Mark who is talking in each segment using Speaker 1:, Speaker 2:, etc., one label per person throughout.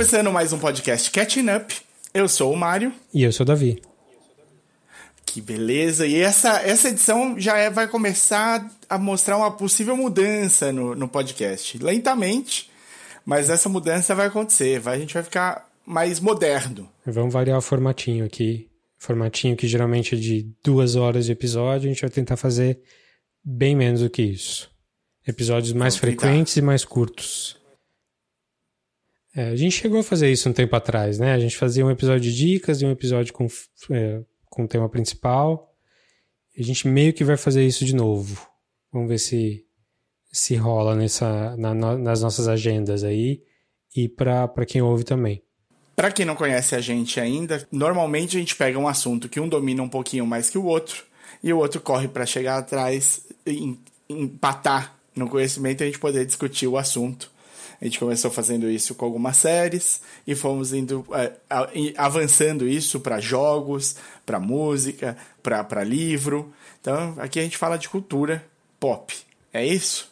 Speaker 1: Começando mais um podcast Catching Up. Eu sou o Mário.
Speaker 2: E eu sou o Davi.
Speaker 1: Que beleza! E essa, essa edição já é, vai começar a mostrar uma possível mudança no, no podcast. Lentamente, mas essa mudança vai acontecer. Vai, a gente vai ficar mais moderno.
Speaker 2: Vamos variar o formatinho aqui. Formatinho que geralmente é de duas horas de episódio, a gente vai tentar fazer bem menos do que isso. Episódios mais Vamos frequentes tentar. e mais curtos. É, a gente chegou a fazer isso um tempo atrás, né? A gente fazia um episódio de dicas e um episódio com, é, com o tema principal. A gente meio que vai fazer isso de novo. Vamos ver se se rola nessa, na, nas nossas agendas aí e para quem ouve também.
Speaker 1: Para quem não conhece a gente ainda, normalmente a gente pega um assunto que um domina um pouquinho mais que o outro e o outro corre para chegar atrás e empatar no conhecimento e a gente poder discutir o assunto. A gente começou fazendo isso com algumas séries e fomos indo é, avançando isso para jogos, para música, para livro. Então aqui a gente fala de cultura pop. É isso?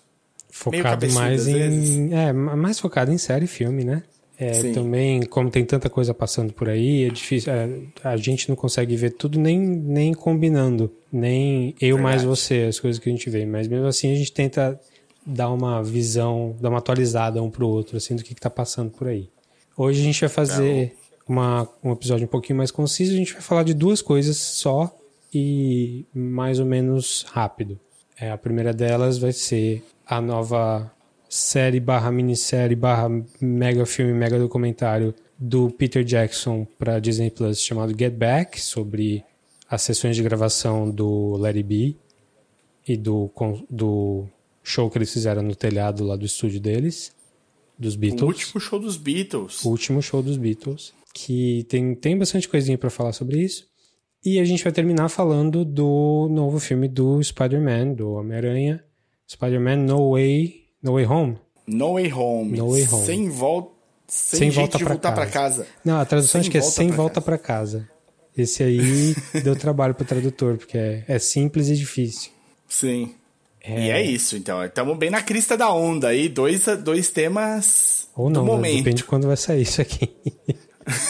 Speaker 2: Focado mais em. É, mais focado em série e filme, né? É, também, como tem tanta coisa passando por aí, é difícil. É, a gente não consegue ver tudo nem, nem combinando. Nem eu Verdade. mais você, as coisas que a gente vê. Mas mesmo assim a gente tenta dar uma visão, dar uma atualizada um pro outro, assim, do que, que tá passando por aí. Hoje a gente vai fazer uma, um episódio um pouquinho mais conciso, a gente vai falar de duas coisas só e mais ou menos rápido. É, a primeira delas vai ser a nova série barra minissérie barra mega filme, mega documentário do Peter Jackson para Disney Plus chamado Get Back, sobre as sessões de gravação do Larry B e do, do show que eles fizeram no telhado lá do estúdio deles, dos Beatles. O
Speaker 1: último show dos Beatles.
Speaker 2: O último show dos Beatles. Que tem, tem bastante coisinha para falar sobre isso. E a gente vai terminar falando do novo filme do Spider-Man, do Homem-Aranha. Spider-Man No Way, no Way Home.
Speaker 1: No Way Home.
Speaker 2: No Way Home.
Speaker 1: Sem volta. Sem, sem volta para casa.
Speaker 2: Não, a tradução acho que é sem volta para casa. Esse aí deu trabalho para tradutor, porque é, é simples e difícil.
Speaker 1: Sim. É... E é isso, então. Estamos bem na crista da onda aí. Dois, dois temas
Speaker 2: Ou não,
Speaker 1: do momento.
Speaker 2: Né? Depende de quando vai sair isso aqui.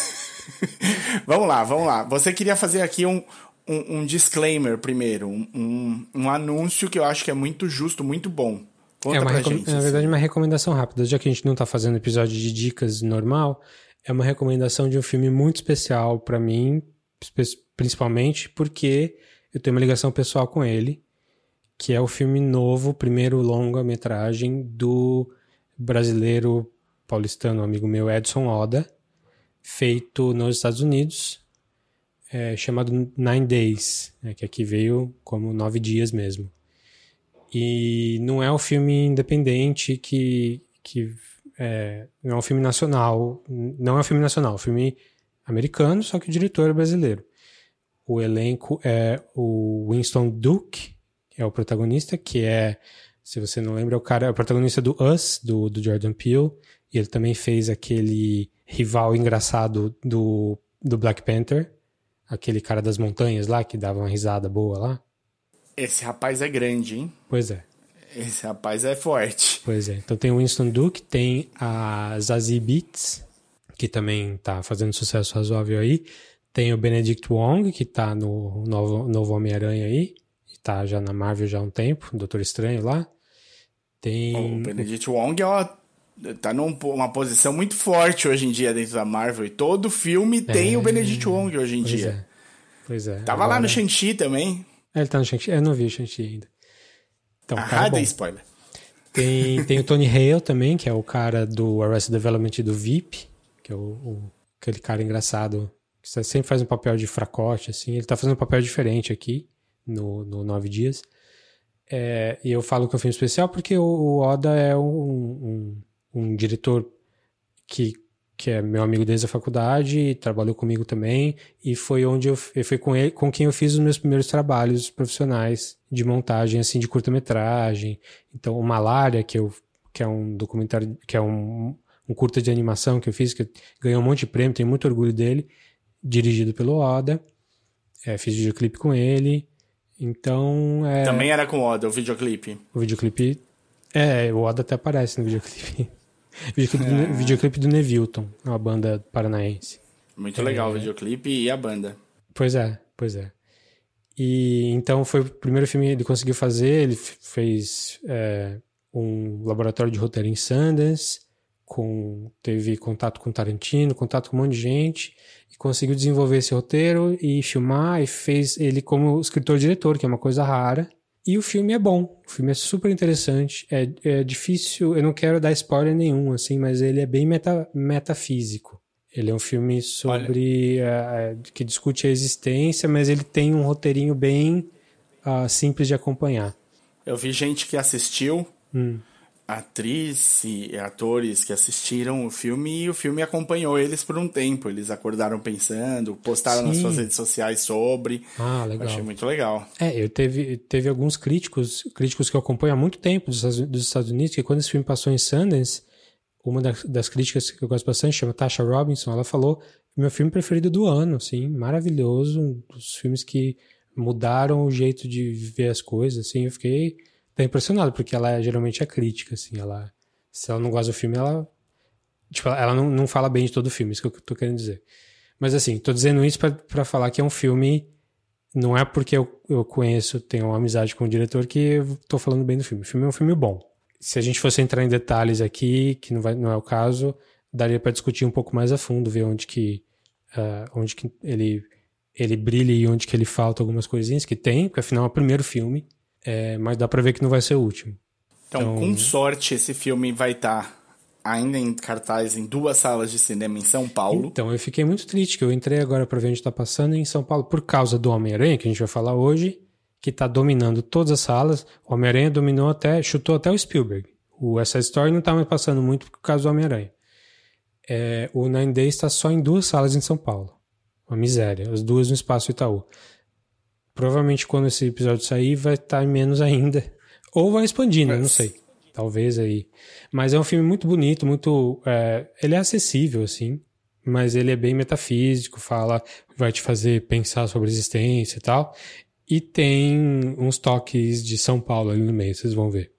Speaker 1: vamos lá, vamos lá. Você queria fazer aqui um, um, um disclaimer primeiro. Um, um, um, anúncio que eu acho que é muito justo, muito bom. Conta
Speaker 2: é uma
Speaker 1: pra gente.
Speaker 2: Na verdade, uma recomendação rápida. Já que a gente não está fazendo episódio de dicas normal, é uma recomendação de um filme muito especial para mim, principalmente porque eu tenho uma ligação pessoal com ele que é o filme novo, primeiro longa-metragem do brasileiro paulistano, amigo meu Edson Oda, feito nos Estados Unidos, é, chamado Nine Days, né, que aqui veio como Nove Dias mesmo. E não é um filme independente que, que é, não é um filme nacional, não é um filme nacional, é um filme americano, só que o diretor é brasileiro. O elenco é o Winston Duke, é o protagonista, que é, se você não lembra, é o cara, é o protagonista do Us, do, do Jordan Peele, e ele também fez aquele rival engraçado do, do Black Panther, aquele cara das montanhas lá, que dava uma risada boa lá.
Speaker 1: Esse rapaz é grande, hein?
Speaker 2: Pois é.
Speaker 1: Esse rapaz é forte.
Speaker 2: Pois é. Então tem o Winston Duke, tem a Zazie Beats, que também tá fazendo sucesso razoável aí. Tem o Benedict Wong, que tá no novo, novo Homem-Aranha aí tá já na Marvel já há um tempo, Doutor Estranho lá. Tem.
Speaker 1: O Benedict Wong ó, tá numa posição muito forte hoje em dia dentro da Marvel. E todo filme é... tem o Benedict Wong hoje em
Speaker 2: pois
Speaker 1: dia.
Speaker 2: É. Pois é.
Speaker 1: Tava Agora... lá no Shang-Chi também.
Speaker 2: É, ele tá no Shang-Chi. Eu não vi o Shang-Chi ainda.
Speaker 1: Então, ah, cara, dei spoiler.
Speaker 2: Tem, tem o Tony Hale também, que é o cara do Arrested Development e do VIP, que é o, o, aquele cara engraçado que sempre faz um papel de fracote, assim. Ele tá fazendo um papel diferente aqui no, no Nove Dias. É, e eu falo que é um filme especial porque o, o Oda é um, um, um, diretor que, que é meu amigo desde a faculdade, trabalhou comigo também, e foi onde eu foi com ele com quem eu fiz os meus primeiros trabalhos profissionais de montagem assim de curta-metragem. Então, o Malária, que, eu, que é um documentário, que é um, um curta de animação que eu fiz, que ganhou um monte de prêmio, tenho muito orgulho dele, dirigido pelo Oda. É, fiz videoclipe com ele. Então. É...
Speaker 1: Também era com o Oda, o videoclipe.
Speaker 2: O videoclipe. É, o Oda até aparece no videoclipe. videoclipe, do, é. videoclipe do Nevilton, uma banda paranaense.
Speaker 1: Muito legal é... o videoclipe e a banda.
Speaker 2: Pois é, pois é. E então foi o primeiro filme que ele conseguiu fazer. Ele fez é, um laboratório de roteiro em Sundance, com, teve contato com Tarantino, contato com um monte de gente, e conseguiu desenvolver esse roteiro e filmar, e fez ele como escritor-diretor, que é uma coisa rara. E o filme é bom, o filme é super interessante, é, é difícil, eu não quero dar spoiler nenhum, assim, mas ele é bem meta, metafísico. Ele é um filme sobre. Uh, que discute a existência, mas ele tem um roteirinho bem uh, simples de acompanhar.
Speaker 1: Eu vi gente que assistiu,
Speaker 2: hum.
Speaker 1: Atriz e atores que assistiram o filme e o filme acompanhou eles por um tempo. Eles acordaram pensando, postaram Sim. nas suas redes sociais sobre.
Speaker 2: Ah, legal.
Speaker 1: Eu achei muito legal.
Speaker 2: É, eu teve, teve alguns críticos, críticos que eu acompanho há muito tempo dos, dos Estados Unidos, que quando esse filme passou em Sundance uma das, das, críticas que eu gosto bastante, chama Tasha Robinson, ela falou meu filme preferido do ano, assim, maravilhoso, um dos filmes que mudaram o jeito de ver as coisas, assim, eu fiquei até impressionado, porque ela geralmente é crítica, assim, ela, se ela não gosta do filme, ela, tipo, ela não, não fala bem de todo o filme, isso que eu tô querendo dizer. Mas assim, tô dizendo isso para falar que é um filme, não é porque eu, eu conheço, tenho uma amizade com o diretor que eu tô falando bem do filme, o filme é um filme bom. Se a gente fosse entrar em detalhes aqui, que não, vai, não é o caso, daria para discutir um pouco mais a fundo, ver onde que, uh, onde que ele, ele brilha e onde que ele falta algumas coisinhas, que tem, porque afinal é o primeiro filme, é, mas dá para ver que não vai ser o último.
Speaker 1: Então, então com sorte, esse filme vai estar tá ainda em cartaz em duas salas de cinema em São Paulo.
Speaker 2: Então, eu fiquei muito triste que eu entrei agora para ver onde está passando em São Paulo por causa do Homem-Aranha, que a gente vai falar hoje, que está dominando todas as salas. O Homem-Aranha dominou até, chutou até o Spielberg. O essa Story não está mais passando muito por causa do Homem-Aranha. É, o Nine Days está só em duas salas em São Paulo. Uma miséria. As duas no Espaço Itaú. Provavelmente quando esse episódio sair vai estar tá menos ainda. Ou vai expandindo, Mas... não sei. Talvez aí. Mas é um filme muito bonito, muito. É, ele é acessível, assim. Mas ele é bem metafísico, fala, vai te fazer pensar sobre a existência e tal. E tem uns toques de São Paulo ali no meio, vocês vão ver.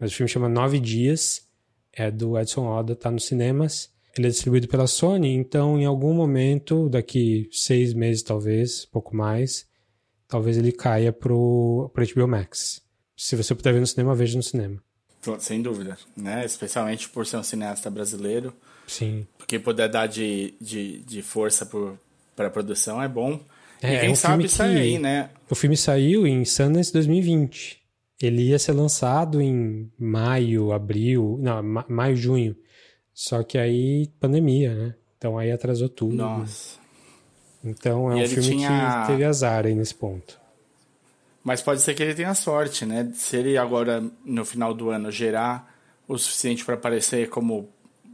Speaker 2: Mas o filme chama Nove Dias, é do Edson Oda, tá nos cinemas. Ele é distribuído pela Sony, então em algum momento, daqui seis meses talvez, pouco mais, talvez ele caia pro, pro HBO Max. Se você puder ver no cinema, veja no cinema.
Speaker 1: Sem dúvida, né? Especialmente por ser um cineasta brasileiro.
Speaker 2: Sim.
Speaker 1: Porque puder dar de, de, de força para a produção é bom. É, e quem é um sabe sai aí, né?
Speaker 2: O filme saiu em Sundance 2020. Ele ia ser lançado em maio, abril, não, maio, junho. Só que aí pandemia, né? Então aí atrasou tudo.
Speaker 1: Nossa.
Speaker 2: Então é e um filme tinha... que teve azar aí nesse ponto.
Speaker 1: Mas pode ser que ele tenha sorte, né? Se ele agora no final do ano gerar o suficiente para aparecer como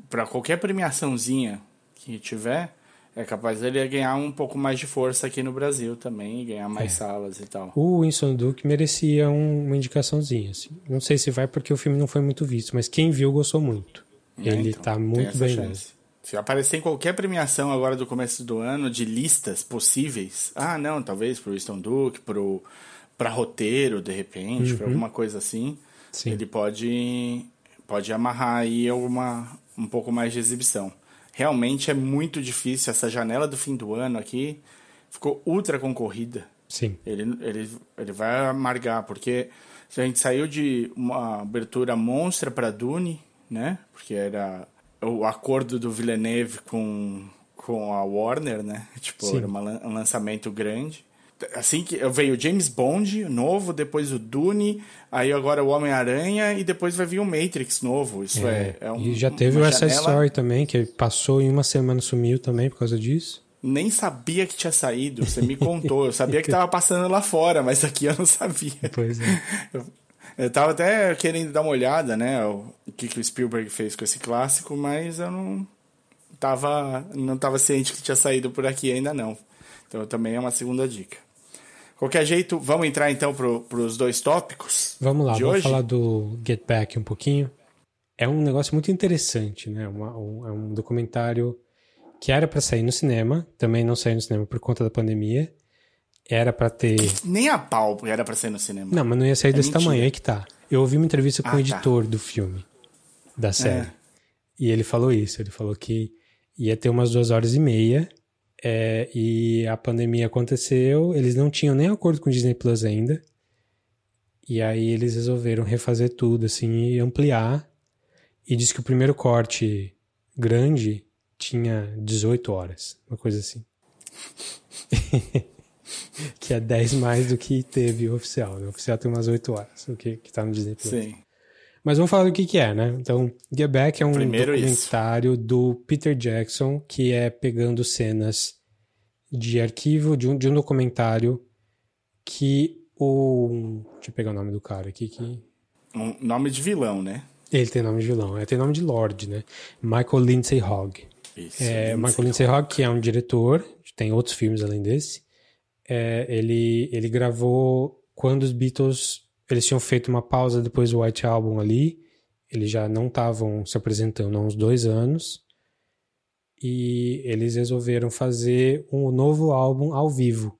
Speaker 1: para qualquer premiaçãozinha que tiver, é capaz dele ganhar um pouco mais de força aqui no Brasil também, ganhar mais é. salas e tal.
Speaker 2: O Winston Duke merecia um, uma indicaçãozinha. Assim. Não sei se vai porque o filme não foi muito visto, mas quem viu gostou muito. É, Ele então, tá muito bem mesmo.
Speaker 1: Se aparecer em qualquer premiação agora do começo do ano de listas possíveis, ah, não, talvez pro Winston Duke, pro para roteiro, de repente, uhum. alguma coisa assim, Sim. ele pode pode amarrar aí alguma um pouco mais de exibição realmente é muito difícil. Essa janela do fim do ano aqui ficou ultra concorrida.
Speaker 2: Sim.
Speaker 1: Ele, ele, ele vai amargar, porque a gente saiu de uma abertura monstra para Dune, né? Porque era o acordo do Villeneuve com, com a Warner, né? Tipo, Sim. era uma, um lançamento grande assim que veio James Bond novo, depois o Dune, aí agora o Homem-Aranha e depois vai vir o Matrix novo. Isso é, é, é um,
Speaker 2: E já teve o essa Story também, que passou em uma semana sumiu também por causa disso.
Speaker 1: Nem sabia que tinha saído, você me contou. Eu sabia que tava passando lá fora, mas aqui eu não sabia.
Speaker 2: Pois é.
Speaker 1: Eu, tava até querendo dar uma olhada, né, o, que, que o Spielberg fez com esse clássico, mas eu não tava, não tava ciente que tinha saído por aqui ainda não. Então também é uma segunda dica. Qualquer jeito, vamos entrar então para os dois tópicos.
Speaker 2: Vamos lá, vamos
Speaker 1: hoje?
Speaker 2: falar do Get Back um pouquinho. É um negócio muito interessante, né? Uma, um, é um documentário que era para sair no cinema, também não saiu no cinema por conta da pandemia. Era para ter.
Speaker 1: Nem a pau era para sair no cinema.
Speaker 2: Não, mas não ia sair é desse mentira. tamanho, aí que tá. Eu ouvi uma entrevista com ah, o tá. editor tá. do filme, da série. É. E ele falou isso, ele falou que ia ter umas duas horas e meia, é, e a pandemia aconteceu, eles não tinham nem acordo com o Disney Plus ainda, e aí eles resolveram refazer tudo, assim, e ampliar, e disse que o primeiro corte grande tinha 18 horas, uma coisa assim. que é 10 mais do que teve o oficial. O oficial tem umas 8 horas, o que, que tá no Disney Plus. Sim. Mas vamos falar do que, que é, né? Então, Get Back é um Primeiro documentário isso. do Peter Jackson, que é pegando cenas de arquivo de um, de um documentário que o. Deixa eu pegar o nome do cara aqui. Que...
Speaker 1: Um nome de vilão, né?
Speaker 2: Ele tem nome de vilão, ele tem nome de Lord, né? Michael Lindsay Hogg. Isso, é, Lindsay Michael Lindsay Hogg, que é um diretor, tem outros filmes além desse. É, ele, ele gravou quando os Beatles eles tinham feito uma pausa depois do White Album ali. Eles já não estavam se apresentando há uns dois anos. E eles resolveram fazer um novo álbum ao vivo.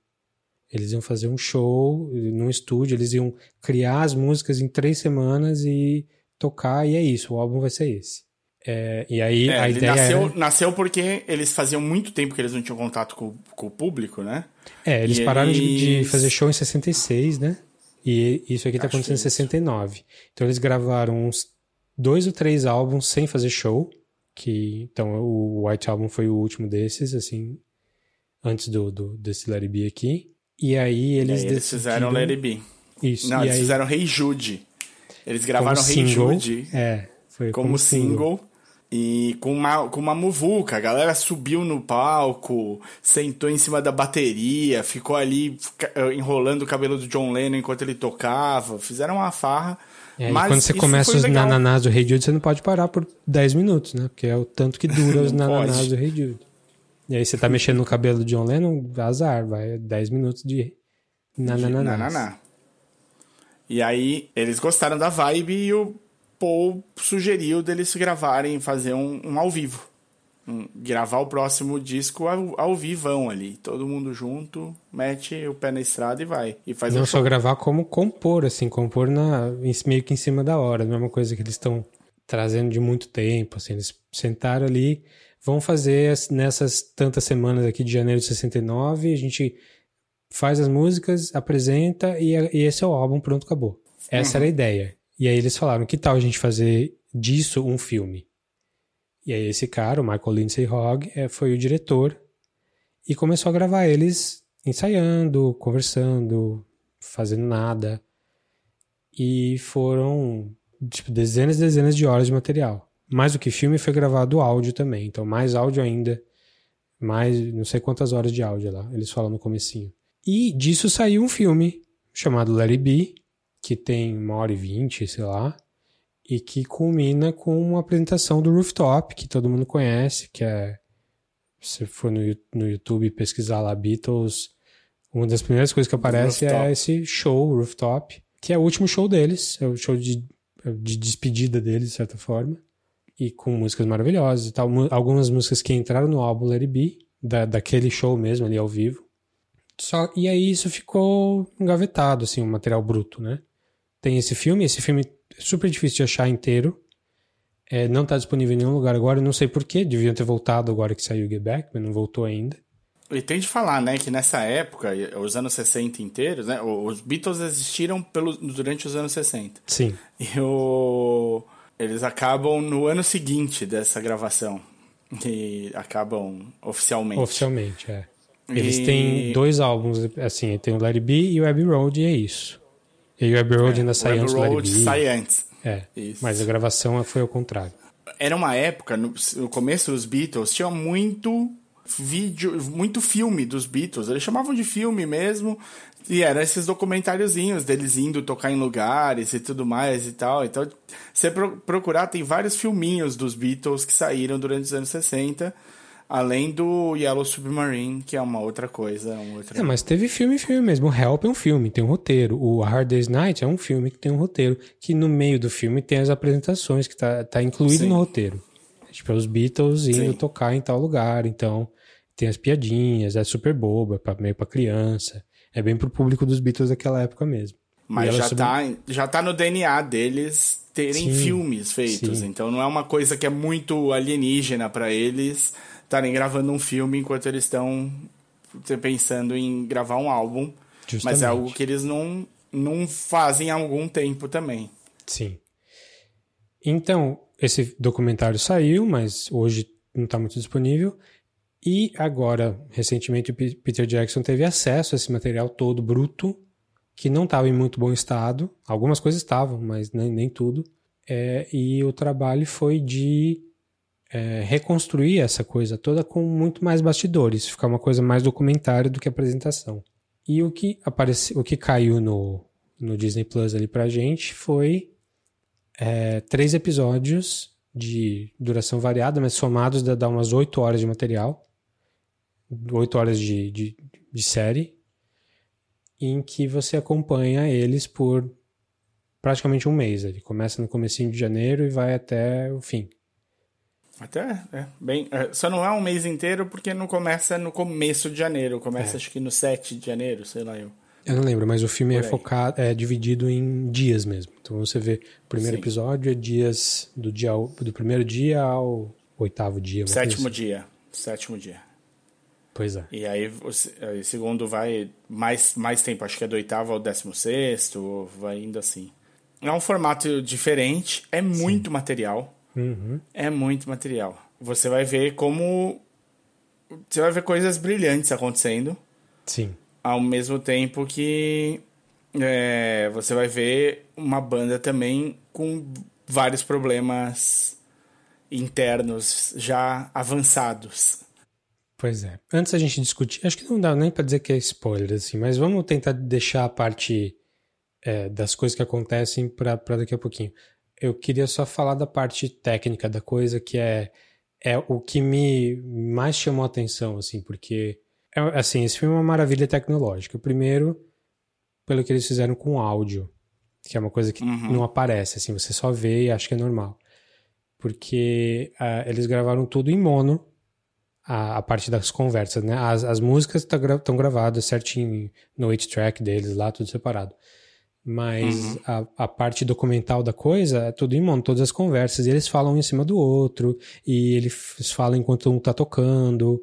Speaker 2: Eles iam fazer um show num estúdio, eles iam criar as músicas em três semanas e tocar, e é isso, o álbum vai ser esse. É, e aí é, a ideia
Speaker 1: nasceu,
Speaker 2: era...
Speaker 1: nasceu porque eles faziam muito tempo que eles não tinham contato com, com o público, né?
Speaker 2: É, eles e pararam eles... De, de, fazer show em 66, né? E isso aqui tá Acho acontecendo em 69. Então eles gravaram uns dois ou três álbuns sem fazer show. Que, então o White Album foi o último desses, assim, antes do, do desse Larry B aqui. E aí eles,
Speaker 1: e aí eles fizeram Larry B.
Speaker 2: Isso.
Speaker 1: Não, eles aí... fizeram Hey Jude. Eles gravaram Hey Jude.
Speaker 2: É, foi
Speaker 1: como, como single. single. E com uma, com uma muvuca, a galera subiu no palco, sentou em cima da bateria, ficou ali eh, enrolando o cabelo do John Lennon enquanto ele tocava, fizeram uma farra.
Speaker 2: É, mas quando você começa os legal. nananás do Rei Jude, você não pode parar por 10 minutos, né? Porque é o tanto que dura os nananás pode. do Rei Jude. E aí você tá mexendo no cabelo do John Lennon, azar, vai 10 minutos de nananás. Nananá.
Speaker 1: E aí eles gostaram da vibe e o Paul sugeriu deles gravarem, fazer um, um ao vivo. Um, gravar o próximo disco ao, ao vivão ali. Todo mundo junto, mete o pé na estrada e vai. E faz
Speaker 2: Não só gravar, como compor, assim, compor na, meio que em cima da hora. A mesma coisa que eles estão trazendo de muito tempo. Assim, eles sentaram ali, vão fazer nessas tantas semanas aqui de janeiro de 69, a gente faz as músicas, apresenta e, e esse é o álbum, pronto, acabou. Essa uhum. era a ideia. E aí eles falaram, que tal a gente fazer disso um filme? E aí esse cara, o Michael Lindsay Hogg, é, foi o diretor e começou a gravar eles ensaiando, conversando, fazendo nada. E foram tipo, dezenas e dezenas de horas de material. Mais do que filme, foi gravado áudio também. Então, mais áudio ainda. Mais não sei quantas horas de áudio lá. Eles falam no comecinho. E disso saiu um filme chamado Larry B, que tem uma hora e vinte, sei lá, e que culmina com uma apresentação do Rooftop, que todo mundo conhece, que é. Se for no, no YouTube pesquisar lá Beatles, uma das primeiras coisas que aparece é esse show, Rooftop, que é o último show deles, é o show de, de despedida deles, de certa forma, e com músicas maravilhosas e tal. Algumas músicas que entraram no álbum Let It Be, da, daquele show mesmo ali ao vivo. Só, e aí isso ficou engavetado, assim, o um material bruto, né? Tem esse filme. Esse filme é super difícil de achar inteiro. É, não está disponível em nenhum lugar agora. Não sei porquê. Deviam ter voltado agora que saiu o Get Back, mas não voltou ainda.
Speaker 1: E tem de falar, né, que nessa época, os anos 60 inteiros, né, os Beatles existiram pelo, durante os anos 60.
Speaker 2: Sim.
Speaker 1: E o, eles acabam no ano seguinte dessa gravação. E acabam oficialmente.
Speaker 2: Oficialmente, é. Eles e... têm dois álbuns, assim, tem o Larry B e o Abbey Road, e é isso. E o Abbey Road é, ainda sai antes do Road
Speaker 1: sai antes.
Speaker 2: É, Isso. mas a gravação foi ao contrário.
Speaker 1: Era uma época, no, no começo dos Beatles, tinha muito vídeo, muito filme dos Beatles. Eles chamavam de filme mesmo. E eram esses documentáriozinhos deles indo tocar em lugares e tudo mais e tal. Então, você procurar, tem vários filminhos dos Beatles que saíram durante os anos 60 Além do Yellow Submarine, que é uma outra coisa. Um outro...
Speaker 2: É, mas teve filme filme mesmo. O Help é um filme, tem um roteiro. O Hard Day's Night é um filme que tem um roteiro. Que no meio do filme tem as apresentações, que tá, tá incluído Sim. no roteiro. Tipo, é os Beatles indo Sim. tocar em tal lugar. Então, tem as piadinhas, é super boba, pra, meio pra criança. É bem pro público dos Beatles daquela época mesmo.
Speaker 1: Mas já, sub... tá, já tá no DNA deles terem sim, filmes feitos. Sim. Então não é uma coisa que é muito alienígena para eles estarem gravando um filme enquanto eles estão pensando em gravar um álbum. Justamente. Mas é algo que eles não, não fazem há algum tempo também.
Speaker 2: Sim. Então, esse documentário saiu, mas hoje não está muito disponível. E agora, recentemente, o Peter Jackson teve acesso a esse material todo bruto, que não estava em muito bom estado. Algumas coisas estavam, mas nem, nem tudo. É, e o trabalho foi de é, reconstruir essa coisa toda com muito mais bastidores, ficar uma coisa mais documentária do que apresentação. E o que apareceu, o que caiu no, no Disney Plus ali pra gente foi é, três episódios de duração variada, mas somados dá umas oito horas de material, oito horas de, de, de série, em que você acompanha eles por praticamente um mês. Ele começa no comecinho de janeiro e vai até o fim.
Speaker 1: Até, é, bem, é, só não é um mês inteiro porque não começa no começo de janeiro, começa é. acho que no 7 de janeiro, sei lá eu.
Speaker 2: Eu não lembro, mas o filme é focado, é dividido em dias mesmo. Então você vê, o primeiro Sim. episódio é dias do dia do primeiro dia ao oitavo dia.
Speaker 1: Sétimo assim. dia, sétimo dia.
Speaker 2: Pois é.
Speaker 1: E aí o segundo vai mais, mais tempo, acho que é do oitavo ao décimo sexto, vai indo assim. É um formato diferente, é muito Sim. material.
Speaker 2: Uhum.
Speaker 1: É muito material. Você vai ver como. Você vai ver coisas brilhantes acontecendo.
Speaker 2: Sim.
Speaker 1: Ao mesmo tempo que é, você vai ver uma banda também com vários problemas internos já avançados.
Speaker 2: Pois é. Antes a gente discutir, acho que não dá nem para dizer que é spoiler, assim, mas vamos tentar deixar a parte é, das coisas que acontecem para daqui a pouquinho eu queria só falar da parte técnica da coisa, que é, é o que me mais chamou a atenção, assim, porque, é, assim, esse filme é uma maravilha tecnológica. Primeiro, pelo que eles fizeram com áudio, que é uma coisa que uhum. não aparece, assim, você só vê e acha que é normal. Porque uh, eles gravaram tudo em mono, a, a, parte das conversas, né? As, as músicas estão tá, gravadas certinho no 8-track deles lá, tudo separado. Mas uhum. a, a parte documental da coisa é tudo em mão, todas as conversas. E eles falam um em cima do outro, e eles falam enquanto um tá tocando.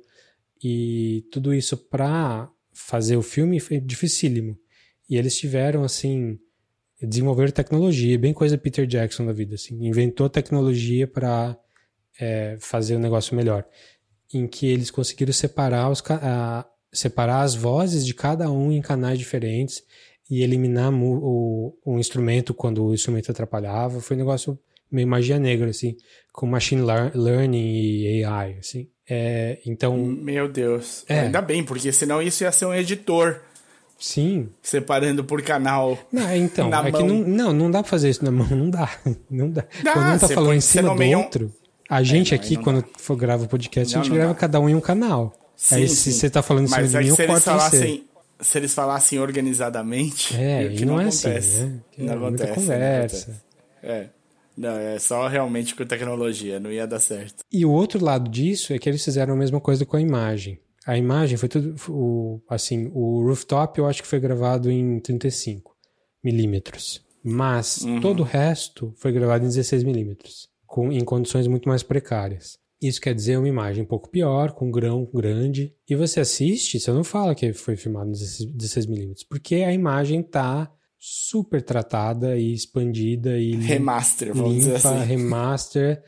Speaker 2: E tudo isso pra fazer o filme foi dificílimo. E eles tiveram, assim, desenvolver tecnologia, bem coisa Peter Jackson da vida, assim. Inventou tecnologia para é, fazer o negócio melhor. Em que eles conseguiram separar, os, a, separar as vozes de cada um em canais diferentes e eliminar o, o instrumento quando o instrumento atrapalhava. Foi um negócio meio magia negra, assim, com machine learning e AI, assim. É, então...
Speaker 1: Meu Deus. É. Ainda bem, porque senão isso ia ser um editor.
Speaker 2: Sim.
Speaker 1: Separando por canal.
Speaker 2: Não, então, é mão. não, não, não dá pra fazer isso na mão, não dá. Não dá. dá quando um tá falando em cima do outro, a é, gente é, não, aqui, quando for grava o podcast, a gente grava cada um em um canal. Sim, Aí sim. se você tá falando em cima Mas de é mim, eu corto você
Speaker 1: se eles falassem organizadamente.
Speaker 2: É, e não, não é assim, acontece. Né? Não, é acontece, conversa. Não
Speaker 1: acontece. É. Não, é só realmente com tecnologia, não ia dar certo.
Speaker 2: E o outro lado disso é que eles fizeram a mesma coisa com a imagem. A imagem foi tudo. O, assim, o rooftop eu acho que foi gravado em 35 milímetros. Mas uhum. todo o resto foi gravado em 16 milímetros, com, em condições muito mais precárias. Isso quer dizer uma imagem um pouco pior, com um grão grande. E você assiste, você não fala que foi filmado nos 16mm, porque a imagem tá super tratada e expandida e
Speaker 1: remaster, vamos limpa, dizer assim.
Speaker 2: remaster.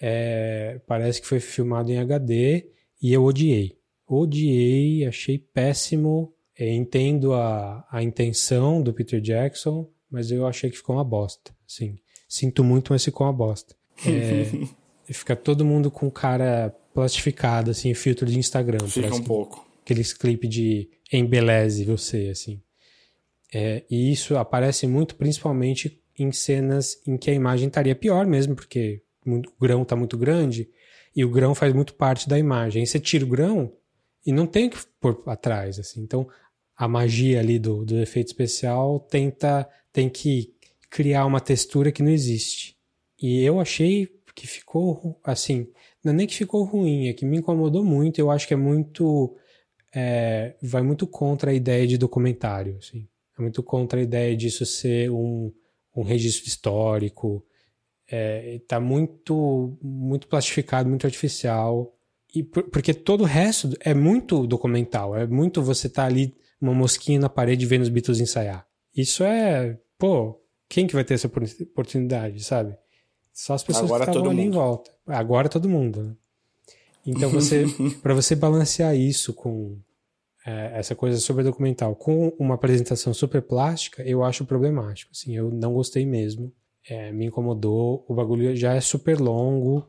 Speaker 2: É, parece que foi filmado em HD e eu odiei. Odiei, achei péssimo. Eu entendo a, a intenção do Peter Jackson, mas eu achei que ficou uma bosta. Sim, sinto muito, mas ficou uma bosta. É, E fica todo mundo com cara plastificado, assim, filtro de Instagram.
Speaker 1: Fica um pouco.
Speaker 2: Aqueles clipes de embeleze você, assim. É, e isso aparece muito principalmente em cenas em que a imagem estaria pior mesmo, porque o grão está muito grande e o grão faz muito parte da imagem. Aí você tira o grão e não tem que pôr atrás, assim. Então, a magia ali do, do efeito especial tenta tem que criar uma textura que não existe. E eu achei que ficou assim, não é nem que ficou ruim, é que me incomodou muito. Eu acho que é muito. É, vai muito contra a ideia de documentário. Assim. é muito contra a ideia disso ser um, um registro histórico. É, tá muito, muito plastificado, muito artificial. E por, porque todo o resto é muito documental. É muito você tá ali, uma mosquinha na parede vendo os Beatles ensaiar. Isso é, pô, quem que vai ter essa oportunidade, sabe? Só as pessoas Agora que estavam ali mundo. em volta. Agora todo mundo. Né? Então você, para você balancear isso com é, essa coisa super documental com uma apresentação super plástica, eu acho problemático. Assim, eu não gostei mesmo. É, me incomodou. O bagulho já é super longo.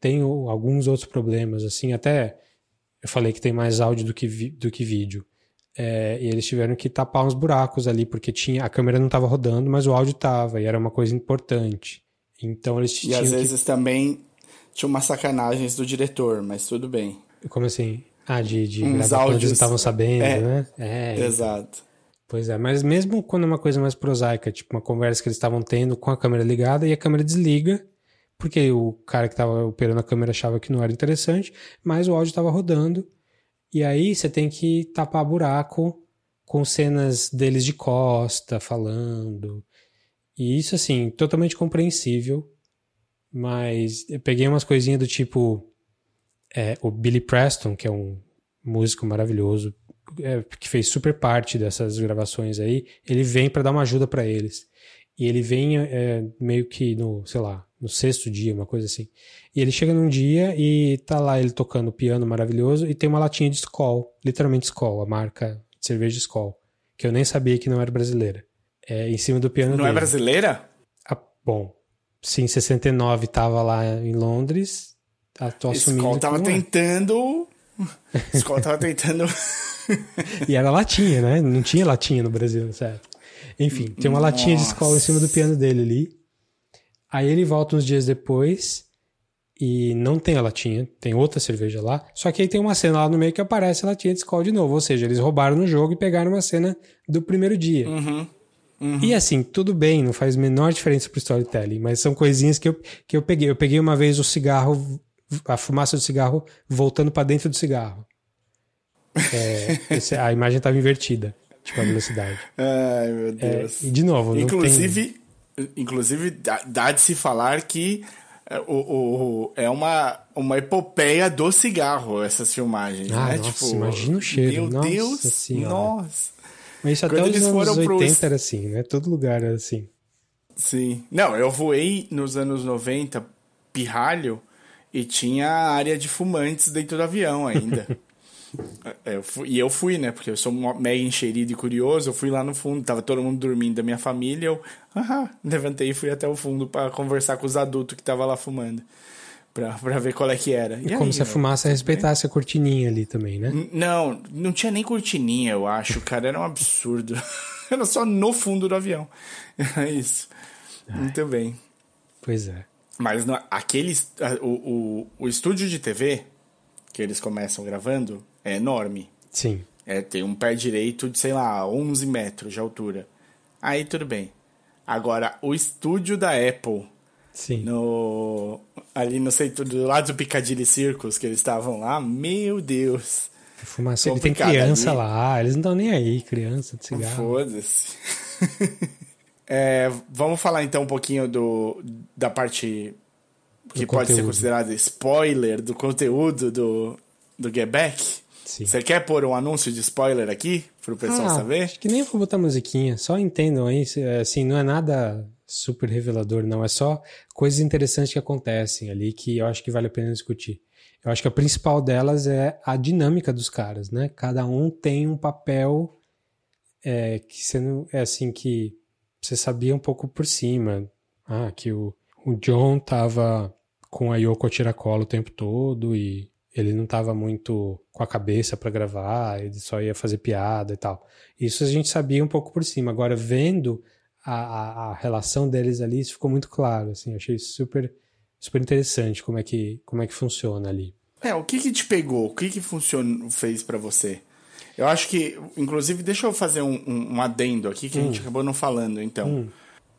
Speaker 2: Tem alguns outros problemas, assim, até eu falei que tem mais áudio do que, do que vídeo. É, e eles tiveram que tapar uns buracos ali, porque tinha a câmera não estava rodando, mas o áudio estava, e era uma coisa importante. Então eles
Speaker 1: E às vezes que... também tinha umas sacanagens do diretor, mas tudo bem.
Speaker 2: Como assim? Ah, de, de Uns gravar áudios... quando estavam sabendo,
Speaker 1: é,
Speaker 2: né?
Speaker 1: É, exato.
Speaker 2: Pois é, mas mesmo quando é uma coisa mais prosaica, tipo uma conversa que eles estavam tendo com a câmera ligada e a câmera desliga, porque o cara que estava operando a câmera achava que não era interessante, mas o áudio estava rodando. E aí você tem que tapar buraco com cenas deles de costa, falando. E isso, assim, totalmente compreensível. Mas eu peguei umas coisinhas do tipo. É, o Billy Preston, que é um músico maravilhoso, é, que fez super parte dessas gravações aí, ele vem para dar uma ajuda para eles. E ele vem é, meio que no, sei lá, no sexto dia, uma coisa assim. E ele chega num dia e tá lá ele tocando piano maravilhoso e tem uma latinha de Skol, literalmente Skol, a marca de cerveja Skol, que eu nem sabia que não era brasileira. É, em cima do piano
Speaker 1: Não
Speaker 2: é
Speaker 1: dele. é brasileira?
Speaker 2: Ah, bom, sim, em 69 tava lá em Londres, tô assumindo
Speaker 1: Skol tava tentando... Skol tava tentando...
Speaker 2: e era latinha, né? Não tinha latinha no Brasil, certo? Enfim, tem uma Nossa. latinha de Skol em cima do piano dele ali. Aí ele volta uns dias depois e não tem a latinha, tem outra cerveja lá. Só que aí tem uma cena lá no meio que aparece a latinha de Skol de novo. Ou seja, eles roubaram no jogo e pegaram uma cena do primeiro dia.
Speaker 1: Uhum. Uhum.
Speaker 2: E assim, tudo bem, não faz menor diferença pro storytelling, mas são coisinhas que eu, que eu peguei. Eu peguei uma vez o cigarro, a fumaça do cigarro voltando para dentro do cigarro. É, esse, a imagem estava invertida, tipo a velocidade.
Speaker 1: Ai, meu é, Deus.
Speaker 2: É, e de novo,
Speaker 1: Inclusive, tem... inclusive dá, de se falar que é, o, o, é uma, uma epopeia do cigarro, essas filmagens,
Speaker 2: ah,
Speaker 1: né?
Speaker 2: Nossa, tipo, imagina o cheiro. Meu nossa Deus, senhora.
Speaker 1: nossa.
Speaker 2: Mas isso até os anos 80 pros... era assim, né? Todo lugar era assim.
Speaker 1: Sim. Não, eu voei nos anos 90, pirralho, e tinha área de fumantes dentro do avião ainda. É, eu fui, e eu fui, né? Porque eu sou mega encherido e curioso. Eu fui lá no fundo, tava todo mundo dormindo da minha família. Eu ah, levantei e fui até o fundo para conversar com os adultos que tava lá fumando. Pra, pra ver qual é que era.
Speaker 2: E, e como aí, se a fumaça respeitasse a cortininha ali também, né?
Speaker 1: Não, não tinha nem cortininha, eu acho, cara. Era um absurdo. era só no fundo do avião. É isso. Ai. Muito bem.
Speaker 2: Pois é.
Speaker 1: Mas no, aqueles, o, o, o estúdio de TV que eles começam gravando é enorme.
Speaker 2: Sim.
Speaker 1: É, tem um pé direito de, sei lá, 11 metros de altura. Aí tudo bem. Agora, o estúdio da Apple.
Speaker 2: Sim.
Speaker 1: No, ali no centro, do lado do Piccadilly Circus, que eles estavam lá, meu Deus.
Speaker 2: Fumaça, ele tem criança ali. lá, eles não estão nem aí, criança de cigarro.
Speaker 1: Foda-se. é, vamos falar então um pouquinho do, da parte que do pode conteúdo. ser considerada spoiler do conteúdo do, do Get Back. Você quer pôr um anúncio de spoiler aqui para o pessoal ah, saber?
Speaker 2: Acho que nem vou botar musiquinha, só entendam aí, assim, não é nada super revelador, não, é só coisas interessantes que acontecem ali que eu acho que vale a pena discutir. Eu acho que a principal delas é a dinâmica dos caras, né? Cada um tem um papel é, que você é assim que você sabia um pouco por cima. Ah, que o, o John tava com a Yoko Tiracola o tempo todo e ele não estava muito com a cabeça para gravar, ele só ia fazer piada e tal. Isso a gente sabia um pouco por cima. Agora, vendo a, a, a relação deles ali, isso ficou muito claro. Assim, achei super, super interessante como é, que, como é que funciona ali.
Speaker 1: É, o que que te pegou? O que que funcionou, fez para você? Eu acho que, inclusive, deixa eu fazer um, um, um adendo aqui que hum. a gente acabou não falando, então. Hum.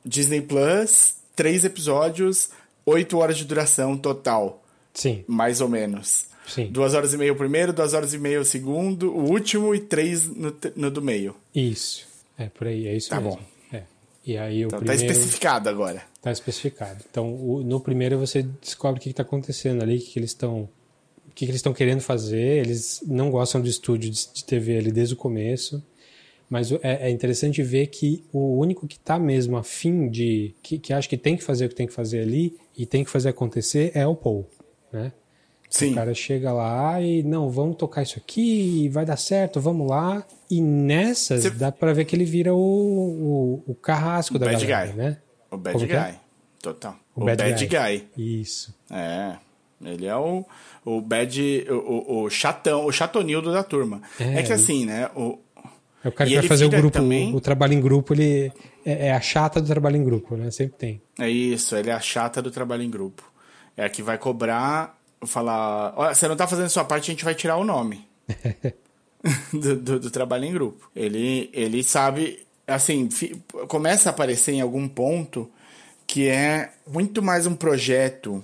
Speaker 1: Disney Plus, três episódios, oito horas de duração total.
Speaker 2: Sim.
Speaker 1: Mais ou menos.
Speaker 2: Sim.
Speaker 1: Duas horas e meia o primeiro, duas horas e meia o segundo, o último e três no, no do meio.
Speaker 2: Isso. É, por aí, é isso
Speaker 1: Tá
Speaker 2: mesmo.
Speaker 1: bom.
Speaker 2: E aí o
Speaker 1: Então
Speaker 2: primeiro...
Speaker 1: tá especificado agora.
Speaker 2: Tá especificado. Então, o- no primeiro você descobre o que está acontecendo ali, o que, que eles estão o que, que eles estão querendo fazer. Eles não gostam do estúdio de, de TV ali desde o começo. Mas é, é interessante ver que o único que está mesmo afim de. Que, que acha que tem que fazer o que tem que fazer ali e tem que fazer acontecer é o Paul. Né?
Speaker 1: Sim.
Speaker 2: O cara chega lá e, não, vamos tocar isso aqui, vai dar certo, vamos lá. E nessas
Speaker 1: Você-
Speaker 2: dá pra ver que ele vira o, o, o carrasco da
Speaker 1: bad
Speaker 2: galera,
Speaker 1: guy.
Speaker 2: né?
Speaker 1: O Bad
Speaker 2: Como é?
Speaker 1: Guy. Total.
Speaker 2: O
Speaker 1: O,
Speaker 2: bad
Speaker 1: Bad,
Speaker 2: guy.
Speaker 1: guy.
Speaker 2: Isso.
Speaker 1: É. Ele é o, o bad. O, o, o chatão, o chatonildo da turma.
Speaker 2: É,
Speaker 1: É, que assim, né? O,
Speaker 2: É o cara
Speaker 1: E
Speaker 2: que vai fazer o grupo,
Speaker 1: também-
Speaker 2: o, o trabalho em grupo, ele é, é a chata do trabalho em grupo, né? Sempre tem.
Speaker 1: É isso, ele é a chata do trabalho em grupo. É a que vai cobrar, falar, olha, você não tá fazendo a sua parte, a gente vai tirar o nome do, do- do trabalho em grupo. Ele, ele sabe, assim, começa a aparecer em algum ponto que é muito mais um projeto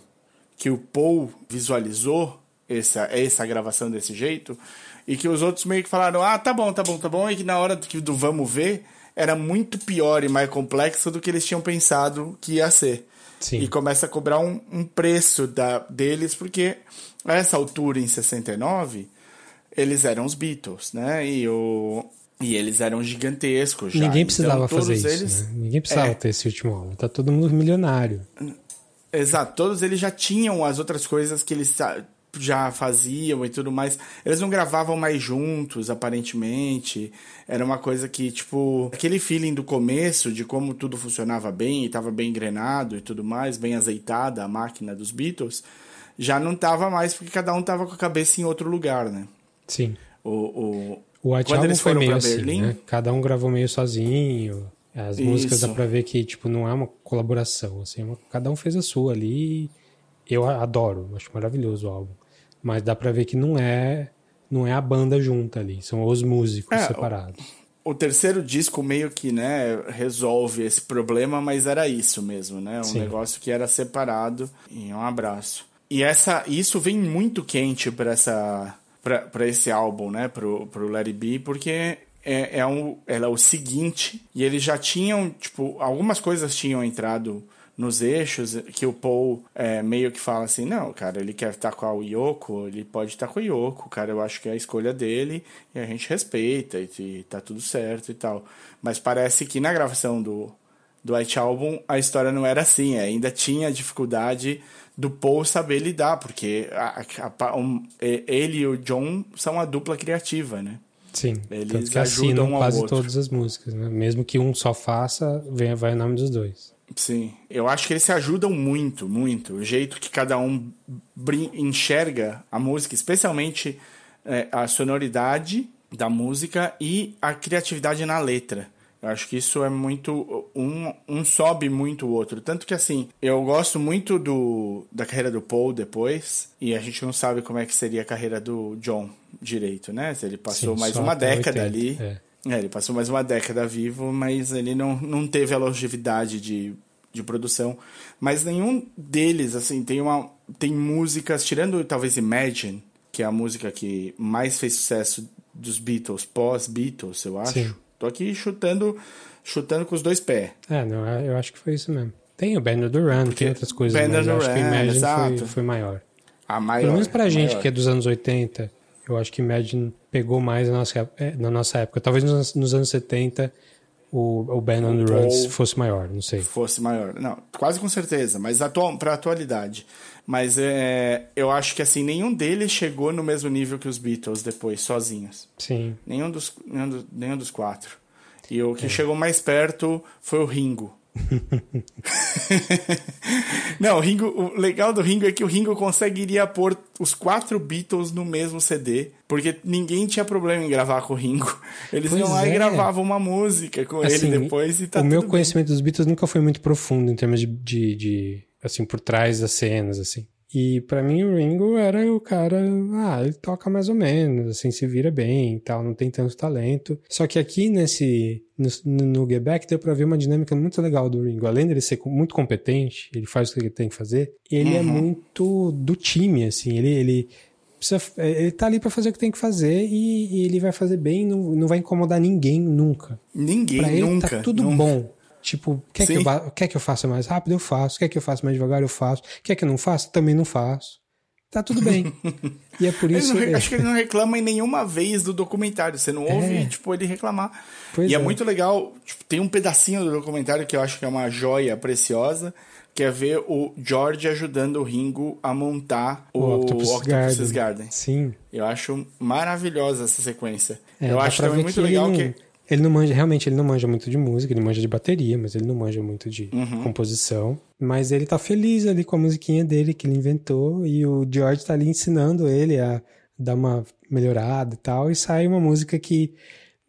Speaker 1: que o Paul visualizou essa, essa gravação desse jeito e que os outros meio que falaram, ah, tá bom, tá bom, tá bom, e que na hora que do vamos ver era muito pior e mais complexo do que eles tinham pensado que ia ser.
Speaker 2: Sim.
Speaker 1: E começa a cobrar um, um preço da, deles, porque a essa altura, em 69, eles eram os Beatles, né? E, o, e eles eram gigantescos já.
Speaker 2: Ninguém precisava
Speaker 1: Então,
Speaker 2: fazer isso,
Speaker 1: eles-
Speaker 2: né? Ninguém precisava
Speaker 1: É.
Speaker 2: ter esse último álbum. Tá todo mundo milionário.
Speaker 1: Exato, todos eles já tinham as outras coisas que eles já faziam e tudo mais. Eles não gravavam mais juntos, aparentemente. Era uma coisa que, tipo, aquele feeling do começo de como tudo funcionava bem e estava bem engrenado e tudo mais, bem azeitada a máquina dos Beatles, já não tava mais porque cada um tava com a cabeça em outro lugar, né?
Speaker 2: Sim.
Speaker 1: O, o,
Speaker 2: O White
Speaker 1: Quando eles foram
Speaker 2: assim,
Speaker 1: Berlim-
Speaker 2: né? Cada um gravou meio sozinho. As músicas dá
Speaker 1: Isso.
Speaker 2: pra ver que, tipo, não é uma colaboração, assim. é uma- cada um fez a sua ali. Eu adoro, acho maravilhoso o álbum. Mas dá pra ver que não é não é a banda junta ali, são os músicos
Speaker 1: É,
Speaker 2: separados.
Speaker 1: o terceiro disco meio que, né, resolve esse problema, mas era isso mesmo, né? Um
Speaker 2: Sim.
Speaker 1: negócio que era separado e um abraço. E essa, isso vem muito quente para essa para esse álbum, né, pro, pro Let It Be, porque é, é, um, ela é o seguinte, e eles já tinham, tipo, algumas coisas tinham entrado nos eixos, que o Paul é, meio que fala assim, não, cara, ele quer estar com a Yoko, ele pode estar com a Yoko, cara, eu acho que é a escolha dele, e a gente respeita, e, e tá tudo certo e tal. Mas parece que na gravação do, do White Album a história não era assim, ainda tinha dificuldade do Paul saber lidar, porque a- a- um, ele e o John são a dupla criativa, né?
Speaker 2: Sim,
Speaker 1: Eles
Speaker 2: tanto que
Speaker 1: ajudam
Speaker 2: assinam quase
Speaker 1: outro.
Speaker 2: todas as músicas, né? Mesmo que um só faça, venha, vai o nome dos dois.
Speaker 1: Sim, eu acho que eles se ajudam muito, muito. O jeito que cada um enxerga a música, especialmente é, a sonoridade da música e a criatividade na letra. Eu acho que isso é muito. Um, um sobe muito o outro. Tanto que, assim, eu gosto muito do, da carreira do Paul depois, e a gente não sabe como é que seria a carreira do John direito, né? Se ele passou
Speaker 2: Sim,
Speaker 1: mais uma década
Speaker 2: 80,
Speaker 1: ali.
Speaker 2: é.
Speaker 1: É, ele passou mais uma década vivo, mas ele não, não teve a longevidade de, de produção. Mas nenhum deles, assim, tem uma. Tem músicas, tirando talvez Imagine, que é a música que mais fez sucesso dos Beatles, pós-Beatles, eu acho.
Speaker 2: Sim.
Speaker 1: Tô aqui chutando, chutando com os dois pés.
Speaker 2: É, não, eu acho que foi isso mesmo. Tem o Band Duran, tem outras coisas,
Speaker 1: Band
Speaker 2: mas eu acho que
Speaker 1: Duran,
Speaker 2: Imagine foi, foi maior.
Speaker 1: A maior.
Speaker 2: Pelo menos pra gente
Speaker 1: maior.
Speaker 2: que é dos anos 80, eu acho que Imagine pegou mais na nossa, é, na nossa época. Talvez nos, nos anos 70 o, o Band on the Runs fosse maior, não sei.
Speaker 1: fosse maior. Não, quase com certeza, mas atual, pra atualidade. Mas é, eu acho que assim, nenhum deles chegou no mesmo nível que os Beatles depois, sozinhos.
Speaker 2: Sim,
Speaker 1: Nenhum dos, nenhum, do- nenhum dos quatro. E o
Speaker 2: É.
Speaker 1: que chegou mais perto foi o Ringo. Não, o Ringo, o legal do Ringo é que o Ringo conseguiria pôr os quatro Beatles no mesmo CD, porque ninguém tinha problema em gravar com o Ringo. Eles
Speaker 2: Pois
Speaker 1: iam lá
Speaker 2: é.
Speaker 1: e gravavam uma música com
Speaker 2: Assim,
Speaker 1: ele depois e tá
Speaker 2: o meu
Speaker 1: tudo bem.
Speaker 2: conhecimento dos Beatles nunca foi muito profundo em termos de, de, de, assim, por trás das cenas, assim. E pra mim o Ringo era o cara, ah, ele toca mais ou menos, assim, se vira bem e tal, não tem tanto talento. Só que aqui nesse, no, no Get Back deu pra ver uma dinâmica muito legal do Ringo. Além dele ser muito competente, ele faz o que ele tem que fazer, ele é
Speaker 1: Uhum.
Speaker 2: muito do time, assim, ele, ele precisa, é, ele tá ali para fazer o que tem que fazer e, e ele vai fazer bem, não, não vai incomodar ninguém nunca.
Speaker 1: Ninguém,
Speaker 2: pra ele
Speaker 1: nunca.
Speaker 2: tá tudo
Speaker 1: nunca.
Speaker 2: bom. Tipo, quer que, eu, quer que eu faça mais rápido? Eu faço. Quer que eu faça mais devagar? Eu faço. Quer que eu não faça? Também não faço. Tá tudo bem. e é por isso.
Speaker 1: Não, acho que ele não reclama em nenhuma vez do documentário. Você não ouve, é. tipo, ele reclamar. Pois e é. é. muito legal. Tipo, tem um pedacinho do documentário que eu acho que é uma joia preciosa que é ver o George ajudando o Ringo a montar o, o Octopus, Octopus Garden. Garden.
Speaker 2: Sim.
Speaker 1: Eu acho maravilhosa essa sequência. É, eu acho também muito legal que.
Speaker 2: Ele não manja, realmente, ele não manja muito de música, ele manja de bateria, mas ele não manja muito de uhum. composição. Mas ele tá feliz ali com a musiquinha dele que ele inventou e o George tá ali ensinando ele a dar uma melhorada e tal, e sai uma música que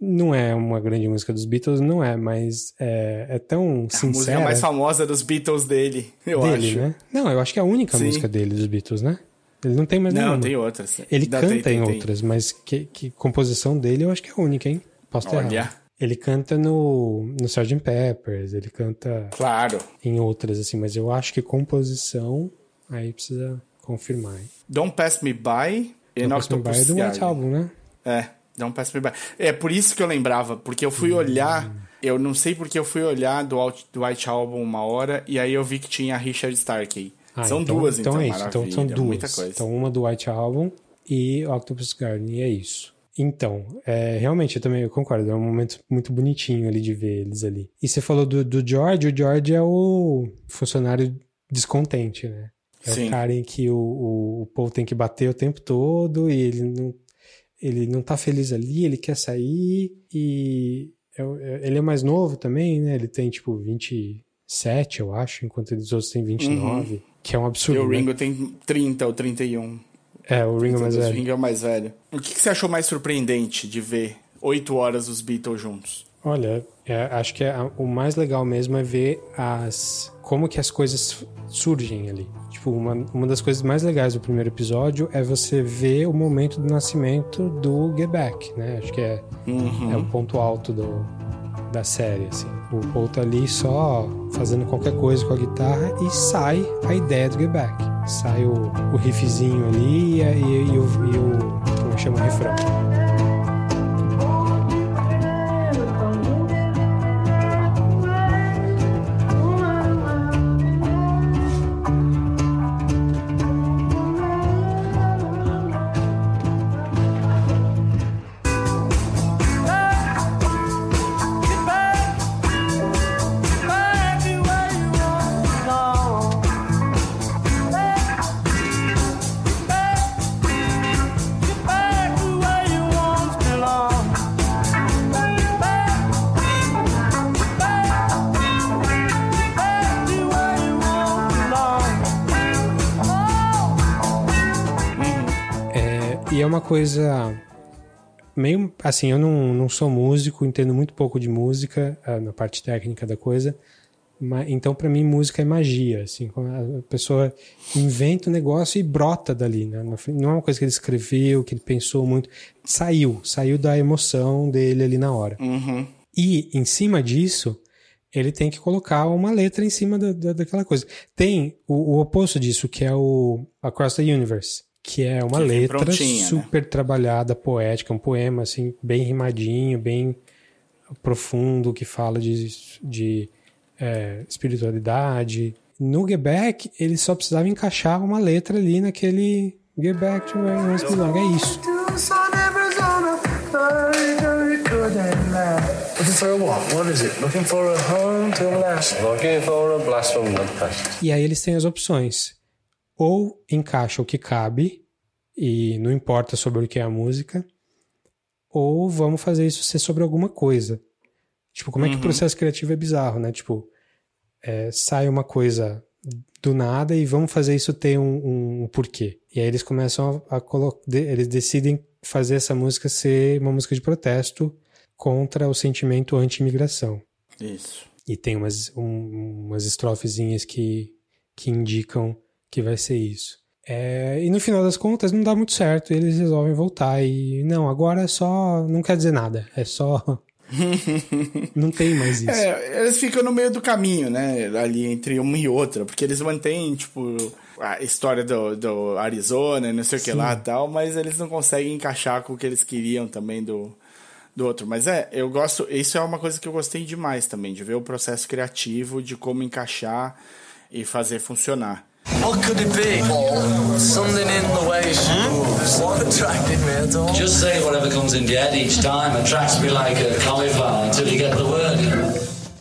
Speaker 2: não é uma grande música dos Beatles, não é, mas é, é tão sincera. A música
Speaker 1: mais famosa dos Beatles dele, eu
Speaker 2: dele,
Speaker 1: acho.
Speaker 2: Né? Não, eu acho que é a única Sim. música dele dos Beatles, né? Ele não tem mais
Speaker 1: não,
Speaker 2: nenhuma.
Speaker 1: Não, tem outras.
Speaker 2: Ele canta tem, tem, em outras, tem. mas que, que, composição dele eu acho que é a única, hein? Posso ter Olha. Errado. Ele canta no, no Sgt. Peppers, ele canta
Speaker 1: claro.
Speaker 2: em outras, assim, mas eu acho que composição aí precisa confirmar. Hein?
Speaker 1: Don't Pass Me By
Speaker 2: e Don't Pass Me By é do White Album, né?
Speaker 1: É. Don't Pass Me By. É por isso que eu lembrava, porque eu fui olhar, eu não sei porque eu fui olhar do, do White Album uma hora e aí eu vi que tinha Richard Starkey. Ah, são
Speaker 2: então,
Speaker 1: duas, então,
Speaker 2: então
Speaker 1: é
Speaker 2: isso. Então são duas. Então uma do White Album e Octopus Garden, e é isso. Então, é, realmente, eu também eu concordo, é um momento muito bonitinho ali de ver eles ali. E você falou do, do George, o George é o funcionário descontente, né? É Sim. o cara em que o, o, o povo tem que bater o tempo todo e ele não ele não tá feliz ali, ele quer sair e é é, ele é mais novo também, né? Ele tem tipo 27, eu acho, enquanto os outros têm 29, uhum. que é um absurdo.
Speaker 1: E o
Speaker 2: né?
Speaker 1: Ringo tem 30 ou 31.
Speaker 2: É, o Ringo é mais velho.
Speaker 1: O Ringo é o mais velho. O que, que você achou mais surpreendente de ver oito horas os Beatles juntos?
Speaker 2: Olha, é, acho que é, o mais legal mesmo é ver as como que as coisas surgem ali. Tipo, uma, uma das coisas mais legais do primeiro episódio é você ver o momento do nascimento do Get Back, né? Acho que é, uhum. é o ponto alto do, da série, assim. O Paul tá ali só fazendo qualquer coisa com a guitarra e sai a ideia do Get Back. Sai o, o riffzinho ali e, e, e, o, e o, como chama, o refrão. Coisa meio assim, eu não, não sou músico, entendo muito pouco de música, na parte técnica da coisa. Mas, então, para mim, música é magia. Assim, a pessoa inventa um negócio e brota dali. Né? Não é uma coisa que ele escreveu, que ele pensou muito. Saiu, saiu da emoção dele ali na hora.
Speaker 1: Uhum.
Speaker 2: E, em cima disso, ele tem que colocar uma letra em cima da, da daquela coisa. Tem o, o oposto disso, que é o Across the Universe que é uma que letra né? super né? trabalhada, poética, um poema assim bem rimadinho, bem profundo, que fala de, de é, espiritualidade. No Get Back, ele só precisava encaixar uma letra ali naquele Get Back to Where Once Belong. É isso. E aí eles têm as opções ou encaixa o que cabe e não importa sobre o que é a música, ou vamos fazer isso ser sobre alguma coisa. Tipo, como uhum. é que o uhum. processo criativo é bizarro, né? Tipo, é, sai uma coisa do nada e vamos fazer isso ter um, um porquê. E aí eles começam a, a colocar, eles decidem fazer essa música ser uma música de protesto contra o sentimento anti-imigração.
Speaker 1: Isso.
Speaker 2: E tem umas, um, umas estrofezinhas que, que indicam que vai ser isso. É, e no final das contas não dá muito certo, eles resolvem voltar e não, agora é só, não quer dizer nada, é só Não tem mais isso.
Speaker 1: É, eles ficam no meio do caminho, né? Ali entre uma e outra, porque eles mantêm, tipo, a história do, do Arizona, não sei o que lá e tal, mas eles não conseguem encaixar com o que eles queriam também do, do outro. Mas é, eu gosto. Isso é uma coisa que eu gostei demais também, de ver o processo criativo, de como encaixar e fazer funcionar. What could it be? Oh, something in the way she moves. What attracted me at all? Just say whatever comes in your head each time attracts me like a cauliflower until you get the word.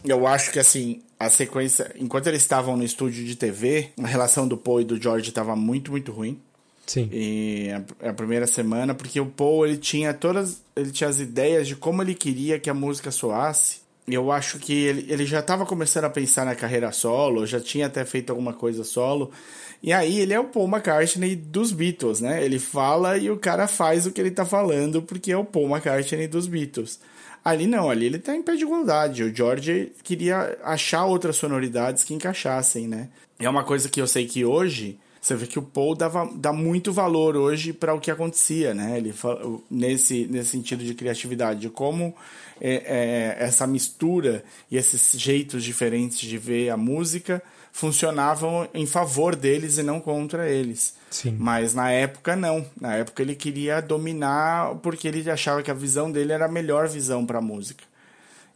Speaker 1: Eu acho que assim, a sequência, enquanto eles estavam no estúdio de TV, a relação do Paul e do George estava muito, muito ruim.
Speaker 2: Sim.
Speaker 1: E a, a, primeira semana, porque o Paul ele tinha todas, ele tinha as ideias de como ele queria que a música soasse eu acho que ele, ele já estava começando a pensar na carreira solo, já tinha até feito alguma coisa solo. E aí ele é o Paul McCartney dos Beatles, né? Ele fala e o cara faz o que ele tá falando porque é o Paul McCartney dos Beatles. Ali não, ali ele tá em pé de igualdade. O George queria achar outras sonoridades que encaixassem, né? É uma coisa que eu sei que hoje você vê que o Paul dava, dá muito valor hoje para o que acontecia, né? Ele nesse nesse sentido de criatividade, de como é, é, essa mistura e esses jeitos diferentes de ver a música funcionavam em favor deles e não contra eles.
Speaker 2: Sim.
Speaker 1: Mas na época não. Na época ele queria dominar porque ele achava que a visão dele era a melhor visão para a música.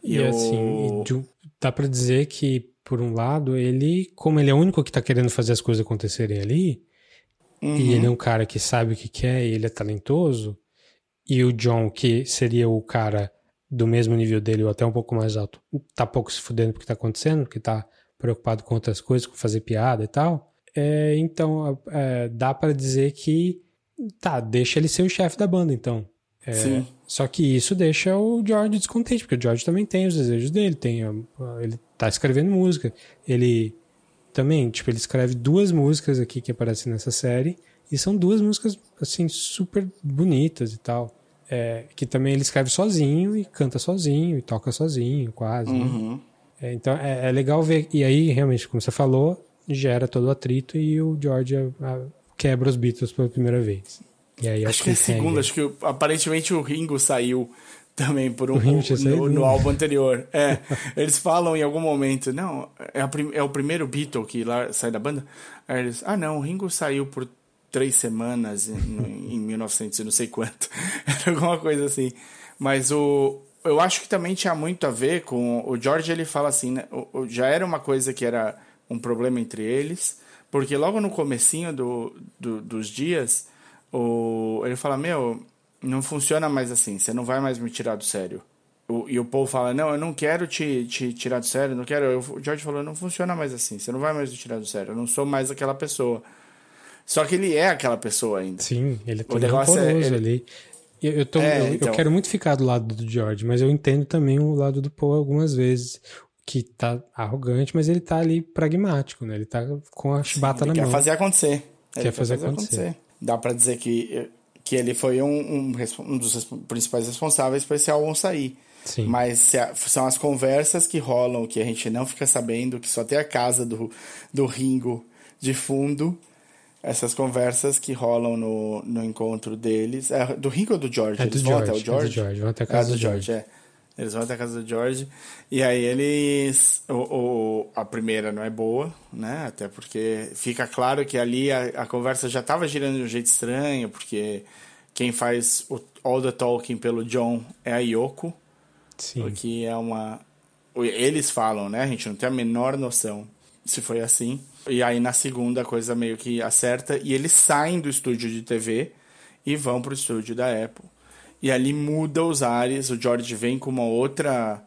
Speaker 2: E, e assim, e dá para dizer que por um lado ele, como ele é o único que está querendo fazer as coisas acontecerem ali, uhum. e ele é um cara que sabe o que quer, e ele é talentoso, e o John que seria o cara do mesmo nível dele ou até um pouco mais alto, tá pouco se fudendo porque tá acontecendo, porque tá preocupado com outras coisas, com fazer piada e tal. É, então, é, dá para dizer que tá, deixa ele ser o chefe da banda, então. É,
Speaker 1: Sim.
Speaker 2: Só que isso deixa o George descontente, porque o George também tem os desejos dele, tem, ele tá escrevendo música. Ele também, tipo, ele escreve duas músicas aqui que aparecem nessa série, e são duas músicas, assim, super bonitas e tal. É, que também ele escreve sozinho e canta sozinho e toca sozinho, quase. Né? Uhum. Né? É, então é, é, legal ver. E aí, realmente, como você falou, gera todo o atrito e o George a, a, quebra os Beatles pela primeira vez. Aí,
Speaker 1: acho que é a segunda, acho que aparentemente o Ringo saiu também por um no, no, álbum anterior. É, eles falam em algum momento, não, é, a, é o primeiro Beatle que lá sai da banda. Aí eles, ah não, o Ringo saiu por três semanas em, em 1900 e não sei quanto. Era alguma coisa assim. Mas o, eu acho que também tinha muito a ver com. O George ele fala assim, né? Já era uma coisa que era um problema entre eles, porque logo no comecinho do, do, dos dias, o, ele fala: Meu, não funciona mais assim, você não vai mais me tirar do sério. O, e o Paul fala: Não, eu não quero te, te tirar do sério, não quero. Eu, o George falou: Não funciona mais assim, você não vai mais me tirar do sério, eu não sou mais aquela pessoa. Só que ele é aquela pessoa ainda.
Speaker 2: Sim, ele é todo rancoroso é, ele... ali. Eu, eu, tô, é, eu, então... eu, quero muito ficar do lado do George, mas eu entendo também o lado do Paul algumas vezes, que tá arrogante, mas ele tá ali pragmático, né? Ele tá com a chibata Sim, na
Speaker 1: quer
Speaker 2: mão.
Speaker 1: Quer fazer acontecer.
Speaker 2: Quer fazer, fazer acontecer. acontecer.
Speaker 1: Dá para dizer que, que ele foi um, um, um dos principais responsáveis para esse álbum sair.
Speaker 2: Sim.
Speaker 1: Mas são as conversas que rolam, que a gente não fica sabendo, que só tem a casa do, do Ringo de fundo essas conversas que rolam no, no encontro deles. É do Rico ou do George?
Speaker 2: É do
Speaker 1: eles
Speaker 2: George,
Speaker 1: vão até o George? É do
Speaker 2: George, vão até a casa
Speaker 1: é do, do George. George. É. Eles vão até a casa do George. E aí eles. O, o, a primeira não é boa, né? Até porque fica claro que ali a, a conversa já estava girando de um jeito estranho, porque quem faz o All the Talking pelo John é a Yoko.
Speaker 2: Sim.
Speaker 1: O que é uma. Eles falam, né? A gente não tem a menor noção se foi assim. E aí na segunda a coisa meio que acerta e eles saem do estúdio de TV e vão pro estúdio da Apple. E ali muda os ares, o George vem com uma outra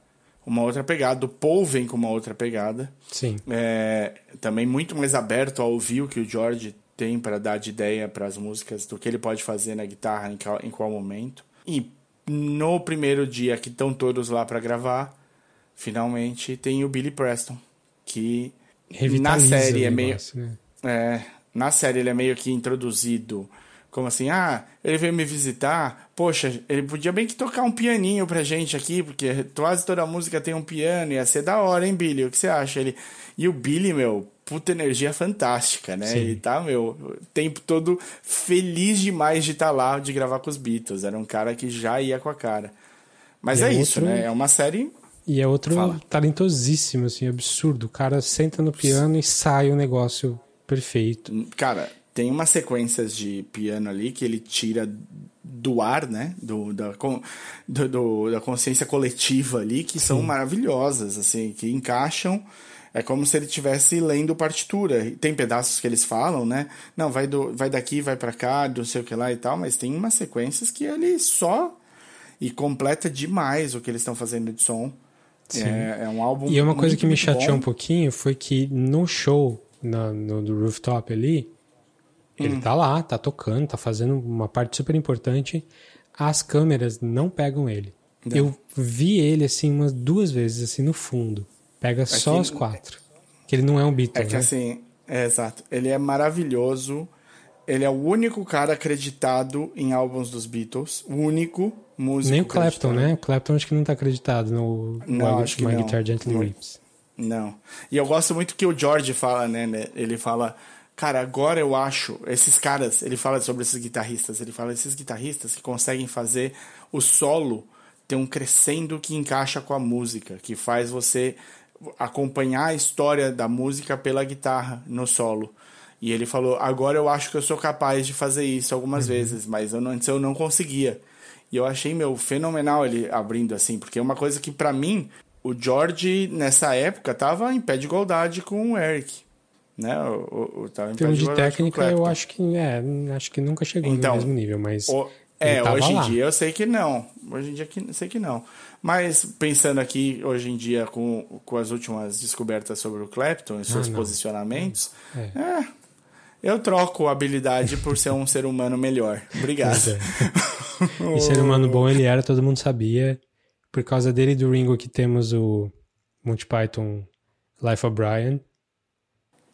Speaker 1: uma outra pegada, o Paul vem com uma outra pegada.
Speaker 2: Sim.
Speaker 1: É, também muito mais aberto a ouvir o que o George tem para dar de ideia para as músicas, do que ele pode fazer na guitarra em qual, em qual momento. E no primeiro dia que estão todos lá para gravar, finalmente tem o Billy Preston, que na série é meio. Né? É, na série ele é meio que introduzido como assim, ah, ele veio me visitar, poxa, ele podia bem que tocar um pianinho pra gente aqui, porque quase toda música tem um piano, ia ser da hora, hein, Billy? O que você acha? Ele... E o Billy, meu, puta energia fantástica, né? Sim. Ele tá, meu, o tempo todo feliz demais de estar tá lá, de gravar com os Beatles. Era um cara que já ia com a cara. Mas é,
Speaker 2: é
Speaker 1: isso,
Speaker 2: outro-
Speaker 1: né? É uma série.
Speaker 2: E é outro
Speaker 1: Fala.
Speaker 2: talentosíssimo, assim, absurdo. O cara senta no piano e sai um negócio perfeito.
Speaker 1: Cara, tem umas sequências de piano ali que ele tira do ar, né? Do, da, do- do- da consciência coletiva ali, que são maravilhosas, assim, que encaixam. É como se ele estivesse lendo partitura. Tem pedaços que eles falam, né? Não, vai, do, vai daqui, vai pra cá, não sei o que lá e tal, mas tem umas sequências que ele só. E completa demais o que eles estão fazendo de som. É, é um álbum.
Speaker 2: E uma coisa
Speaker 1: muito,
Speaker 2: que me chateou
Speaker 1: bom.
Speaker 2: um pouquinho foi que no show, na, no do rooftop ali,
Speaker 1: Hum.
Speaker 2: ele tá lá, tá tocando, tá fazendo uma parte super importante. As câmeras não pegam ele.
Speaker 1: Não.
Speaker 2: Eu vi ele assim umas duas vezes, assim, no fundo. Pega só
Speaker 1: que-
Speaker 2: os quatro. Que ele não é um Beatle,
Speaker 1: É que
Speaker 2: né?
Speaker 1: assim, é exato. Ele é maravilhoso. Ele é o único cara acreditado em álbuns dos Beatles. O único músico.
Speaker 2: Nem o Clapton,
Speaker 1: acreditado.
Speaker 2: né? O Clapton acho que não tá acreditado no
Speaker 1: Não, acho que
Speaker 2: My
Speaker 1: não.
Speaker 2: Guitar Gently. Weeps.
Speaker 1: Não. E eu gosto muito que o George fala, né, né? Ele fala, cara, agora eu acho, esses caras, ele fala sobre esses guitarristas, ele fala, esses guitarristas que conseguem fazer o solo ter um crescendo que encaixa com a música, que faz você acompanhar a história da música pela guitarra no solo. E ele falou, agora eu acho que eu sou capaz de fazer isso algumas vezes, mas eu não- antes eu não conseguia. E eu achei, meu, fenomenal ele abrindo assim, porque é uma coisa que pra mim, o George nessa época tava em pé de igualdade com o Eric, né? O, o, o- tava em
Speaker 2: termos
Speaker 1: de o
Speaker 2: técnica, eu acho que é, acho que nunca chegou
Speaker 1: Então,
Speaker 2: no mesmo nível, mas
Speaker 1: O- é, hoje em
Speaker 2: lá.
Speaker 1: dia eu sei que não. Hoje em dia que, sei que não. Mas pensando aqui, hoje em dia, com, com as últimas descobertas sobre o Clapton e seus
Speaker 2: Ah,
Speaker 1: posicionamentos,
Speaker 2: É.
Speaker 1: é, eu troco a habilidade por ser um ser humano melhor. Obrigado.
Speaker 2: É. E ser humano bom ele era, todo mundo sabia. Por causa dele e do Ringo que temos o Monty Python Life of Brian.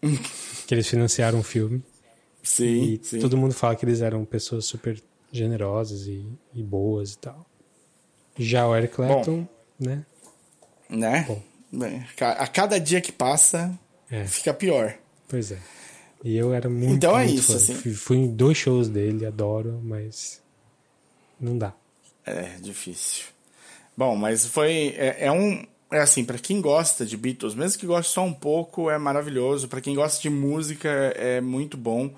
Speaker 2: Que eles financiaram um filme.
Speaker 1: Sim,
Speaker 2: E
Speaker 1: sim.
Speaker 2: todo mundo fala que eles eram pessoas super generosas e, e boas e tal. Já o Eric Clapton, né?
Speaker 1: Né?
Speaker 2: Bom.
Speaker 1: A cada dia que passa,
Speaker 2: É.
Speaker 1: fica pior.
Speaker 2: Pois é. E eu era muito,
Speaker 1: Então é
Speaker 2: muito
Speaker 1: isso,
Speaker 2: fã.
Speaker 1: assim.
Speaker 2: Fui, fui em dois shows dele, adoro, mas não dá.
Speaker 1: É difícil. Bom, mas foi. É, é um. É assim, pra quem gosta de Beatles, mesmo que goste só um pouco, é maravilhoso. Pra quem gosta de música, é muito bom.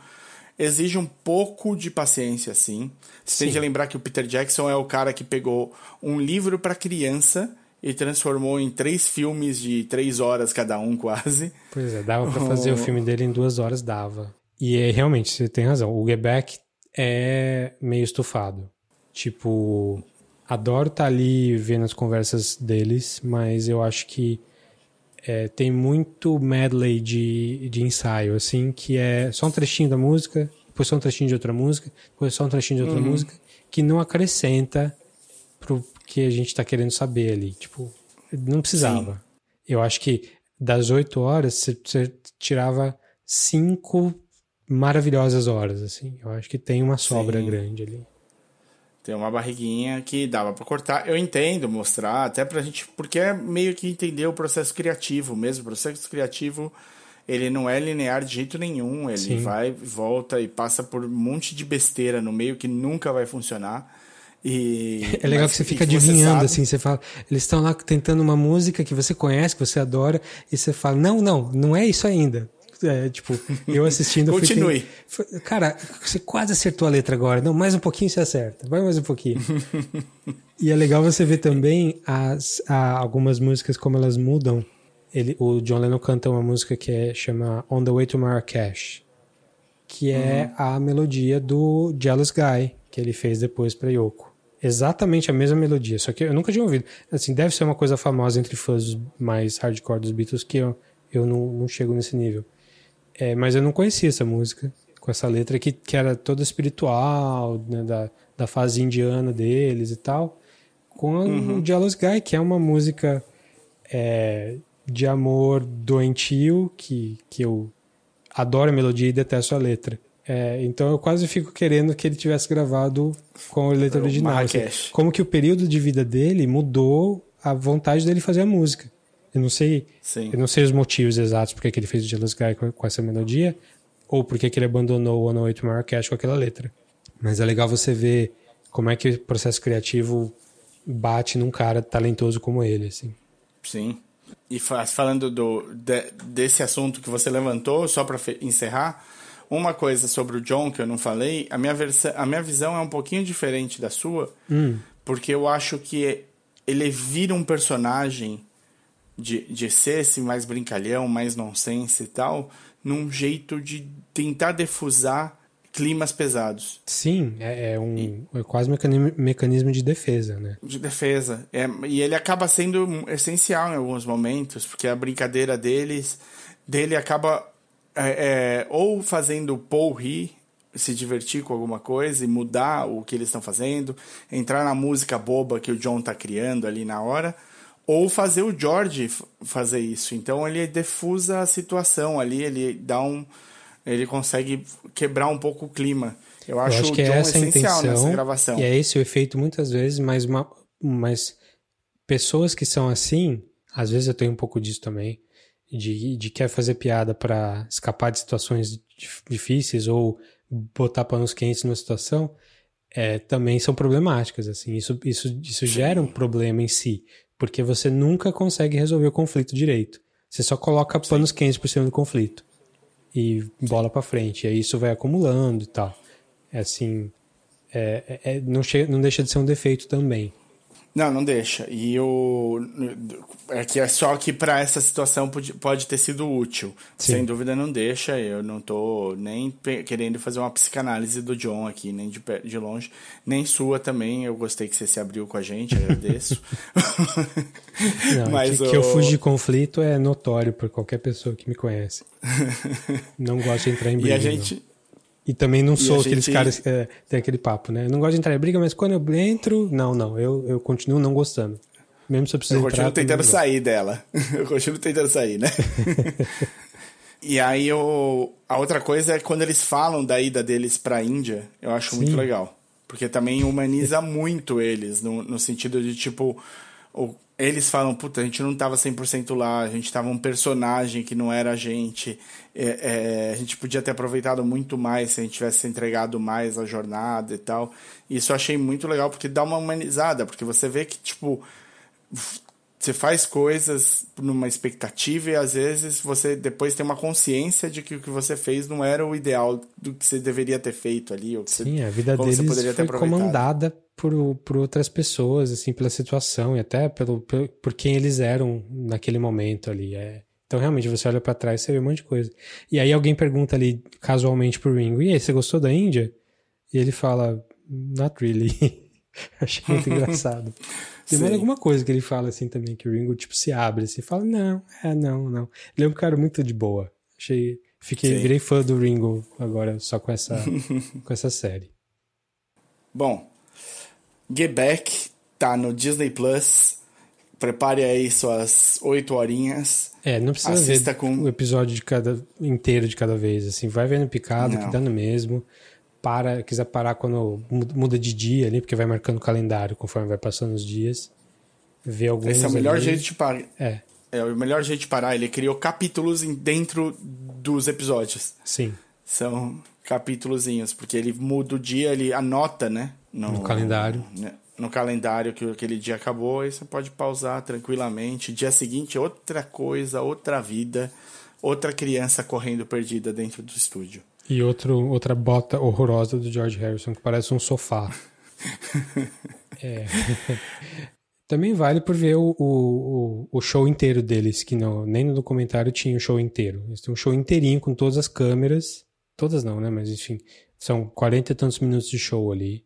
Speaker 1: Exige um pouco de paciência, sim. Você tem de lembrar que o Peter Jackson é o cara que pegou um livro pra criança e transformou em três filmes de três horas cada um, quase.
Speaker 2: Pois é, dava pra fazer o filme dele em duas horas, dava. E é, realmente, você tem razão. O Get Back é meio estufado. Tipo, adoro estar ali vendo as conversas deles, mas eu acho que é, tem muito medley de, de ensaio, assim, que é só um trechinho da música, depois só um trechinho de outra música, depois só um trechinho de outra música, que não acrescenta pro que a gente tá querendo saber ali. Tipo, não precisava. Eu acho que das oito horas, você- você tirava cinco maravilhosas horas, assim. Eu acho que tem uma sobra
Speaker 1: Sim.
Speaker 2: grande ali.
Speaker 1: Tem uma barriguinha que dava pra cortar. Eu entendo mostrar, até pra gente. Porque é meio que entender o processo criativo mesmo. O processo criativo, ele não é linear de jeito nenhum. Ele
Speaker 2: Sim.
Speaker 1: vai, volta e passa por um monte de besteira no meio que nunca vai funcionar. E,
Speaker 2: É legal
Speaker 1: mas
Speaker 2: que você fica
Speaker 1: você
Speaker 2: adivinhando,
Speaker 1: sabe-
Speaker 2: assim, você fala, eles estão lá tentando uma música que você conhece, que você adora, e você fala, não, não, não é isso ainda. É, tipo, eu assistindo... fui
Speaker 1: Continue.
Speaker 2: foi- Cara, você quase acertou a letra agora. Não, mais um pouquinho você acerta. Vai mais um pouquinho. e é legal você ver também as, a- algumas músicas, como elas mudam. Ele, o John Lennon canta uma música que é, chama On the Way to Marrakesh, que é a melodia do Jealous Guy, que ele fez depois para Yoko. Exatamente a mesma melodia, só que eu nunca tinha ouvido. Assim, deve ser uma coisa famosa entre fãs mais hardcore dos Beatles, que eu, eu não, não chego nesse nível. É, mas eu não conhecia essa música, com essa letra que, que era toda espiritual, né, da, da fase indiana deles e tal, com o Jealous Guy, que é uma música é, de amor doentio, que, que eu adoro a melodia e detesto a letra. É, então eu quase fico querendo que ele tivesse gravado com a letra
Speaker 1: O
Speaker 2: original. assim. Como que o período de vida dele mudou a vontade dele fazer a música. Eu não sei,
Speaker 1: Sim.
Speaker 2: eu não sei os motivos exatos porque que ele fez o Jealous Guy com, com essa melodia, ou porque que ele abandonou o One Way to Marrakesh com aquela letra. Mas é legal você ver como é que o processo criativo bate num cara talentoso como ele, assim.
Speaker 1: Sim. E falando do, de, desse assunto que você levantou, só para encerrar, uma coisa sobre o John que eu não falei, a minha, versão, a minha visão é um pouquinho diferente da sua,
Speaker 2: hum.
Speaker 1: porque eu acho que ele vira um personagem de, de ser esse mais brincalhão, mais nonsense e tal, num jeito de tentar defusar climas pesados.
Speaker 2: Sim, é, é um e, é quase um mecanismo, de defesa, né?
Speaker 1: De defesa. É, e ele acaba sendo essencial em alguns momentos, porque a brincadeira deles dele acaba é, é, ou fazendo o Paul rir, se divertir com alguma coisa e mudar o que eles estão fazendo, entrar na música boba que o John tá criando ali na hora, ou fazer o George fazer isso. Então ele defusa a situação ali, ele dá um ele consegue quebrar um pouco o clima. Eu acho,
Speaker 2: Eu acho que
Speaker 1: o
Speaker 2: é
Speaker 1: John
Speaker 2: essa
Speaker 1: essencial
Speaker 2: intenção,
Speaker 1: nessa gravação.
Speaker 2: E é esse o efeito muitas vezes, mas, uma, mas pessoas que são assim, às vezes eu tenho um pouco disso também, de, de quer fazer piada para escapar de situações difíceis ou botar panos quentes numa situação, é, também são problemáticas. Assim, isso, isso, isso gera um problema em si, porque você nunca consegue resolver o conflito direito. Você só coloca panos Sim. quentes por cima do conflito e bola para frente. E aí isso vai acumulando e tal. É assim, é, é, é não, chega, não deixa de ser um defeito também.
Speaker 1: Não, não deixa. E o é que é só que para essa situação pode, pode ter sido útil. Sim. Sem dúvida não deixa. Eu não tô nem querendo fazer uma psicanálise do John aqui, nem de, de longe, nem sua também. Eu gostei que você se abriu com a gente, agradeço.
Speaker 2: não, Mas que, o... que eu fujo de conflito é notório por qualquer pessoa que me conhece. não gosto de entrar em briga.
Speaker 1: E a gente
Speaker 2: não. E também não sou aqueles gente... caras que é, tem aquele papo, né? Eu não gosto de entrar em briga, mas quando eu entro, não, não, eu, eu continuo não gostando. Mesmo se eu preciso
Speaker 1: eu
Speaker 2: entrar.
Speaker 1: Eu continuo tentando sair dela. Eu continuo tentando sair, né? e aí eu... a outra coisa é quando eles falam da ida deles pra Índia, eu acho Sim. muito legal. Porque também humaniza muito eles, no, no sentido de tipo. O, eles falam, puta, a gente não tava 100% lá, a gente tava um personagem que não era a gente. É, é, a gente podia ter aproveitado muito mais se a gente tivesse entregado mais a jornada e tal. Isso eu achei muito legal porque dá uma humanizada, porque você vê que, tipo, você faz coisas numa expectativa e às vezes você depois tem uma consciência de que o que você fez não era o ideal do que você deveria ter feito ali.
Speaker 2: Sim,
Speaker 1: você,
Speaker 2: a vida deles foi comandada por, por outras pessoas, assim, pela situação e até pelo, pelo, por quem eles eram naquele momento ali. É. Então, realmente, você olha para trás e você vê um monte de coisa. E aí alguém pergunta ali, casualmente, pro Ringo, e aí, você gostou da Índia? E ele fala, not really. Achei muito engraçado. Tem mais alguma coisa que ele fala assim também, que o Ringo, tipo, se abre assim, fala, não, é, não, não. Ele é um cara muito de boa. Achei, fiquei, Sim. virei fã do Ringo agora, só com essa, com essa série.
Speaker 1: Bom, Get Back tá no Disney Plus. Prepare aí suas oito horinhas.
Speaker 2: É, não precisa Assista ver com... o episódio de cada, inteiro de cada vez, assim. Vai vendo picado, não. que dá no mesmo. Para, quiser parar quando muda de dia ali, porque vai marcando o calendário conforme vai passando os dias. Ver alguns
Speaker 1: Esse é o melhor ali. jeito de parar.
Speaker 2: É.
Speaker 1: É o melhor jeito de parar. Ele criou capítulos dentro dos episódios.
Speaker 2: Sim.
Speaker 1: São capítulozinhos, porque ele muda o dia, ele anota, né?
Speaker 2: No, no calendário.
Speaker 1: Né, no calendário que aquele dia acabou, aí você pode pausar tranquilamente. Dia seguinte, outra coisa, outra vida, outra criança correndo perdida dentro do estúdio.
Speaker 2: E outro, outra bota horrorosa do George Harrison, que parece um sofá. é. Também vale por ver o, o, o show inteiro deles, que não, nem no documentário tinha o show inteiro. Eles têm um show inteirinho com todas as câmeras. Todas não, né? Mas enfim, são 40 e tantos minutos de show ali.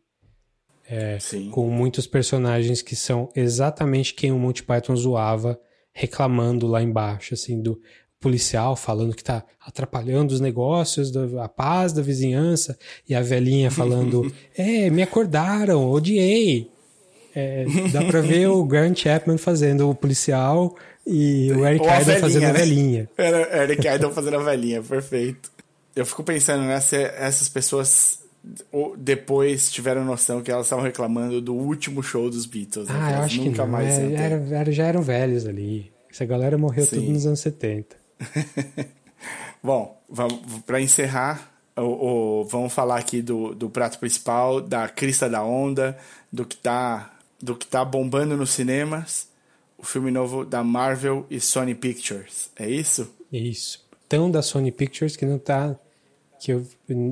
Speaker 2: É, com muitos personagens que são exatamente quem o Monty Python zoava, reclamando lá embaixo, assim, do policial falando que tá atrapalhando os negócios, a paz da vizinhança, e a velhinha falando, é, me acordaram, odiei. É, dá pra ver o Grant Chapman fazendo o policial e o Eric Idle fazendo a né? velhinha.
Speaker 1: Era Eric Idle fazendo a velhinha, perfeito. Eu fico pensando, né, se essas pessoas depois tiveram noção que elas estavam reclamando do último show dos Beatles.
Speaker 2: Né? Ah, eu acho nunca que não. mais é, era, era, já eram velhos ali. Essa galera morreu Sim. tudo nos anos 70.
Speaker 1: Bom, para encerrar, o, o, vamos falar aqui do, do prato principal, da crista da onda, do que está do que tá bombando nos cinemas, o filme novo da Marvel e Sony Pictures. É isso?
Speaker 2: Isso. Tão da Sony Pictures que não tá. Que eu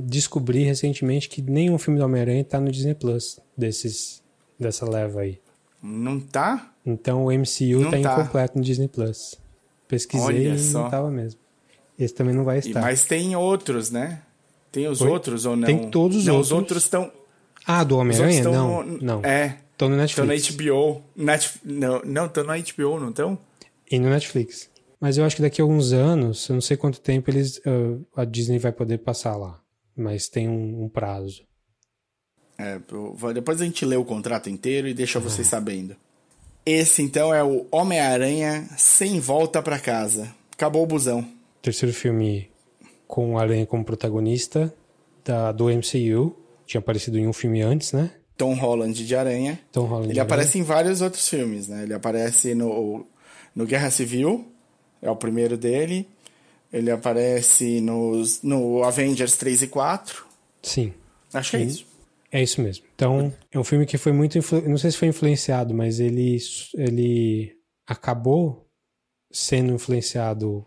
Speaker 2: descobri recentemente que nenhum filme do Homem-Aranha tá no Disney Plus desses, dessa leva aí.
Speaker 1: Não tá?
Speaker 2: Então o MCU
Speaker 1: Não
Speaker 2: tá,
Speaker 1: tá.
Speaker 2: incompleto no Disney Plus. Pesquisei e não tava mesmo. Esse também não vai
Speaker 1: E-
Speaker 2: estar.
Speaker 1: mas tem outros, né? Tem os
Speaker 2: Oi?
Speaker 1: outros ou não?
Speaker 2: Tem todos os
Speaker 1: não,
Speaker 2: outros.
Speaker 1: Os outros estão.
Speaker 2: Ah, do Homem-Aranha? Não,
Speaker 1: no-
Speaker 2: não.
Speaker 1: É.
Speaker 2: Estão no
Speaker 1: Estão na
Speaker 2: Netflix.
Speaker 1: HBO. Net, não, estão na HBO, não estão?
Speaker 2: E no Netflix. Mas eu acho que daqui a alguns anos, eu não sei quanto tempo eles ah, a Disney vai poder passar lá. Mas tem um, um prazo.
Speaker 1: É, depois a gente lê o contrato inteiro e deixa
Speaker 2: Uhum.
Speaker 1: vocês sabendo. Esse então é o Homem-Aranha sem volta pra casa. Acabou o busão.
Speaker 2: Terceiro filme com o Aranha como protagonista da, do MCU. Tinha aparecido em um filme antes, né?
Speaker 1: Tom Holland de Aranha.
Speaker 2: Tom Holland.
Speaker 1: Ele aparece em vários outros filmes, né? Ele aparece no, no Guerra Civil, é o primeiro dele. Ele aparece nos, no Avengers 3 e 4.
Speaker 2: Sim.
Speaker 1: Acho que é
Speaker 2: Sim.
Speaker 1: isso.
Speaker 2: É isso mesmo. Então, é um filme que foi muito. influ- Não sei se foi influenciado, mas ele, ele acabou sendo influenciado,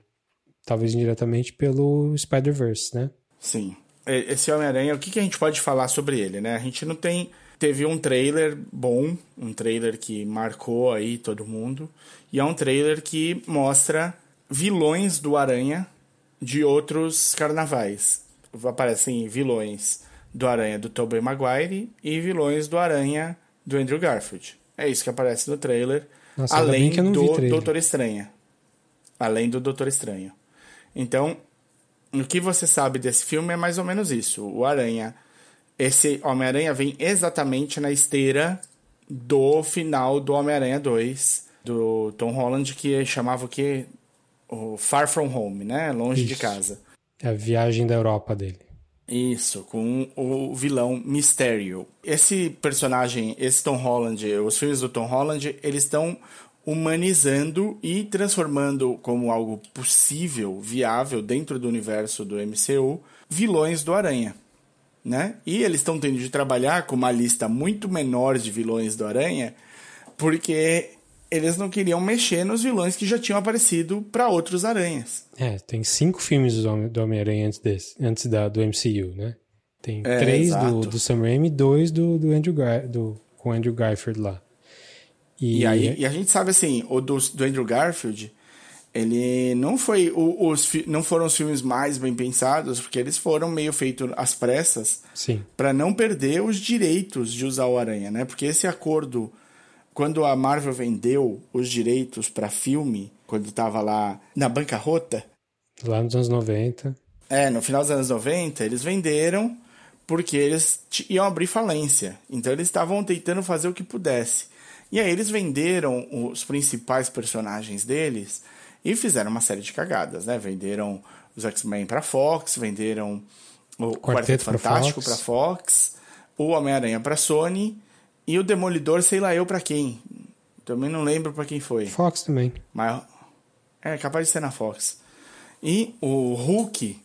Speaker 2: talvez indiretamente, pelo Spider-Verse, né?
Speaker 1: Sim. Esse Homem-Aranha, o que, que a gente pode falar sobre ele, né? A gente não tem. Teve um trailer bom, um trailer que marcou aí todo mundo. E é um trailer que mostra vilões do Aranha de outros carnavais. Aparecem vilões do Aranha do Tobey Maguire e vilões do Aranha do Andrew Garfield. É isso que aparece no trailer.
Speaker 2: Nossa,
Speaker 1: além do
Speaker 2: trailer.
Speaker 1: Doutor Estranha. Além do Doutor Estranho. Então, o que você sabe desse filme é mais ou menos isso. O Aranha, esse Homem-Aranha vem exatamente na esteira do final do Homem-Aranha 2, do Tom Holland, que chamava o quê? O Far From Home, né? Longe de
Speaker 2: Isso.
Speaker 1: casa.
Speaker 2: É a viagem da Europa dele.
Speaker 1: Isso, com o vilão Mysterio. Esse personagem, esse Tom Holland, os filmes do Tom Holland, eles estão humanizando e transformando como algo possível, viável dentro do universo do MCU, vilões do Aranha, né? E eles estão tendo de trabalhar com uma lista muito menor de vilões do Aranha, porque eles não queriam mexer nos vilões que já tinham aparecido para outros aranhas.
Speaker 2: É, tem cinco filmes do Homem- do Homem-Aranha antes, desse, antes da, do MCU, né? Tem
Speaker 1: É,
Speaker 2: três do,
Speaker 1: exato.
Speaker 2: do Sam Raimi e dois do, do Andrew Gar, do, com o Andrew Garfield lá. E,
Speaker 1: E aí, e a gente sabe assim, o do, do Andrew Garfield, ele não foi o- os não foram os filmes mais bem pensados, porque eles foram meio feitos às pressas
Speaker 2: Sim,
Speaker 1: para não perder os direitos de usar o Aranha, né? Porque esse acordo quando a Marvel vendeu os direitos para filme, quando tava lá na bancarrota,
Speaker 2: lá nos anos 90.
Speaker 1: é, no final dos anos 90, eles venderam porque eles iam abrir falência. Então eles estavam tentando fazer o que pudesse. E aí eles venderam os principais personagens deles e fizeram uma série de cagadas, né? Venderam os X-Men para Fox, venderam o Quarteto,
Speaker 2: pra
Speaker 1: Fantástico
Speaker 2: Fox.
Speaker 1: para Fox, o Homem-Aranha para Sony e o Demolidor, sei lá eu para quem. Também não lembro para quem foi.
Speaker 2: Fox também.
Speaker 1: Mas é capaz de ser na Fox. E o Hulk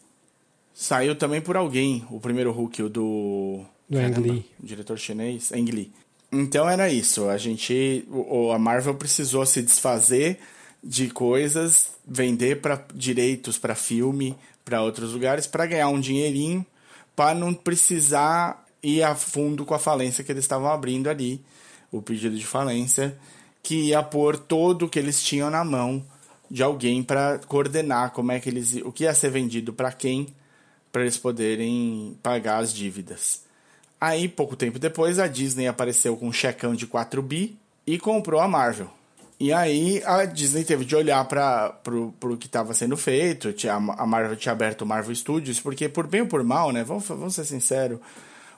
Speaker 1: saiu também por alguém. O primeiro Hulk, o do.
Speaker 2: Do Ang Lee.
Speaker 1: O diretor chinês, Ang Lee. Então era isso. A gente. A Marvel precisou se desfazer de coisas, vender para direitos para filme, para outros lugares, para ganhar um dinheirinho, para não precisar ir a fundo com a falência que eles estavam abrindo ali, o pedido de falência, que ia pôr todo o que eles tinham na mão de alguém para coordenar como é que eles o que ia ser vendido para quem para eles poderem pagar as dívidas. Aí, pouco tempo depois, a Disney apareceu com um checão de 4 bi e comprou a Marvel. E aí a Disney teve de olhar para pro que estava sendo feito. A Marvel tinha aberto o Marvel Studios, porque por bem ou por mal, né? Vamos, vamos ser sinceros.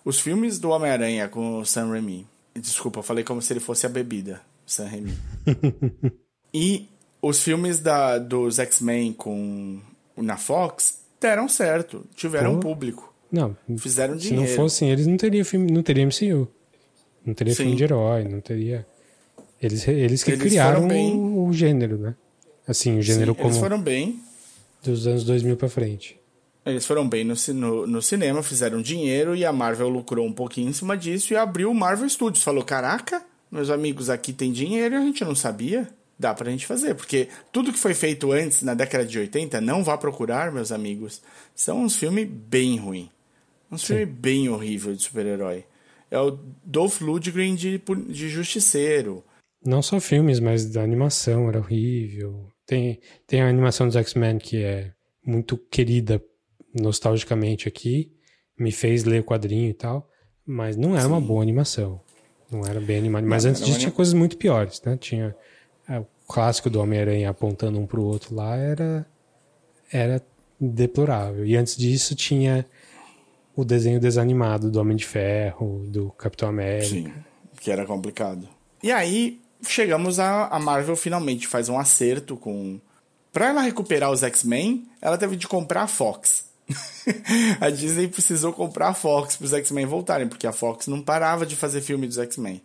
Speaker 1: Os filmes do Homem-Aranha com o Sam Raimi. Desculpa, eu falei como se ele fosse a bebida, Sam Raimi. e os filmes da, dos X-Men com na Fox deram certo, tiveram
Speaker 2: Pô.
Speaker 1: público.
Speaker 2: Não,
Speaker 1: Fizeram
Speaker 2: se
Speaker 1: dinheiro.
Speaker 2: não fossem eles, não teria filme, não teria MCU. Não teria
Speaker 1: Sim.
Speaker 2: filme de herói, não teria. Eles, eles que
Speaker 1: Eles
Speaker 2: criaram
Speaker 1: bem.
Speaker 2: o, o gênero, né? Assim, o gênero
Speaker 1: Sim,
Speaker 2: como
Speaker 1: Eles foram bem.
Speaker 2: dos anos 2000 pra frente.
Speaker 1: Eles foram bem no, no, no cinema, fizeram dinheiro e a Marvel lucrou um pouquinho em cima disso e abriu o Marvel Studios. Falou: caraca, meus amigos, aqui tem dinheiro e a gente não sabia. Dá pra gente fazer, porque tudo que foi feito antes, na década de 80, não vá procurar, meus amigos, são uns filmes bem ruins. Uns filmes bem horrível de super-herói. É o Dolph Lundgren de, de Justiceiro.
Speaker 2: Não só filmes, mas da animação era horrível. Tem, tem a animação dos X-Men que é muito querida nostalgicamente aqui, me fez ler o quadrinho e tal, mas não era Sim. uma boa animação. Não era bem animado. Mas não, antes disso tinha coisas muito piores, né? Tinha é, o clássico do Homem-Aranha apontando um pro outro lá, era, era deplorável. E antes disso tinha o desenho desanimado do Homem de Ferro, do Capitão América. Sim,
Speaker 1: que era complicado. E aí chegamos a, a Marvel finalmente faz um acerto com. Pra ela recuperar os X-Men, ela teve de comprar a Fox. a Disney precisou comprar a Fox para os X-Men voltarem, porque a Fox não parava de fazer filme dos X-Men.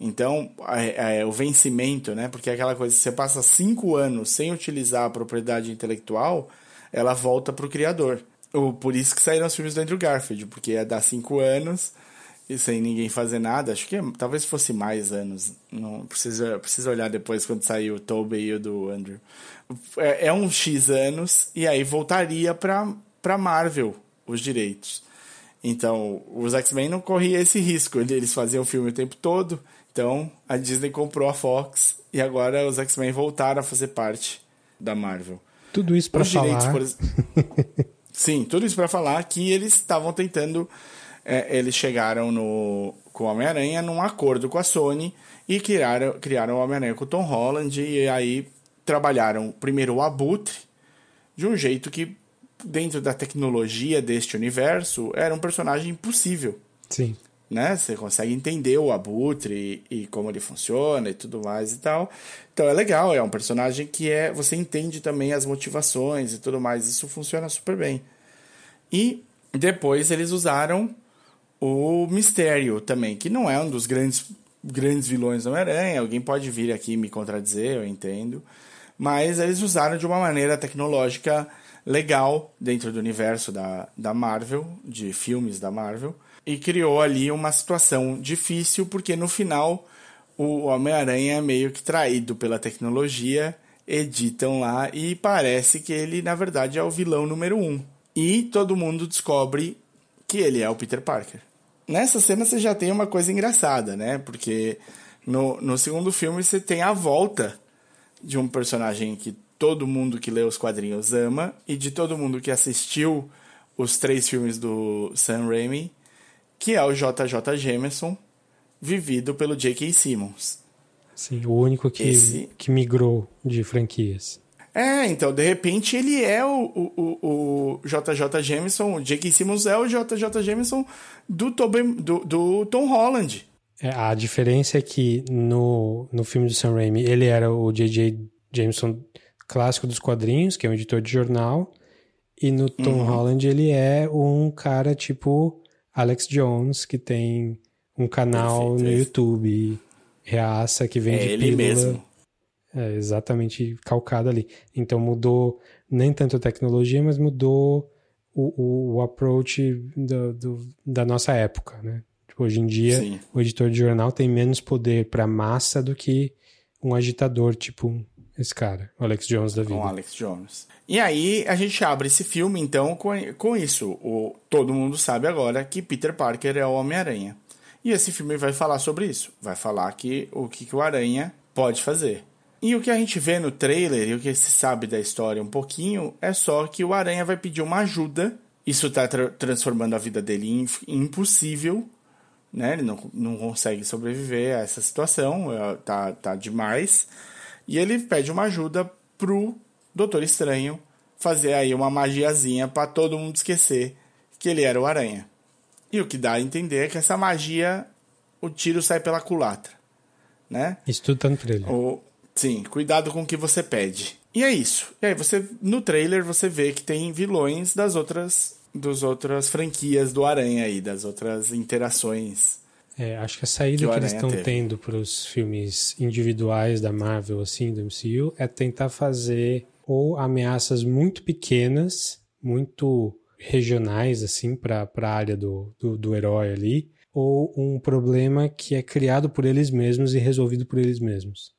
Speaker 1: Então, é, é, o vencimento, né? Porque é aquela coisa, você passa cinco anos sem utilizar a propriedade intelectual, ela volta para o criador. Por isso que saíram os filmes do Andrew Garfield, porque ia dar cinco anos e sem ninguém fazer nada. Acho que talvez fosse mais anos. Não precisa, precisa olhar depois quando saiu o Tobey e o do Andrew. É, é um X anos e aí voltaria para para Marvel os direitos. Então, os X-Men não corriam esse risco, eles faziam o filme o tempo todo. Então, a Disney comprou a Fox e agora os X-Men voltaram a fazer parte da Marvel.
Speaker 2: Tudo isso para falar. Por...
Speaker 1: Sim, tudo isso para falar que eles estavam tentando. É, eles chegaram no, com o Homem-Aranha num acordo com a Sony e criaram, criaram o Homem-Aranha com o Tom Holland. E aí trabalharam primeiro o Abutre de um jeito que dentro da tecnologia deste universo, era um personagem impossível.
Speaker 2: Sim.
Speaker 1: Né? Você consegue entender o Abutre e, e, como ele funciona e tudo mais e tal. Então é legal, é um personagem que é. Você entende também as motivações e tudo mais. Isso funciona super bem. E depois eles usaram o Mistério também, que não é um dos grandes, grandes vilões do Homem-Aranha. Alguém pode vir aqui me contradizer, eu entendo. Mas eles usaram de uma maneira tecnológica legal dentro do universo da, da Marvel, de filmes da Marvel, e criou ali uma situação difícil, porque no final o Homem-Aranha é meio que traído pela tecnologia, editam lá e parece que ele, na verdade, é o vilão número um. E todo mundo descobre que ele é o Peter Parker. Nessa cena você já tem uma coisa engraçada, né? Porque no, no segundo filme você tem a volta de um personagem que todo mundo que lê os quadrinhos ama e de todo mundo que assistiu os três filmes do Sam Raimi, que é o JJ Jameson, vivido pelo J.K. Simmons.
Speaker 2: Sim, o único que, Esse... que migrou de franquias.
Speaker 1: É, então, de repente ele é o, o, o, JJ Jameson, o J.K. Simmons é o JJ Jameson do, Tobey, do, do Tom Holland.
Speaker 2: É, a diferença é que no, no filme do Sam Raimi ele era o J.J. Jameson clássico dos quadrinhos, que é um editor de jornal, e no Tom uhum. Holland ele é um cara tipo Alex Jones, que tem um canal Perfeito. no YouTube, reaça, que vende é ele pílula. mesmo. É exatamente calcado ali. Então mudou nem tanto a tecnologia, mas mudou o, o, o approach do, do, da nossa época, né? Tipo, hoje em dia, Sim. o editor de jornal tem menos poder para massa do que um agitador, tipo esse cara, o Alex Jones da vida.
Speaker 1: Com Alex Jones. E aí a gente abre esse filme, então, com, com isso. O, todo mundo sabe agora que Peter Parker é o Homem-Aranha. E esse filme vai falar sobre isso. Vai falar que o que, que o Aranha pode fazer. E o que a gente vê no trailer e o que se sabe da história um pouquinho é só que o Aranha vai pedir uma ajuda. Isso está tra transformando a vida dele em impossível. Né? Ele não, não consegue sobreviver a essa situação. É, tá, tá demais. E ele pede uma ajuda pro Doutor Estranho fazer aí uma magiazinha para todo mundo esquecer que ele era o Aranha. E o que dá a entender é que essa magia, o tiro sai pela culatra, né?
Speaker 2: Isso tudo tá no trailer.
Speaker 1: O, sim, cuidado com o que você pede. E é isso. E aí você no trailer você vê que tem vilões das outras das outras franquias do Aranha aí, das outras interações
Speaker 2: é, acho que a saída que, que eles estão tendo para os filmes individuais da Marvel, assim, do MCU, é tentar fazer ou ameaças muito pequenas, muito regionais, assim, para a área do, do, do, herói ali, ou um problema que é criado por eles mesmos e resolvido por eles mesmos.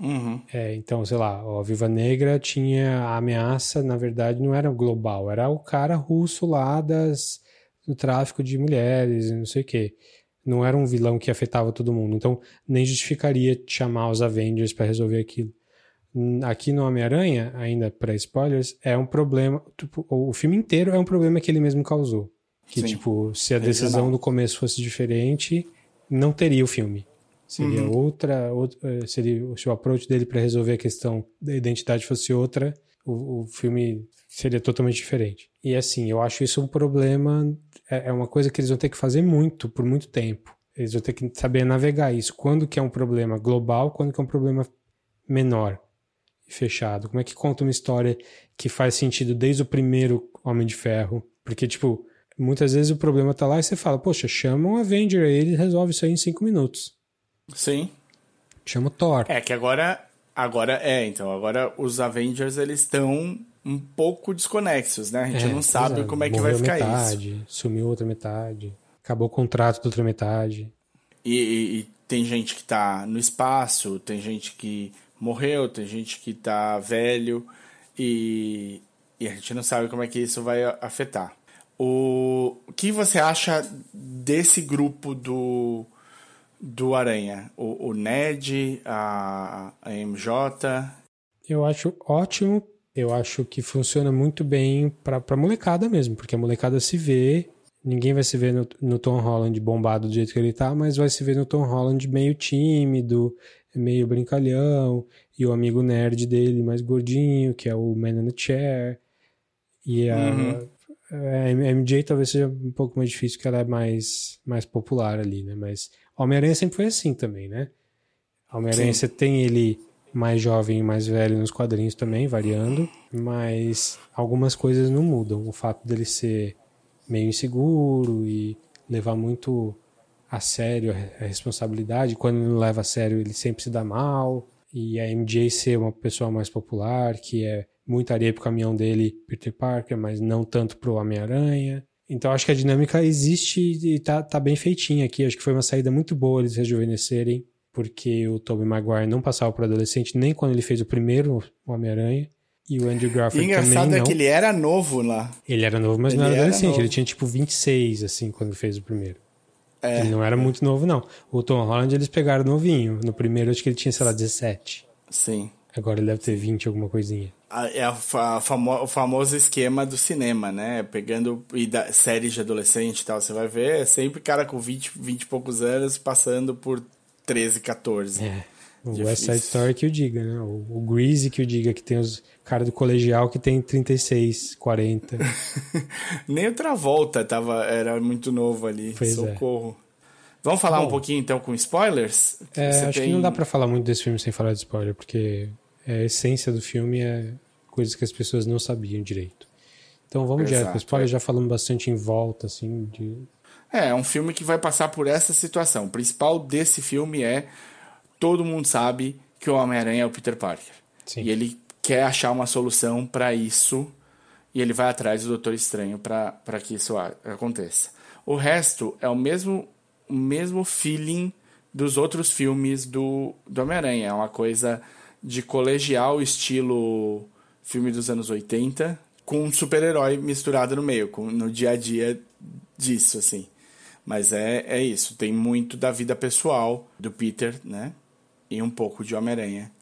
Speaker 1: Uhum.
Speaker 2: É, então, sei lá, a Viva Negra tinha a ameaça, na verdade, não era global, era o cara russo lá das, do tráfico de mulheres, não sei o quê. Não era um vilão que afetava todo mundo. Então, nem justificaria chamar os Avengers para resolver aquilo. Aqui no Homem-Aranha, ainda para spoilers, é um problema. Tipo, o filme inteiro é um problema que ele mesmo causou. Que, Sim. tipo, se a decisão do começo fosse diferente, não teria o filme. Seria uhum. outra, outra. Eh, seria, se o approach dele para resolver a questão da identidade fosse outra, o, o filme seria totalmente diferente. E assim, eu acho isso um problema, é, é, uma coisa que eles vão ter que fazer muito, por muito tempo. Eles vão ter que saber navegar isso. Quando que é um problema global, quando que é um problema menor e fechado. Como é que conta uma história que faz sentido desde o primeiro Homem de Ferro? Porque, tipo, muitas vezes o problema tá lá e você fala, poxa, chama um Avenger aí, ele resolve isso aí em cinco minutos.
Speaker 1: Sim.
Speaker 2: Chama o Thor.
Speaker 1: É que agora, agora é, então, agora os Avengers eles estão um pouco desconexos, né? A gente é, não sabe é. como é que vai ficar
Speaker 2: metade,
Speaker 1: isso.
Speaker 2: Sumiu outra metade, acabou o contrato da outra metade.
Speaker 1: E, e, e, tem gente que tá no espaço, tem gente que morreu, tem gente que tá velho e, e a gente não sabe como é que isso vai afetar. O, o que você acha desse grupo do do Aranha? O, o Ned, a, a MJ?
Speaker 2: Eu acho ótimo. Eu acho que funciona muito bem pra, pra molecada mesmo, porque a molecada se vê. Ninguém vai se ver no, no Tom Holland bombado do jeito que ele tá, mas vai se ver no Tom Holland meio tímido, meio brincalhão, e o amigo nerd dele mais gordinho, que é o Man in the Chair. E a, uhum. a MJ talvez seja um pouco mais difícil, porque ela é mais, mais popular ali, né? Mas Homem-Aranha sempre foi assim também, né? Homem-Aranha você tem ele mais jovem e mais velho nos quadrinhos também, variando, mas algumas coisas não mudam. O fato dele ser meio inseguro e levar muito a sério a responsabilidade, quando ele não leva a sério, ele sempre se dá mal. E a MJ ser uma pessoa mais popular, que é muita areia pro caminhão dele, Peter Parker, mas não tanto pro Homem-Aranha. Então acho que a dinâmica existe e tá, tá bem feitinha aqui. Acho que foi uma saída muito boa eles rejuvenescerem, porque o Tobey Maguire não passava por adolescente nem quando ele fez o primeiro Homem-Aranha. E o Andrew Garfield também não. engraçado é
Speaker 1: que ele era novo lá.
Speaker 2: Ele era novo, mas ele não era adolescente. Era ele tinha tipo 26, assim, quando fez o primeiro. É. Ele não era muito novo, não. O Tom Holland eles pegaram novinho. No primeiro acho que ele tinha, sei lá, 17.
Speaker 1: Sim.
Speaker 2: Agora ele deve ter 20, alguma coisinha.
Speaker 1: É famo, o famoso esquema do cinema, né? Pegando e da, séries de adolescente e tal, você vai ver, é sempre cara com 20, 20 e poucos anos passando por 13, 14.
Speaker 2: É. O Difícil. West Side Story que o diga, né? O, o Greasy que o diga, que tem os cara do colegial que tem 36, 40.
Speaker 1: Nem outra volta tava, era muito novo ali. Pois é. Socorro. É. Vamos falar Bom, um pouquinho então com spoilers?
Speaker 2: É, acho tem... que não dá para falar muito desse filme sem falar de spoiler, porque a essência do filme é coisas que as pessoas não sabiam direito. Então vamos Exato, direto spoiler, é. já falamos bastante em volta, assim, de...
Speaker 1: É, é um filme que vai passar por essa situação. O principal desse filme é todo mundo sabe que o Homem-Aranha é o Peter Parker. Sim. E ele quer achar uma solução para isso e ele vai atrás do Doutor Estranho para que isso aconteça. O resto é o mesmo, o mesmo feeling dos outros filmes do, do Homem-Aranha. É uma coisa de colegial, estilo filme dos anos 80, com um super-herói misturado no meio, com, no dia a dia disso, assim. Mas é, é isso, tem muito da vida pessoal do Peter, né? E um pouco de Homem-Aranha,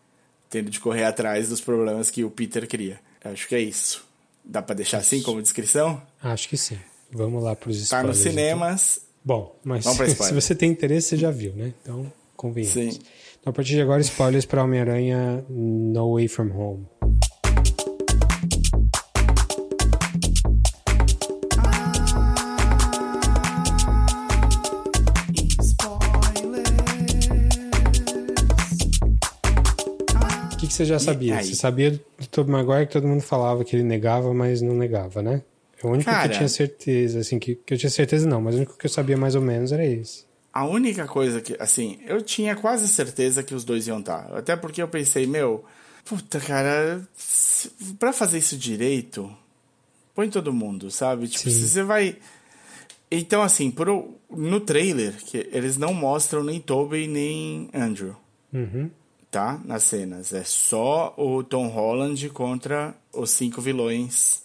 Speaker 1: tendo de correr atrás dos problemas que o Peter cria. Acho que é isso. Dá para deixar assim como descrição?
Speaker 2: Acho que sim. Vamos lá para os
Speaker 1: spoilers. Tá nos então. cinemas.
Speaker 2: Então. Bom, mas se você tem interesse, você já viu, né? Então, convenhamos. Sim. Então, a partir de agora, spoilers para Homem-Aranha No Way From Home. Você já sabia? Você sabia do Tobey Maguire que todo mundo falava que ele negava, mas não negava, né? É o único Cara, que eu tinha certeza, assim, que, que eu tinha certeza não, mas o único que eu sabia mais ou menos era esse.
Speaker 1: A única coisa que, assim, eu tinha quase certeza que os dois iam estar. Até porque eu pensei, meu, puta, cara, para fazer isso direito, põe todo mundo, sabe? Tipo, Sim. se você vai. Então, assim, pro, no trailer, que eles não mostram nem Tobey nem Andrew,
Speaker 2: Uhum.
Speaker 1: Tá? Nas cenas. É só o Tom Holland contra os cinco vilões.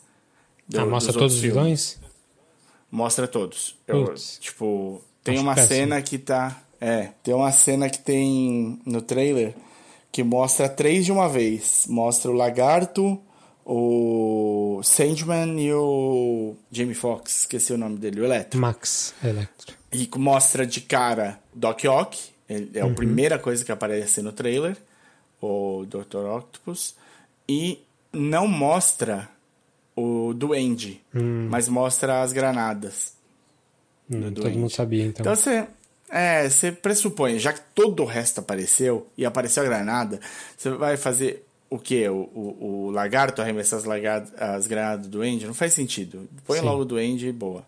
Speaker 1: do-
Speaker 2: ah, mostra
Speaker 1: dos
Speaker 2: todos os
Speaker 1: filmes.
Speaker 2: vilões?
Speaker 1: Mostra todos. Eu, tipo, tem
Speaker 2: Acho
Speaker 1: uma
Speaker 2: péssimo.
Speaker 1: cena que tá. É, tem uma cena que tem no trailer que mostra três de uma vez. Mostra o Lagarto, o Sandman e o Jamie Foxx, esqueci o nome dele, o Electro.
Speaker 2: Max Electro.
Speaker 1: E mostra de cara Doc Ock, ele é
Speaker 2: Uhum.
Speaker 1: a primeira coisa que aparece no trailer, o Dr. Octopus, e não mostra o Duende,
Speaker 2: Hum.
Speaker 1: mas mostra as granadas.
Speaker 2: Hum,
Speaker 1: do
Speaker 2: todo mundo sabia, então.
Speaker 1: Então você, é, você pressupõe, já que todo o resto apareceu e apareceu a granada, você vai fazer o quê? O, o, o lagarto arremessar as, as granadas do Duende? Não faz sentido. Põe
Speaker 2: Sim.
Speaker 1: logo o Duende e boa.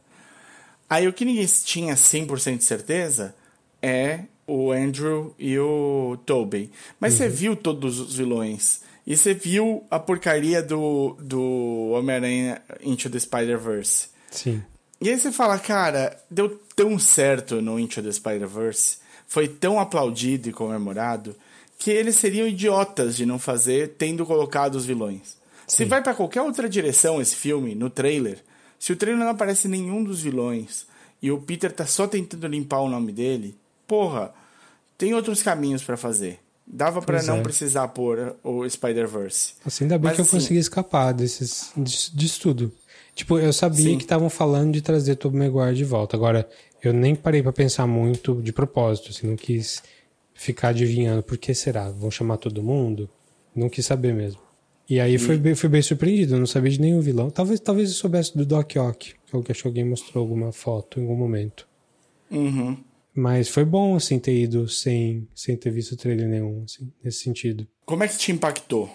Speaker 1: Aí o que ninguém tinha 100% de certeza é o Andrew e o Tobey. Mas você viu todos os vilões. E você viu a porcaria do, do Homem-Aranha Into the Spider-Verse.
Speaker 2: Sim.
Speaker 1: E aí você fala, cara, deu tão certo no Into the Spider-Verse, foi tão aplaudido e comemorado, que eles seriam idiotas de não fazer tendo colocado os vilões. Se vai pra qualquer outra direção esse filme, no trailer, se o trailer não aparece nenhum dos vilões e o Peter tá só tentando limpar o nome dele, porra, tem outros caminhos pra fazer. Dava pra
Speaker 2: Pois
Speaker 1: não
Speaker 2: é.
Speaker 1: precisar pôr o Spider-Verse.
Speaker 2: Assim, ainda bem
Speaker 1: Mas,
Speaker 2: que eu
Speaker 1: assim-
Speaker 2: consegui escapar desses, disso, disso tudo. Tipo, eu sabia
Speaker 1: Sim.
Speaker 2: que estavam falando de trazer Tobey Maguire de volta. Agora, eu nem parei pra pensar muito de propósito, assim, não quis ficar adivinhando por que será. Vão chamar todo mundo? Não quis saber mesmo. E aí fui, bem, fui bem surpreendido, eu não sabia de nenhum vilão. Talvez, talvez eu soubesse do Doc Ock, que eu acho que alguém mostrou alguma foto em algum momento.
Speaker 1: Uhum.
Speaker 2: Mas foi bom, assim, ter ido sem, sem ter visto trailer nenhum, assim, nesse sentido.
Speaker 1: Como é que te impactou?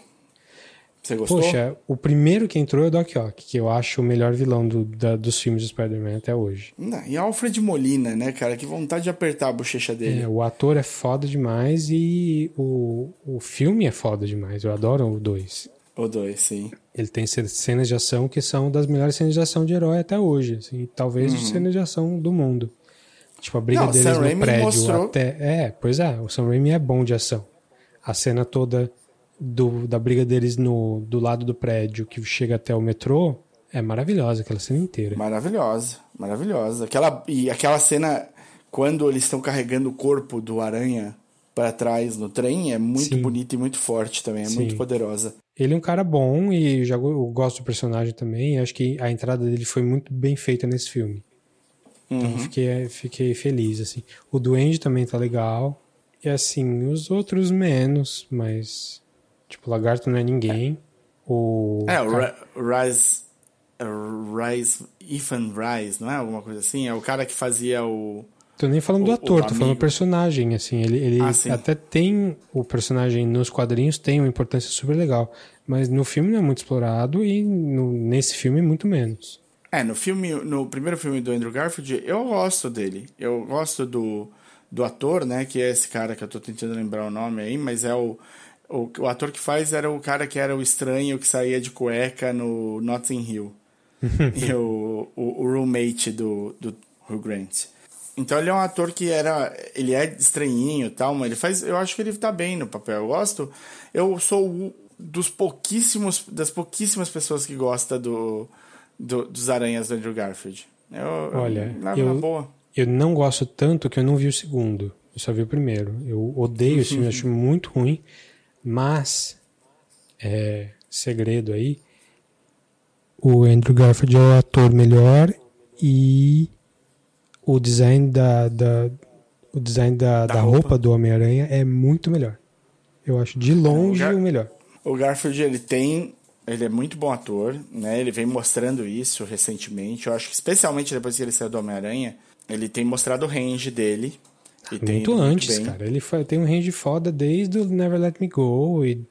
Speaker 1: Você gostou?
Speaker 2: Poxa, o primeiro que entrou é o Doc Ock, que eu acho o melhor vilão do- da- dos filmes do Spider-Man até hoje.
Speaker 1: Não, e Alfred Molina, né, cara? Que vontade de apertar a bochecha dele.
Speaker 2: É, o ator é foda demais e o, o filme é foda demais. Eu adoro o 2.
Speaker 1: O dois, sim.
Speaker 2: Ele tem ce- cenas de ação que são das melhores cenas de ação de herói até hoje. Assim, talvez de cenas de ação do mundo. Tipo, a briga.
Speaker 1: Não,
Speaker 2: deles
Speaker 1: Sam
Speaker 2: no
Speaker 1: Raimi
Speaker 2: prédio
Speaker 1: mostrou-
Speaker 2: até. É, pois é, o Sam Raimi é bom de ação. A cena toda do, da briga deles no, do lado do prédio que chega até o metrô é maravilhosa, aquela cena inteira.
Speaker 1: Maravilhosa, maravilhosa. Aquela, e aquela cena quando eles estão carregando o corpo do aranha para trás no trem é muito
Speaker 2: Sim.
Speaker 1: bonita e muito forte também, é
Speaker 2: Sim.
Speaker 1: muito poderosa.
Speaker 2: Ele é um cara bom e já eu gosto do personagem também. acho que a entrada dele foi muito bem feita nesse filme. Então
Speaker 1: Uhum.
Speaker 2: fiquei, fiquei feliz, assim. O Duende também tá legal. E assim, os outros menos, mas. Tipo, o Lagarto não é ninguém. O.
Speaker 1: É, o
Speaker 2: cara-
Speaker 1: Ra- Rise, uh, Rise, Ethan Rise, não é alguma coisa assim? É o cara que fazia o
Speaker 2: Tô nem falando do
Speaker 1: o-
Speaker 2: ator,
Speaker 1: o
Speaker 2: tô falando do
Speaker 1: amigo.
Speaker 2: personagem, assim. Ele, ele
Speaker 1: Ah,
Speaker 2: até tem. O personagem nos quadrinhos tem uma importância super legal. Mas no filme não é muito explorado e no- nesse filme muito menos.
Speaker 1: É, no filme, no primeiro filme do Andrew Garfield, eu gosto dele. Eu gosto do, do ator, né? Que é esse cara que eu tô tentando lembrar o nome aí, mas é o, o. O ator que faz era o cara que era o estranho que saía de cueca no Notting Hill. e o, o, o roommate do, do Hugh Grant. Então ele é um ator que era. Ele é estranhinho e tal, mas ele faz. Eu acho que ele tá bem no papel. Eu gosto. Eu sou o- dos pouquíssimos. Das pouquíssimas pessoas que gosta do, do- dos aranhas do Andrew Garfield. Eu,
Speaker 2: Olha,
Speaker 1: eu
Speaker 2: eu-
Speaker 1: boa.
Speaker 2: Eu não gosto tanto que eu não vi o segundo. Eu só vi o primeiro. Eu odeio esse filme, acho muito ruim. Mas, é, segredo aí, o Andrew Garfield é o ator melhor e o design da, da- o design da, da, roupa.
Speaker 1: roupa.
Speaker 2: do Homem-Aranha é muito melhor. Eu acho de longe
Speaker 1: Gar-
Speaker 2: o melhor.
Speaker 1: O Garfield, ele tem. Ele é muito bom ator, né? Ele vem mostrando isso recentemente. Eu acho que, especialmente depois que ele saiu do Homem-Aranha, ele tem mostrado o range dele. E tem
Speaker 2: muito antes,
Speaker 1: bem.
Speaker 2: cara. Ele fa- tem um range foda desde o Never Let Me Go e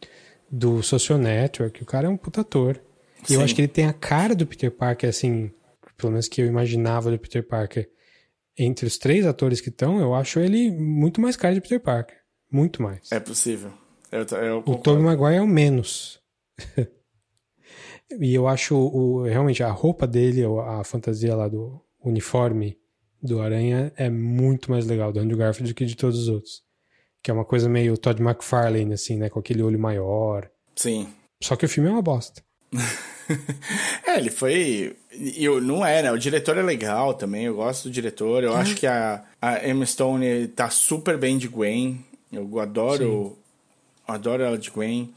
Speaker 2: do Social Network. O cara é um puta ator. E eu
Speaker 1: Sim.
Speaker 2: acho que ele tem a cara do Peter Parker, assim, pelo menos que eu imaginava do Peter Parker. Entre os três atores que estão, eu acho ele muito mais cara de Peter Parker. Muito mais.
Speaker 1: É possível. Eu, eu
Speaker 2: o. Tobey Maguire é o menos. e eu acho o, realmente a roupa dele, a fantasia lá do uniforme do Aranha é muito mais legal, do Andrew Garfield, do que de todos os outros. Que é uma coisa meio Todd McFarlane, assim, né? Com aquele olho maior.
Speaker 1: Sim.
Speaker 2: Só que o filme é uma bosta.
Speaker 1: é, ele foi. Eu, não é, né? O diretor é legal também, eu gosto do diretor. Eu acho que a, a Emma Stone tá super bem de Gwen. Eu adoro. Adoro ela de Gwen.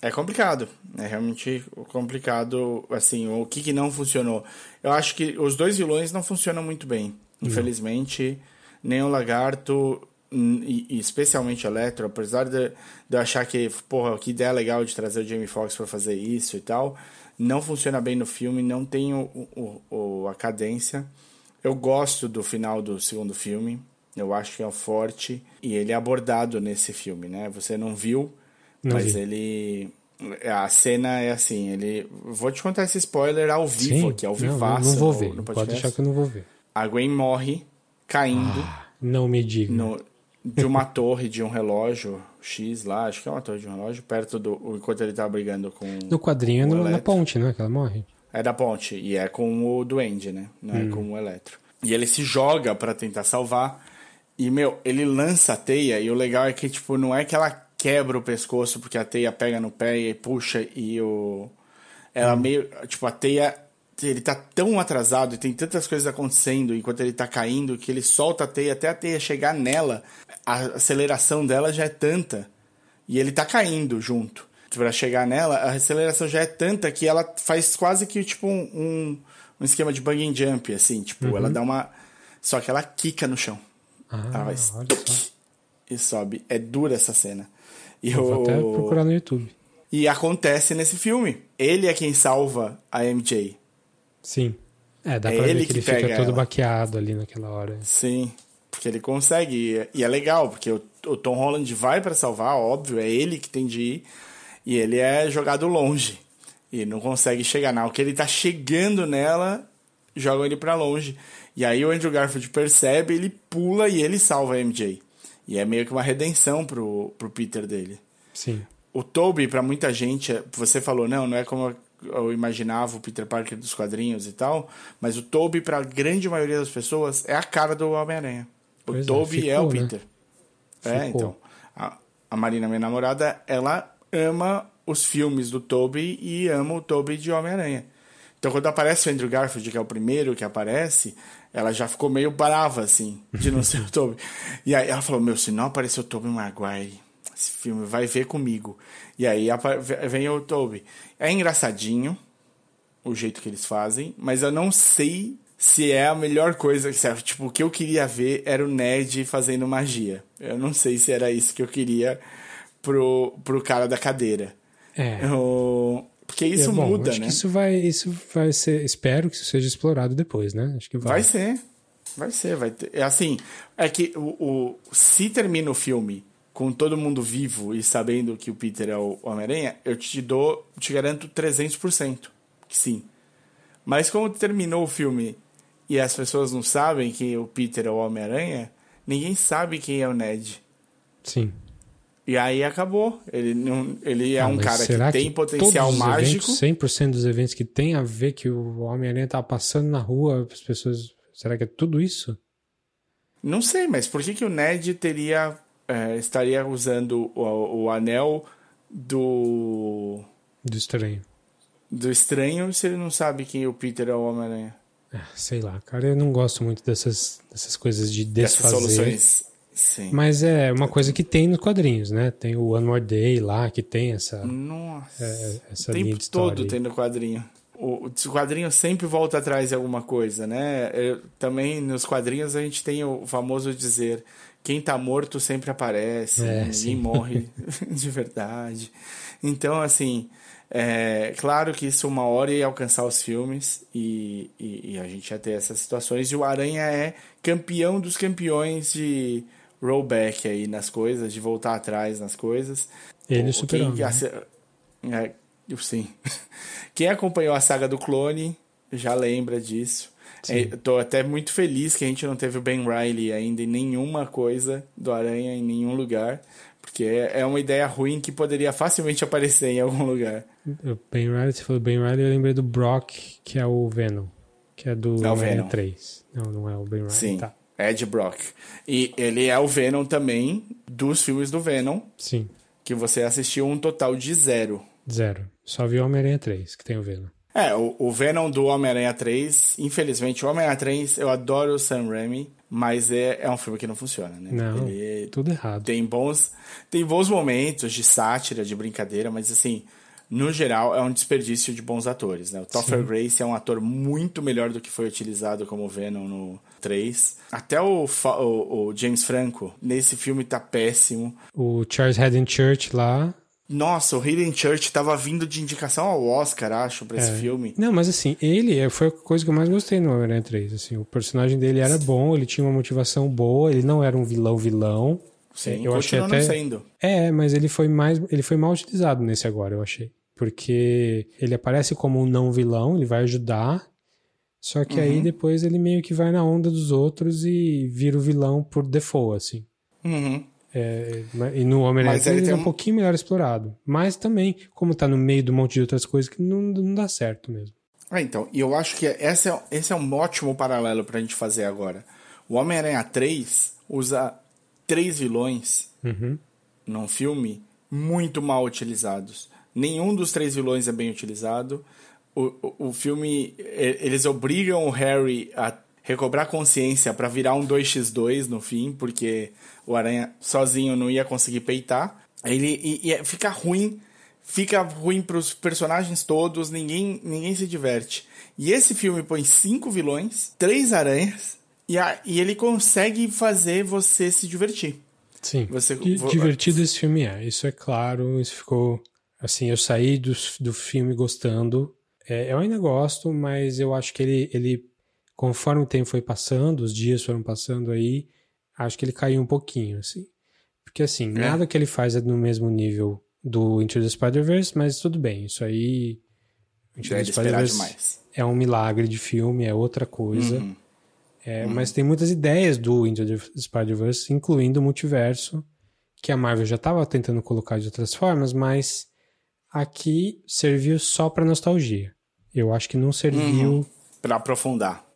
Speaker 1: É complicado. É realmente complicado, assim, o que, que não funcionou. Eu acho que os dois vilões não funcionam muito bem. Infelizmente, nem o Lagarto e, especialmente Electro, apesar de, de eu achar que, porra, que ideia legal de trazer o Jamie Foxx para fazer isso e tal, não funciona bem no filme, não tem o, o, o, a cadência. Eu gosto do final do segundo filme, eu acho que é forte e ele é abordado nesse filme, né? Você não viu, não mas vi. ele a cena é assim, ele vou te contar esse spoiler ao vivo
Speaker 2: Sim,
Speaker 1: aqui, ao
Speaker 2: vivo.
Speaker 1: Não,
Speaker 2: não vou ver. No Pode deixar que eu não vou ver.
Speaker 1: A Gwen morre caindo.
Speaker 2: Ah, não me diga.
Speaker 1: No, de uma torre de um relógio X lá, acho que é uma torre de um relógio, perto do. enquanto ele tá brigando com.
Speaker 2: No quadrinho é no, na ponte, né? Que ela morre.
Speaker 1: É da ponte, e é com o Duende, né? Não é hum. é com o Eletro. E ele se joga para tentar salvar. E, meu, ele lança a teia, e o legal é que, tipo, não é que ela quebra o pescoço porque a teia pega no pé e puxa e o. Ela hum. meio. Tipo, a teia. Ele tá tão atrasado e tem tantas coisas acontecendo enquanto ele tá caindo que ele solta a teia até a teia chegar nela. A aceleração dela já é tanta. E ele tá caindo junto. Pra chegar nela, a aceleração já é tanta que ela faz quase que tipo um, um, um esquema de bungee jump, assim. Tipo, uhum. ela dá uma. Só que ela quica no chão.
Speaker 2: Ah, ela vai
Speaker 1: e sobe. É dura essa cena.
Speaker 2: E eu vou até procurar no YouTube.
Speaker 1: E acontece nesse filme. Ele é quem salva a MJ.
Speaker 2: Sim. É, dá é pra ver que, que ele fica todo ela. baqueado ali naquela hora.
Speaker 1: Sim, porque ele consegue. E é legal, porque o, o Tom Holland vai para salvar, óbvio, é ele que tem de ir. E ele é jogado longe. E não consegue chegar. Não, que ele tá chegando nela, jogam ele para longe. E aí o Andrew Garfield percebe, ele pula e ele salva a MJ. E é meio que uma redenção pro, pro Peter dele.
Speaker 2: Sim.
Speaker 1: O Toby, para muita gente, você falou, não, não é como eu imaginava o Peter Parker dos quadrinhos e tal, mas o Toby, para a grande maioria das pessoas, é a cara do Homem-Aranha. O pois é, Toby é, ficou, é, o Peter. Né? É, então. A, a Marina, minha namorada, ela ama os filmes do Toby e ama o Toby de Homem-Aranha. Então, quando aparece o Andrew Garfield, que é o primeiro que aparece, ela já ficou meio brava, assim, de não ser o Tobey. E aí ela falou, meu, se não aparecer o Tobey Maguire, esse filme vai ver comigo. E aí vem o Tobey. É engraçadinho o jeito que eles fazem, mas eu não sei se é a melhor coisa que serve. Tipo, o que eu queria ver era o Ned fazendo magia. Eu não sei se era isso que eu queria pro, pro cara da cadeira.
Speaker 2: É.
Speaker 1: Eu, porque isso é, bom, muda,
Speaker 2: acho
Speaker 1: né?
Speaker 2: Que isso vai, isso vai ser. Espero que isso seja explorado depois, né? Acho que vai.
Speaker 1: Vai ser. Vai ser, vai ter. É assim, é que o, o, se termina o filme com todo mundo vivo e sabendo que o Peter é o Homem-Aranha, eu te dou, te garanto 300% que sim. Mas como terminou o filme e as pessoas não sabem que o Peter é o Homem-Aranha, ninguém sabe quem é o Ned.
Speaker 2: Sim.
Speaker 1: E aí acabou. Ele, não, ele é ah, um cara que tem que potencial mágico.
Speaker 2: Eventos, 100% dos eventos que tem a ver que o Homem-Aranha tá passando na rua, as pessoas. Será que é tudo isso?
Speaker 1: Não sei, mas por que, que o Ned teria. É, estaria usando o, o anel do.
Speaker 2: Do estranho.
Speaker 1: Do estranho se ele não sabe quem o Peter é o Homem-Aranha?
Speaker 2: É, sei lá, cara, eu não gosto muito dessas, dessas coisas de desfazer. Dessas soluções
Speaker 1: Sim.
Speaker 2: Mas é uma coisa que tem nos quadrinhos, né? Tem o One More Day lá, que tem essa.
Speaker 1: Nossa.
Speaker 2: É, essa
Speaker 1: o
Speaker 2: tempo
Speaker 1: linha de todo tem no quadrinho. O, o quadrinho sempre volta atrás de alguma coisa, né? Eu, também nos quadrinhos a gente tem o famoso dizer: quem tá morto sempre aparece, é, ninguém sim. morre de verdade. Então, assim, é claro que isso uma hora ia alcançar os filmes e, e, e a gente ia ter essas situações. E o Aranha é campeão dos campeões de rollback aí nas coisas, de voltar atrás nas coisas.
Speaker 2: Ele superou.
Speaker 1: Quem, né? é, sim. Quem acompanhou a saga do clone já lembra disso. Estou é, até muito feliz que a gente não teve o Ben Riley ainda em nenhuma coisa do Aranha, em nenhum lugar. Porque é, é uma ideia ruim que poderia facilmente aparecer em algum lugar.
Speaker 2: O Ben Riley, você falou Ben Riley, eu lembrei do Brock, que é o Venom. Que é do
Speaker 1: o
Speaker 2: Homem-Aranha
Speaker 1: Venom.
Speaker 2: 3. Não, não é o Ben Reilly.
Speaker 1: Sim.
Speaker 2: Tá.
Speaker 1: Ed Brock. E ele é o Venom também dos filmes do Venom,
Speaker 2: Sim,
Speaker 1: que você assistiu um total de zero.
Speaker 2: zero. Só vi o Homem-Aranha 3, que tem o Venom.
Speaker 1: É, o, o Venom do Homem-Aranha 3, infelizmente, o Homem-Aranha 3, eu adoro o Sam Raimi, mas é, é um filme que não funciona, né?
Speaker 2: Não,
Speaker 1: Ele
Speaker 2: tudo errado.
Speaker 1: tem bons, tem bons momentos de sátira, de brincadeira, mas assim, no geral, é um desperdício de bons atores, né? O Topher Grace é um ator muito melhor do que foi utilizado como Venom no 3. Até o, o, o James Franco, nesse filme, tá péssimo.
Speaker 2: O Charles Haddon Church lá.
Speaker 1: Nossa, o Hayden Church tava vindo de indicação ao Oscar, acho, pra
Speaker 2: É.
Speaker 1: esse filme.
Speaker 2: Não, mas assim, ele é- foi a coisa que eu mais gostei no Homem-Aranha 3. Assim, o personagem dele era bom, ele tinha uma motivação boa, ele não era um vilão-vilão.
Speaker 1: Sim,
Speaker 2: eu achei
Speaker 1: continua
Speaker 2: até.
Speaker 1: não sendo.
Speaker 2: É, mas ele foi mais. Ele foi mal utilizado nesse agora, eu achei. Porque ele aparece como um não vilão, ele vai ajudar. Só que
Speaker 1: Uhum.
Speaker 2: aí depois ele meio que vai na onda dos outros e vira o vilão por default, assim.
Speaker 1: Uhum.
Speaker 2: É, e no Homem-Aranha
Speaker 1: Mas
Speaker 2: 3
Speaker 1: ele
Speaker 2: ele é um
Speaker 1: um-
Speaker 2: pouquinho melhor explorado. Mas também, como tá no meio de um monte de outras coisas que não, não dá certo mesmo.
Speaker 1: Ah, então, e eu acho que esse é, esse é um ótimo paralelo pra gente fazer agora. O Homem-Aranha 3 usa três vilões
Speaker 2: Uhum.
Speaker 1: num filme muito mal utilizados. Nenhum dos três vilões é bem utilizado. O, o, filme, eles obrigam o Harry a recobrar consciência pra virar um 2x2 no fim, porque o Aranha sozinho não ia conseguir peitar. Ele, e, e é- fica ruim, fica ruim pros personagens todos, ninguém, ninguém se diverte. E esse filme põe cinco vilões, três aranhas, e, a- e ele consegue fazer você se divertir.
Speaker 2: Sim.
Speaker 1: Você-
Speaker 2: Di-
Speaker 1: vo-
Speaker 2: divertido esse filme é. Isso é claro. Isso ficou. Assim, eu saí do, do filme gostando. É, eu ainda gosto, mas eu acho que ele, ele, conforme o tempo foi passando, os dias foram passando aí, acho que ele caiu um pouquinho, assim. Porque, assim, nada que ele faz é no mesmo nível do Into the Spider-Verse, mas tudo bem. Isso aí. Into
Speaker 1: Já
Speaker 2: the
Speaker 1: é
Speaker 2: Spider-Verse é um milagre de filme, é outra coisa.
Speaker 1: Uhum.
Speaker 2: É, Mas tem muitas ideias do Into the Spider-Verse, incluindo o multiverso, que a Marvel já estava tentando colocar de outras formas, mas aqui serviu só para nostalgia. Eu acho que não serviu.
Speaker 1: Pra aprofundar.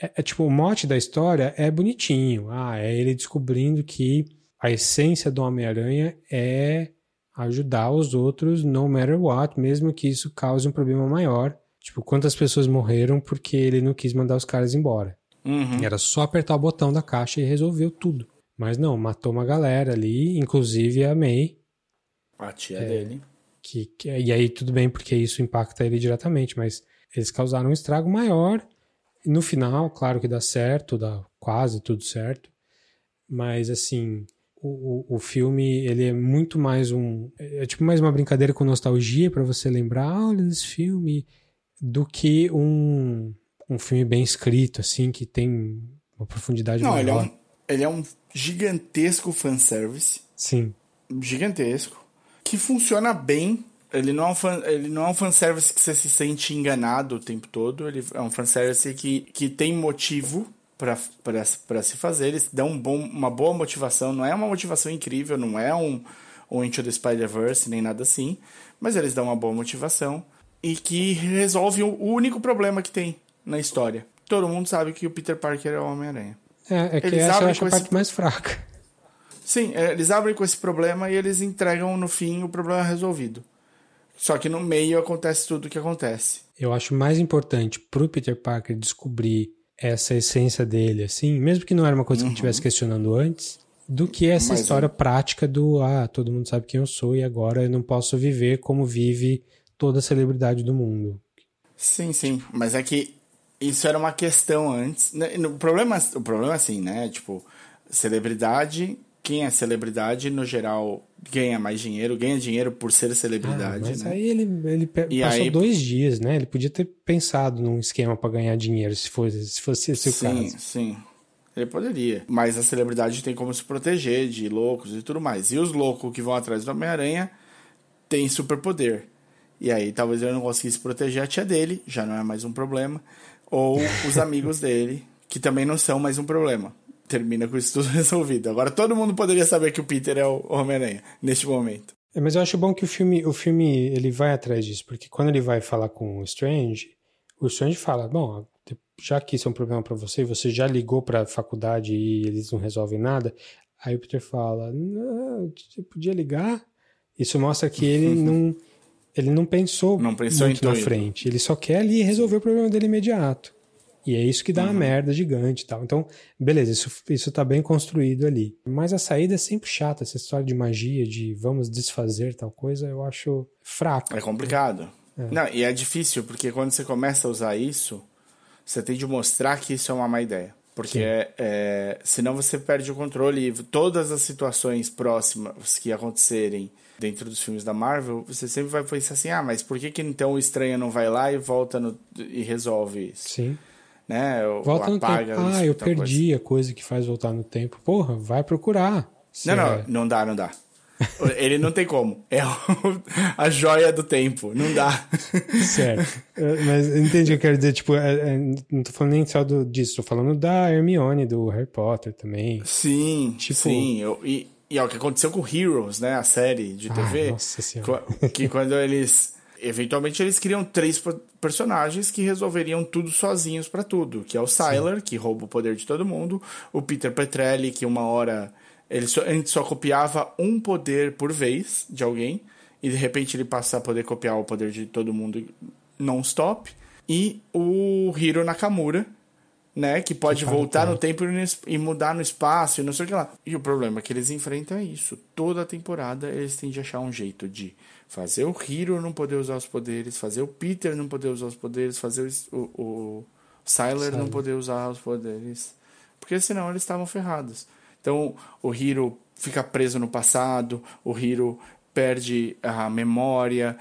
Speaker 2: É, é tipo, o mote da história é bonitinho. Ah, é ele descobrindo que a essência do Homem-Aranha é ajudar os outros no matter what, mesmo que isso cause um problema maior. Tipo, quantas pessoas morreram porque ele não quis mandar os caras embora.
Speaker 1: Uhum.
Speaker 2: Era só apertar o botão da caixa e resolveu tudo. Mas não, matou uma galera ali, inclusive a May.
Speaker 1: A tia
Speaker 2: É.
Speaker 1: dele.
Speaker 2: Que, que- e aí tudo bem, porque isso impacta ele diretamente, mas eles causaram um estrago maior. E no final, claro que dá certo, dá quase tudo certo. Mas assim, o, o, o filme ele é muito mais um. É tipo mais uma brincadeira com nostalgia para você lembrar, ah, olha esse filme, do que um, um filme bem escrito, assim, que tem uma profundidade
Speaker 1: Não,
Speaker 2: maior.
Speaker 1: ele é, um, ele é um gigantesco fanservice.
Speaker 2: Sim.
Speaker 1: Gigantesco. Que funciona bem. Ele não, é um fan, ele não é um fanservice que você se sente enganado o tempo todo. Ele é um fanservice que, que tem motivo pra se fazer. Eles dão um bom, uma boa motivação. Não é uma motivação incrível, não é um, um Into the Spider-Verse, nem nada assim. Mas eles dão uma boa motivação. E que resolve o único problema que tem na história. Todo mundo sabe que o Peter Parker é o Homem-Aranha.
Speaker 2: É, é que
Speaker 1: Eles
Speaker 2: essa eu acho a
Speaker 1: esse-
Speaker 2: parte mais fraca.
Speaker 1: Sim, é, eles abrem com esse problema e eles entregam no fim o problema resolvido. Só que no meio acontece tudo o que acontece.
Speaker 2: Eu acho mais importante pro Peter Parker descobrir essa essência dele, assim, mesmo que não era uma coisa que ele estivesse questionando antes, do que essa
Speaker 1: Mas,
Speaker 2: história prática do ah, todo mundo sabe quem eu sou e agora eu não posso viver como vive toda celebridade do mundo.
Speaker 1: Sim, sim. Mas é que isso era uma questão antes. né? O problema, o problema é assim, né? Tipo, celebridade, quem é celebridade, no geral, ganha mais dinheiro, ganha dinheiro por ser
Speaker 2: Ah,
Speaker 1: celebridade,
Speaker 2: mas
Speaker 1: né?
Speaker 2: aí ele, ele
Speaker 1: E
Speaker 2: passou
Speaker 1: aí-
Speaker 2: dois dias, né? Ele podia ter pensado num esquema pra ganhar dinheiro, se fosse, se fosse esse o
Speaker 1: Sim,
Speaker 2: caso.
Speaker 1: sim. Ele poderia. Mas a celebridade tem como se proteger de loucos e tudo mais. E os loucos que vão atrás do Homem-Aranha têm superpoder. E aí talvez ele não conseguisse proteger a tia dele, já não é mais um problema. Ou os amigos dele, que também não são mais um problema. Termina com isso tudo resolvido. Agora todo mundo poderia saber que o Peter é o Homem-Aranha, neste momento.
Speaker 2: É, mas eu acho bom que o filme, o filme ele vai atrás disso, porque quando ele vai falar com o Strange, o Strange fala, bom, já que isso é um problema para você, você já ligou para a faculdade e eles não resolvem nada. Aí o Peter fala: Não, você podia ligar. Isso mostra que ele não, ele não pensou,
Speaker 1: não pensou
Speaker 2: muito na frente. Ele só quer ali resolver o problema dele imediato. E é isso que dá uhum. uma merda gigante e tal. Então, beleza, isso, isso tá bem construído ali. Mas a saída é sempre chata, essa história de magia, de vamos desfazer tal coisa, eu acho fraco.
Speaker 1: É complicado. É. Não, e é difícil, porque quando você começa a usar isso, você tem de mostrar que isso é uma má ideia. Porque é, é, senão você perde o controle e todas as situações próximas que acontecerem dentro dos filmes da Marvel, você sempre vai pensar assim, ah, mas por que, que então o estranho não vai lá e volta no, e resolve isso?
Speaker 2: Sim
Speaker 1: né?
Speaker 2: Volta no tempo. Ah, eu perdi coisa. a coisa que faz voltar no tempo. Porra, vai procurar.
Speaker 1: Não, não, é... não dá, não dá. Ele não tem como. É a joia do tempo. Não dá.
Speaker 2: Certo. Mas entende o que eu quero dizer? Tipo, é, é, não tô falando nem só do, disso, tô falando da Hermione, do Harry Potter também.
Speaker 1: Sim, tipo... sim. Eu, e, e é o que aconteceu com Heroes, né? A série de TV.
Speaker 2: Ah, nossa senhora.
Speaker 1: Que quando eles eventualmente eles criam três personagens que resolveriam tudo sozinhos para tudo, que é o Sim. que rouba o poder de todo mundo, o Peter Petrelli, que uma hora ele só, antes só copiava um poder por vez de alguém, e de repente ele passa a poder copiar o poder de todo mundo non-stop, e o Hiro Nakamura, né, que pode que voltar no tempo e mudar no espaço e não sei o que lá. E o problema é que eles enfrentam isso. Toda a temporada eles têm de achar um jeito de fazer o Hiro não poder usar os poderes, fazer o Peter não poder usar os poderes, fazer o, o, o Sylar não poder usar os poderes. Porque senão eles estavam ferrados. Então o Hiro fica preso no passado, o Hiro perde a memória,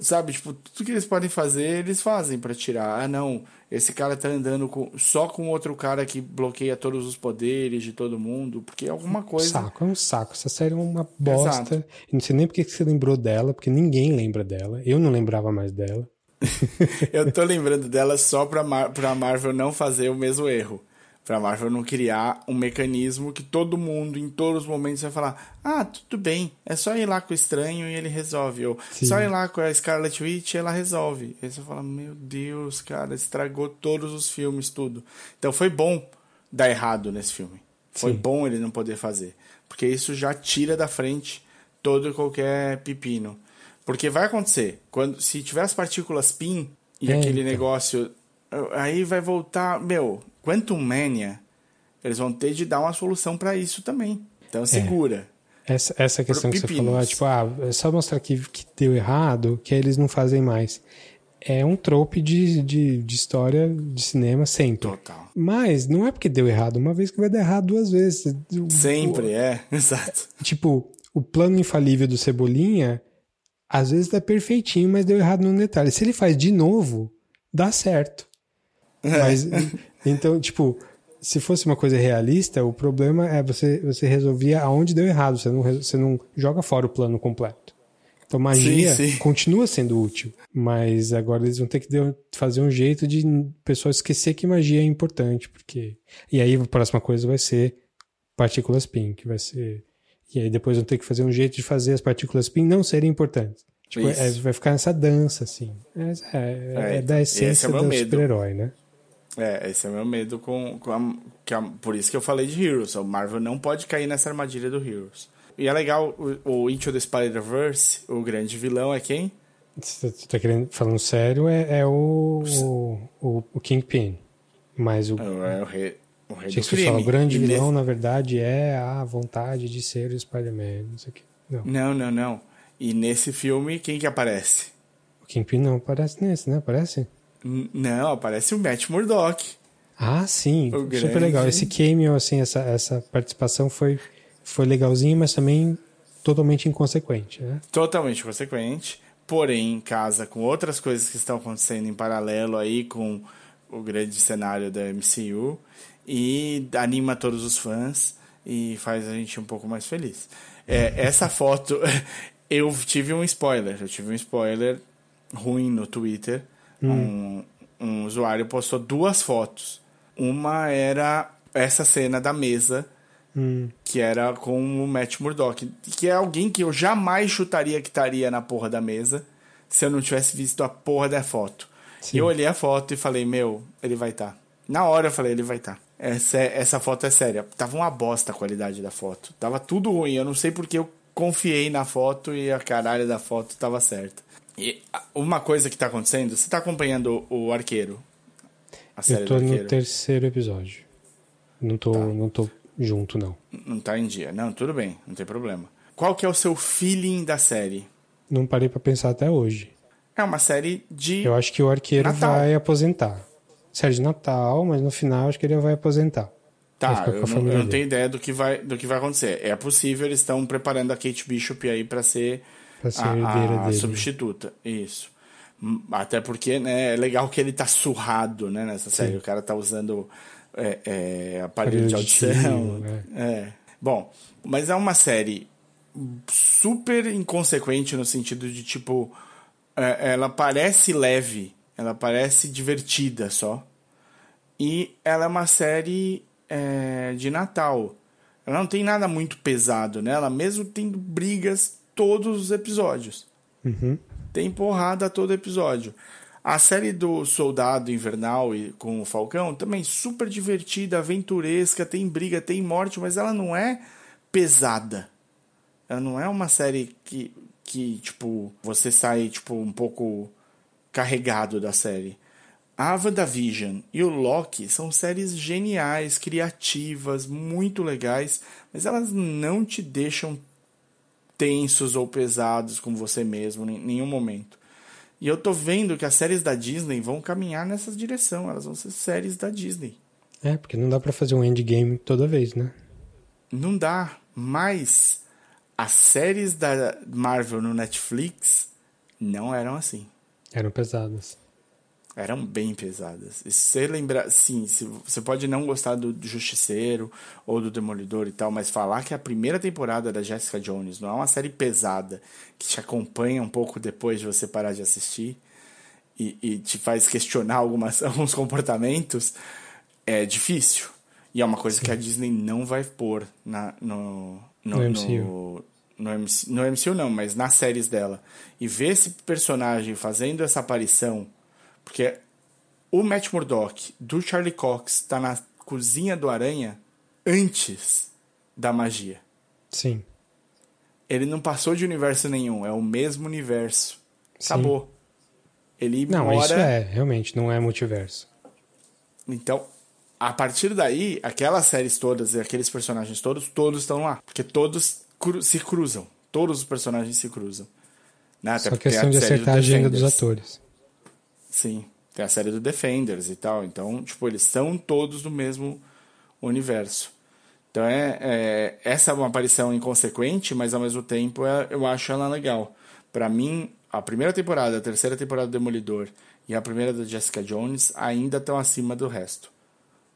Speaker 1: sabe? Tipo, tudo que eles podem fazer, eles fazem para tirar. Ah, não, esse cara tá andando com, só com outro cara que bloqueia todos os poderes de todo mundo, porque é alguma coisa.
Speaker 2: Saco, é um saco. Essa série é uma bosta. Exato. não sei nem porque você lembrou dela, porque ninguém lembra dela. Eu não lembrava mais dela.
Speaker 1: eu tô lembrando dela só pra, Mar pra Marvel não fazer o mesmo erro pra Marvel não criar um mecanismo que todo mundo, em todos os momentos, vai falar: ah, tudo bem, é só ir lá com o estranho e ele resolve. Ou Sim. só ir lá com a Scarlet Witch e ela resolve. Aí você fala: meu Deus, cara, estragou todos os filmes, tudo. Então foi bom dar errado nesse filme. Foi Sim. bom ele não poder fazer. Porque isso já tira da frente todo e qualquer pepino. Porque vai acontecer, quando se tiver as partículas PIN e é, aquele então. negócio. Aí vai voltar. Meu, Quantum Mania, eles vão ter de dar uma solução para isso também. Então é. segura.
Speaker 2: É. Essa, essa questão que você falou, tipo, ah, é só mostrar que, que deu errado, que eles não fazem mais. É um trope de, de, de história de cinema sempre.
Speaker 1: Total.
Speaker 2: Mas não é porque deu errado uma vez que vai dar errado duas vezes.
Speaker 1: Sempre, o, é, exato.
Speaker 2: Tipo, o plano infalível do Cebolinha, às vezes dá perfeitinho, mas deu errado num detalhe. Se ele faz de novo, dá certo. Mas então, tipo, se fosse uma coisa realista, o problema é você, você resolvia aonde deu errado, você não, você não joga fora o plano completo. Então, magia sim, sim. continua sendo útil, mas agora eles vão ter que fazer um jeito de pessoal esquecer que magia é importante, porque. E aí a próxima coisa vai ser partículas PIN, que vai ser. E aí depois vão ter que fazer um jeito de fazer as partículas PIN não serem importantes. Tipo, é, vai ficar nessa dança, assim. É, é, é, é da essência é do super-herói, né?
Speaker 1: É, esse é o meu medo com, com a, que a, por isso que eu falei de Heroes. O Marvel não pode cair nessa armadilha do Heroes. E é legal, o, o Into the Spider-Verse, o grande vilão é quem?
Speaker 2: Você tá querendo, falando sério, é, é o, o, o, o, Kingpin. Mas o.
Speaker 1: É, é o rei, o rei
Speaker 2: do crime. Fala, o grande e vilão, nesse... na verdade, é a vontade de ser o Spider-Man. Não.
Speaker 1: não, não, não. E nesse filme, quem que aparece?
Speaker 2: O Kingpin não aparece nesse, né? Aparece?
Speaker 1: Não, aparece o Matt Murdock.
Speaker 2: Ah, sim. O Super grande... legal. Esse cameo, assim, essa, essa participação foi, foi legalzinho, mas também totalmente inconsequente, né?
Speaker 1: Totalmente inconsequente. Porém, casa com outras coisas que estão acontecendo em paralelo aí com o grande cenário da MCU e anima todos os fãs e faz a gente um pouco mais feliz. É, essa foto, eu tive um spoiler. Eu tive um spoiler ruim no Twitter Hum. Um, um usuário postou duas fotos. Uma era essa cena da mesa,
Speaker 2: hum.
Speaker 1: que era com o Matt Murdock, que é alguém que eu jamais chutaria que estaria na porra da mesa se eu não tivesse visto a porra da foto. Sim. E eu olhei a foto e falei, meu, ele vai estar. Tá. Na hora eu falei, ele vai estar. Tá. Essa, essa foto é séria. Tava uma bosta a qualidade da foto. Tava tudo ruim. Eu não sei porque eu confiei na foto e a caralho da foto tava certa. E uma coisa que tá acontecendo, você tá acompanhando o Arqueiro?
Speaker 2: A série eu tô no terceiro episódio. Não tô, tá. não tô junto, não.
Speaker 1: Não tá em dia. Não, tudo bem, não tem problema. Qual que é o seu feeling da série?
Speaker 2: Não parei para pensar até hoje.
Speaker 1: É uma série de.
Speaker 2: Eu acho que o arqueiro Natal. vai aposentar. Série de Natal, mas no final acho que ele vai aposentar.
Speaker 1: Tá, eu não, eu não tenho ideia do que, vai, do que vai acontecer. É possível, eles estão preparando a Kate Bishop aí para ser
Speaker 2: a, a
Speaker 1: substituta. Isso. Até porque, né, é legal que ele tá surrado, né, nessa série. Sim. O cara tá usando é, é, aparelho de audição. É. é. Bom, mas é uma série super inconsequente no sentido de, tipo, é, ela parece leve, ela parece divertida só. E ela é uma série é, de Natal. Ela não tem nada muito pesado nela, mesmo tendo brigas todos os episódios.
Speaker 2: Uhum.
Speaker 1: Tem porrada todo episódio. A série do Soldado Invernal e com o Falcão também super divertida, aventuresca, tem briga, tem morte, mas ela não é pesada. Ela não é uma série que, que tipo, você sai tipo um pouco carregado da série. A WandaVision e o Loki são séries geniais, criativas, muito legais, mas elas não te deixam tensos ou pesados com você mesmo em nenhum momento. E eu tô vendo que as séries da Disney vão caminhar nessa direção, elas vão ser séries da Disney.
Speaker 2: É, porque não dá para fazer um endgame toda vez, né?
Speaker 1: Não dá, mas as séries da Marvel no Netflix não eram assim.
Speaker 2: Eram pesadas
Speaker 1: eram bem pesadas. E se você lembrar, sim, se, você pode não gostar do, Justiceiro ou do Demolidor e tal, mas falar que a primeira temporada da Jessica Jones não é uma série pesada que te acompanha um pouco depois de você parar de assistir e, e te faz questionar algumas, alguns comportamentos, é difícil. E é uma coisa sim. que a Disney não vai pôr na, no, no, no MCU. No, no, MC, no MCU não, mas nas séries dela. E ver esse personagem fazendo essa aparição porque o Matt Murdock do Charlie Cox está na cozinha do Aranha antes da magia.
Speaker 2: Sim.
Speaker 1: Ele não passou de universo nenhum, é o mesmo universo. Sim. Acabou. Ele
Speaker 2: não, mora... isso é, realmente, não é multiverso.
Speaker 1: Então, a partir daí, aquelas séries todas e aqueles personagens todos, todos estão lá. Porque todos cru se cruzam. Todos os personagens se cruzam.
Speaker 2: Né? Até Só questão de acertar a agenda dos atores.
Speaker 1: Sim, tem a série do Defenders e tal. Então, tipo, eles são todos do mesmo universo. Então, é, é essa é uma aparição inconsequente, mas ao mesmo tempo é, eu acho ela legal. Para mim, a primeira temporada, a terceira temporada do Demolidor e a primeira da Jessica Jones ainda estão acima do resto.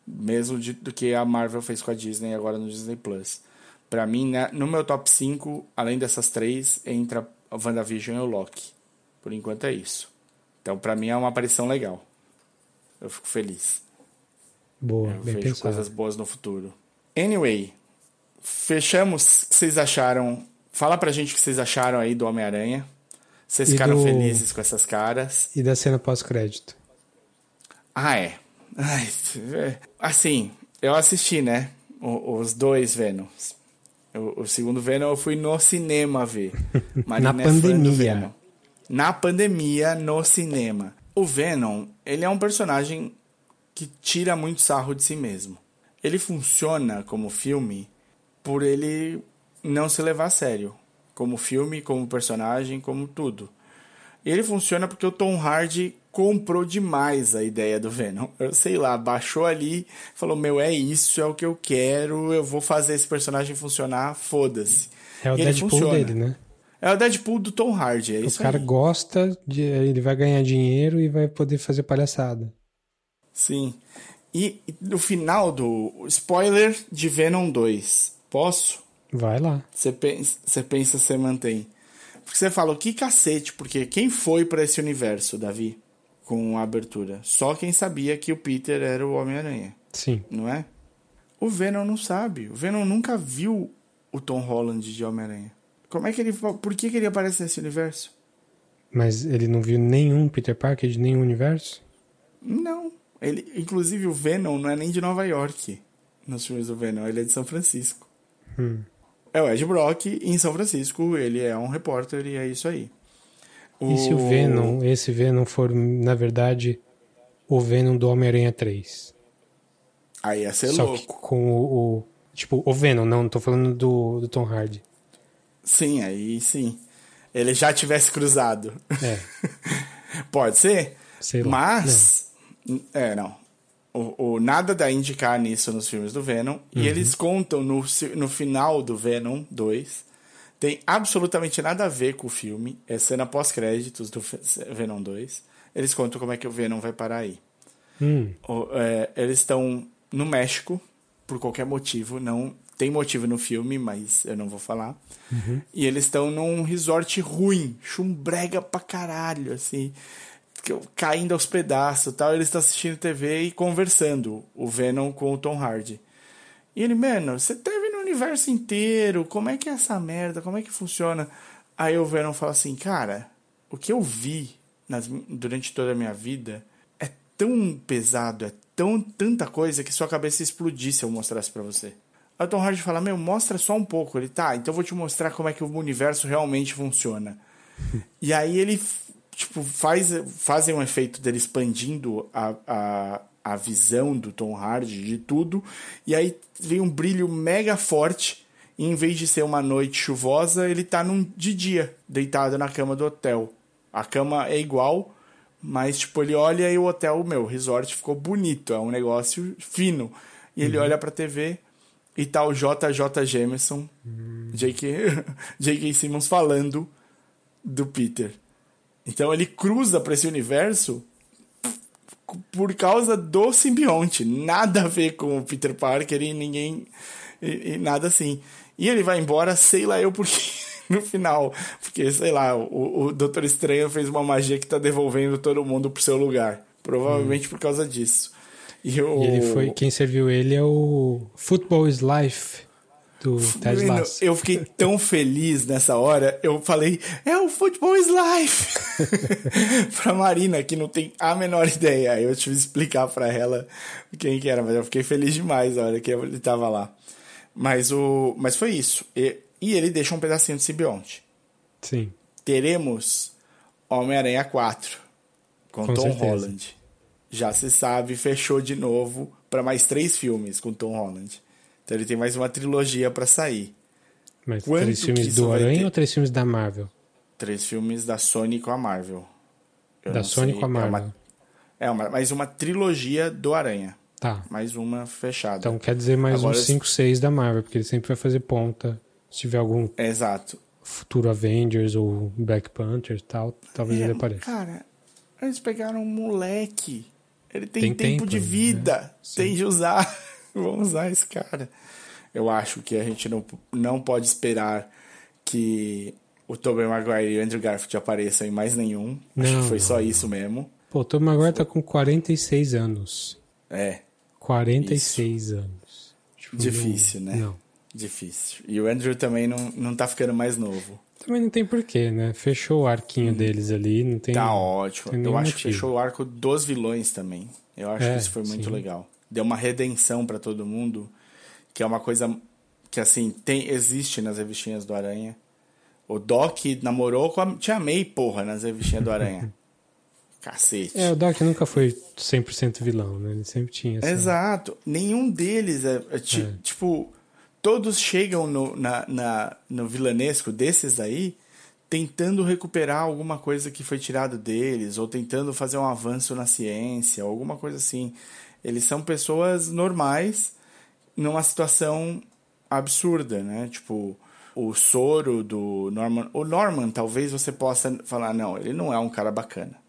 Speaker 1: Mesmo de, do que a Marvel fez com a Disney agora no Disney Plus. Para mim, né, no meu top 5, além dessas três, entra a WandaVision e o Loki. Por enquanto é isso. Então, para mim, é uma aparição legal. Eu fico feliz.
Speaker 2: Boa,
Speaker 1: eu
Speaker 2: bem
Speaker 1: vejo
Speaker 2: pensado.
Speaker 1: coisas boas no futuro. Anyway, fechamos. O que vocês acharam? Fala pra gente o que vocês acharam aí do Homem-Aranha. Vocês ficaram do... felizes com essas caras.
Speaker 2: E da cena pós-crédito.
Speaker 1: Ah, é. Ai, assim, eu assisti, né? Os dois Venoms. O, o segundo Venom eu fui no cinema ver.
Speaker 2: Na é pandemia
Speaker 1: na pandemia no cinema. O Venom, ele é um personagem que tira muito sarro de si mesmo. Ele funciona como filme por ele não se levar a sério, como filme, como personagem, como tudo. Ele funciona porque o Tom Hardy comprou demais a ideia do Venom. Eu sei lá, baixou ali, falou: "Meu, é isso, é o que eu quero, eu vou fazer esse personagem funcionar, foda-se".
Speaker 2: É o e Deadpool dele, né?
Speaker 1: É o Deadpool do Tom Hardy, é o isso
Speaker 2: O cara
Speaker 1: aí.
Speaker 2: gosta, de, ele vai ganhar dinheiro e vai poder fazer palhaçada.
Speaker 1: Sim. E no final do spoiler de Venom 2, posso?
Speaker 2: Vai lá.
Speaker 1: Você pensa, você pensa, você mantém. Porque você falou que cacete, porque quem foi para esse universo, Davi, com a abertura? Só quem sabia que o Peter era o Homem-Aranha.
Speaker 2: Sim.
Speaker 1: Não é? O Venom não sabe. O Venom nunca viu o Tom Holland de Homem-Aranha. Como é que ele. Por que, que ele aparece nesse universo?
Speaker 2: Mas ele não viu nenhum Peter Parker de nenhum universo?
Speaker 1: Não. Ele, inclusive, o Venom não é nem de Nova York nos filmes do Venom, ele é de São Francisco.
Speaker 2: Hum.
Speaker 1: É o Ed Brock em São Francisco, ele é um repórter e é isso aí.
Speaker 2: O... E se o Venom, esse Venom for, na verdade, o Venom do Homem-Aranha 3?
Speaker 1: Aí ia ser
Speaker 2: Só
Speaker 1: louco.
Speaker 2: Que com o, o, Tipo, o Venom, não, não tô falando do, do Tom Hardy.
Speaker 1: Sim, aí sim. Ele já tivesse cruzado.
Speaker 2: É.
Speaker 1: Pode ser.
Speaker 2: Sei lá.
Speaker 1: Mas. É, não. O, o, nada dá a indicar nisso nos filmes do Venom.
Speaker 2: Uhum.
Speaker 1: E eles contam no, no final do Venom 2. Tem absolutamente nada a ver com o filme. É cena pós-créditos do Venom 2. Eles contam como é que o Venom vai parar aí.
Speaker 2: Hum.
Speaker 1: O, é, eles estão no México, por qualquer motivo. Não tem motivo no filme, mas eu não vou falar.
Speaker 2: Uhum.
Speaker 1: E eles estão num resort ruim, chumbrega pra caralho, assim caindo aos pedaços tal. Ele está assistindo TV e conversando, o Venom com o Tom Hardy. E ele, mano, você teve no universo inteiro, como é que é essa merda? Como é que funciona? Aí o Venom fala assim, cara, o que eu vi nas, durante toda a minha vida é tão pesado, é tão tanta coisa que sua cabeça ia explodir se eu mostrasse para você. Aí o Tom Hardy fala, meu, mostra só um pouco. Ele, tá, então eu vou te mostrar como é que o universo realmente funciona. e aí ele tipo, faz, fazem um efeito dele expandindo a, a, a visão do Tom Hardy de tudo, e aí vem um brilho mega forte, e em vez de ser uma noite chuvosa, ele tá num, de dia, deitado na cama do hotel. A cama é igual, mas tipo, ele olha e o hotel, meu, o resort ficou bonito, é um negócio fino. E ele uhum. olha pra TV e tá o JJ Jameson, uhum. J.K. J.K. Simmons falando do Peter. Então ele cruza para esse universo por causa do simbionte. Nada a ver com o Peter Parker e ninguém. E, e nada assim. E ele vai embora, sei lá eu porque. No final. Porque, sei lá, o, o Doutor Estranho fez uma magia que tá devolvendo todo mundo pro seu lugar. Provavelmente hum. por causa disso.
Speaker 2: E, o... e ele foi. Quem serviu ele é o Football is Life do Ted Lasso.
Speaker 1: Eu fiquei tão feliz nessa hora, eu falei, é o Football is Life! pra Marina, que não tem a menor ideia. Eu tive que explicar para ela quem que era, mas eu fiquei feliz demais na hora que ele tava lá. Mas, o, mas foi isso. E, e ele deixa um pedacinho de simbionte.
Speaker 2: Sim.
Speaker 1: Teremos Homem-Aranha 4 com, com Tom certeza. Holland. Já se sabe, fechou de novo para mais três filmes com Tom Holland. Então ele tem mais uma trilogia para sair.
Speaker 2: Mas Quanto três filmes do Aranha ou três filmes da Marvel?
Speaker 1: Três filmes da Sony com a Marvel.
Speaker 2: Eu da Sony sei. com a Marvel.
Speaker 1: É, uma, é uma, mais uma trilogia do Aranha.
Speaker 2: Tá.
Speaker 1: Mais uma fechada.
Speaker 2: Então quer dizer mais Agora, uns 5, 6 da Marvel, porque ele sempre vai fazer ponta. Se tiver algum.
Speaker 1: Exato.
Speaker 2: Futuro Avengers ou Black Panther e tal, talvez é, ele apareça.
Speaker 1: Cara, eles pegaram um moleque. Ele tem, tem tempo, tempo, de vida. Né? Tem de usar. Vamos usar esse cara. Eu acho que a gente não, não pode esperar que o Tobey Maguire e o Andrew Garfield apareçam em mais nenhum. Não, acho que foi só isso mesmo.
Speaker 2: Pô, o Tobey Maguire tá com 46 anos.
Speaker 1: É.
Speaker 2: 46 isso. anos.
Speaker 1: Tipo, Difícil, não, né? Não. Difícil. E o Andrew também não, não tá ficando mais novo.
Speaker 2: Também não tem porquê, né? Fechou o arquinho hum. deles ali, não tem.
Speaker 1: Tá ótimo. Eu acho motivo. que fechou o arco dos vilões também. Eu acho é, que isso foi muito sim. legal deu uma redenção para todo mundo, que é uma coisa que assim tem existe nas revistinhas do Aranha. O Doc namorou com a Tia May, porra, nas revistinhas do Aranha. Cacete.
Speaker 2: É, o Doc nunca foi 100% vilão, né? Ele sempre tinha essa...
Speaker 1: Exato. Nenhum deles é, é, é. tipo todos chegam no, na, na, no vilanesco desses aí tentando recuperar alguma coisa que foi tirado deles, ou tentando fazer um avanço na ciência, alguma coisa assim. Eles são pessoas normais numa situação absurda, né? Tipo, o soro do Norman. O Norman, talvez você possa falar, não, ele não é um cara bacana.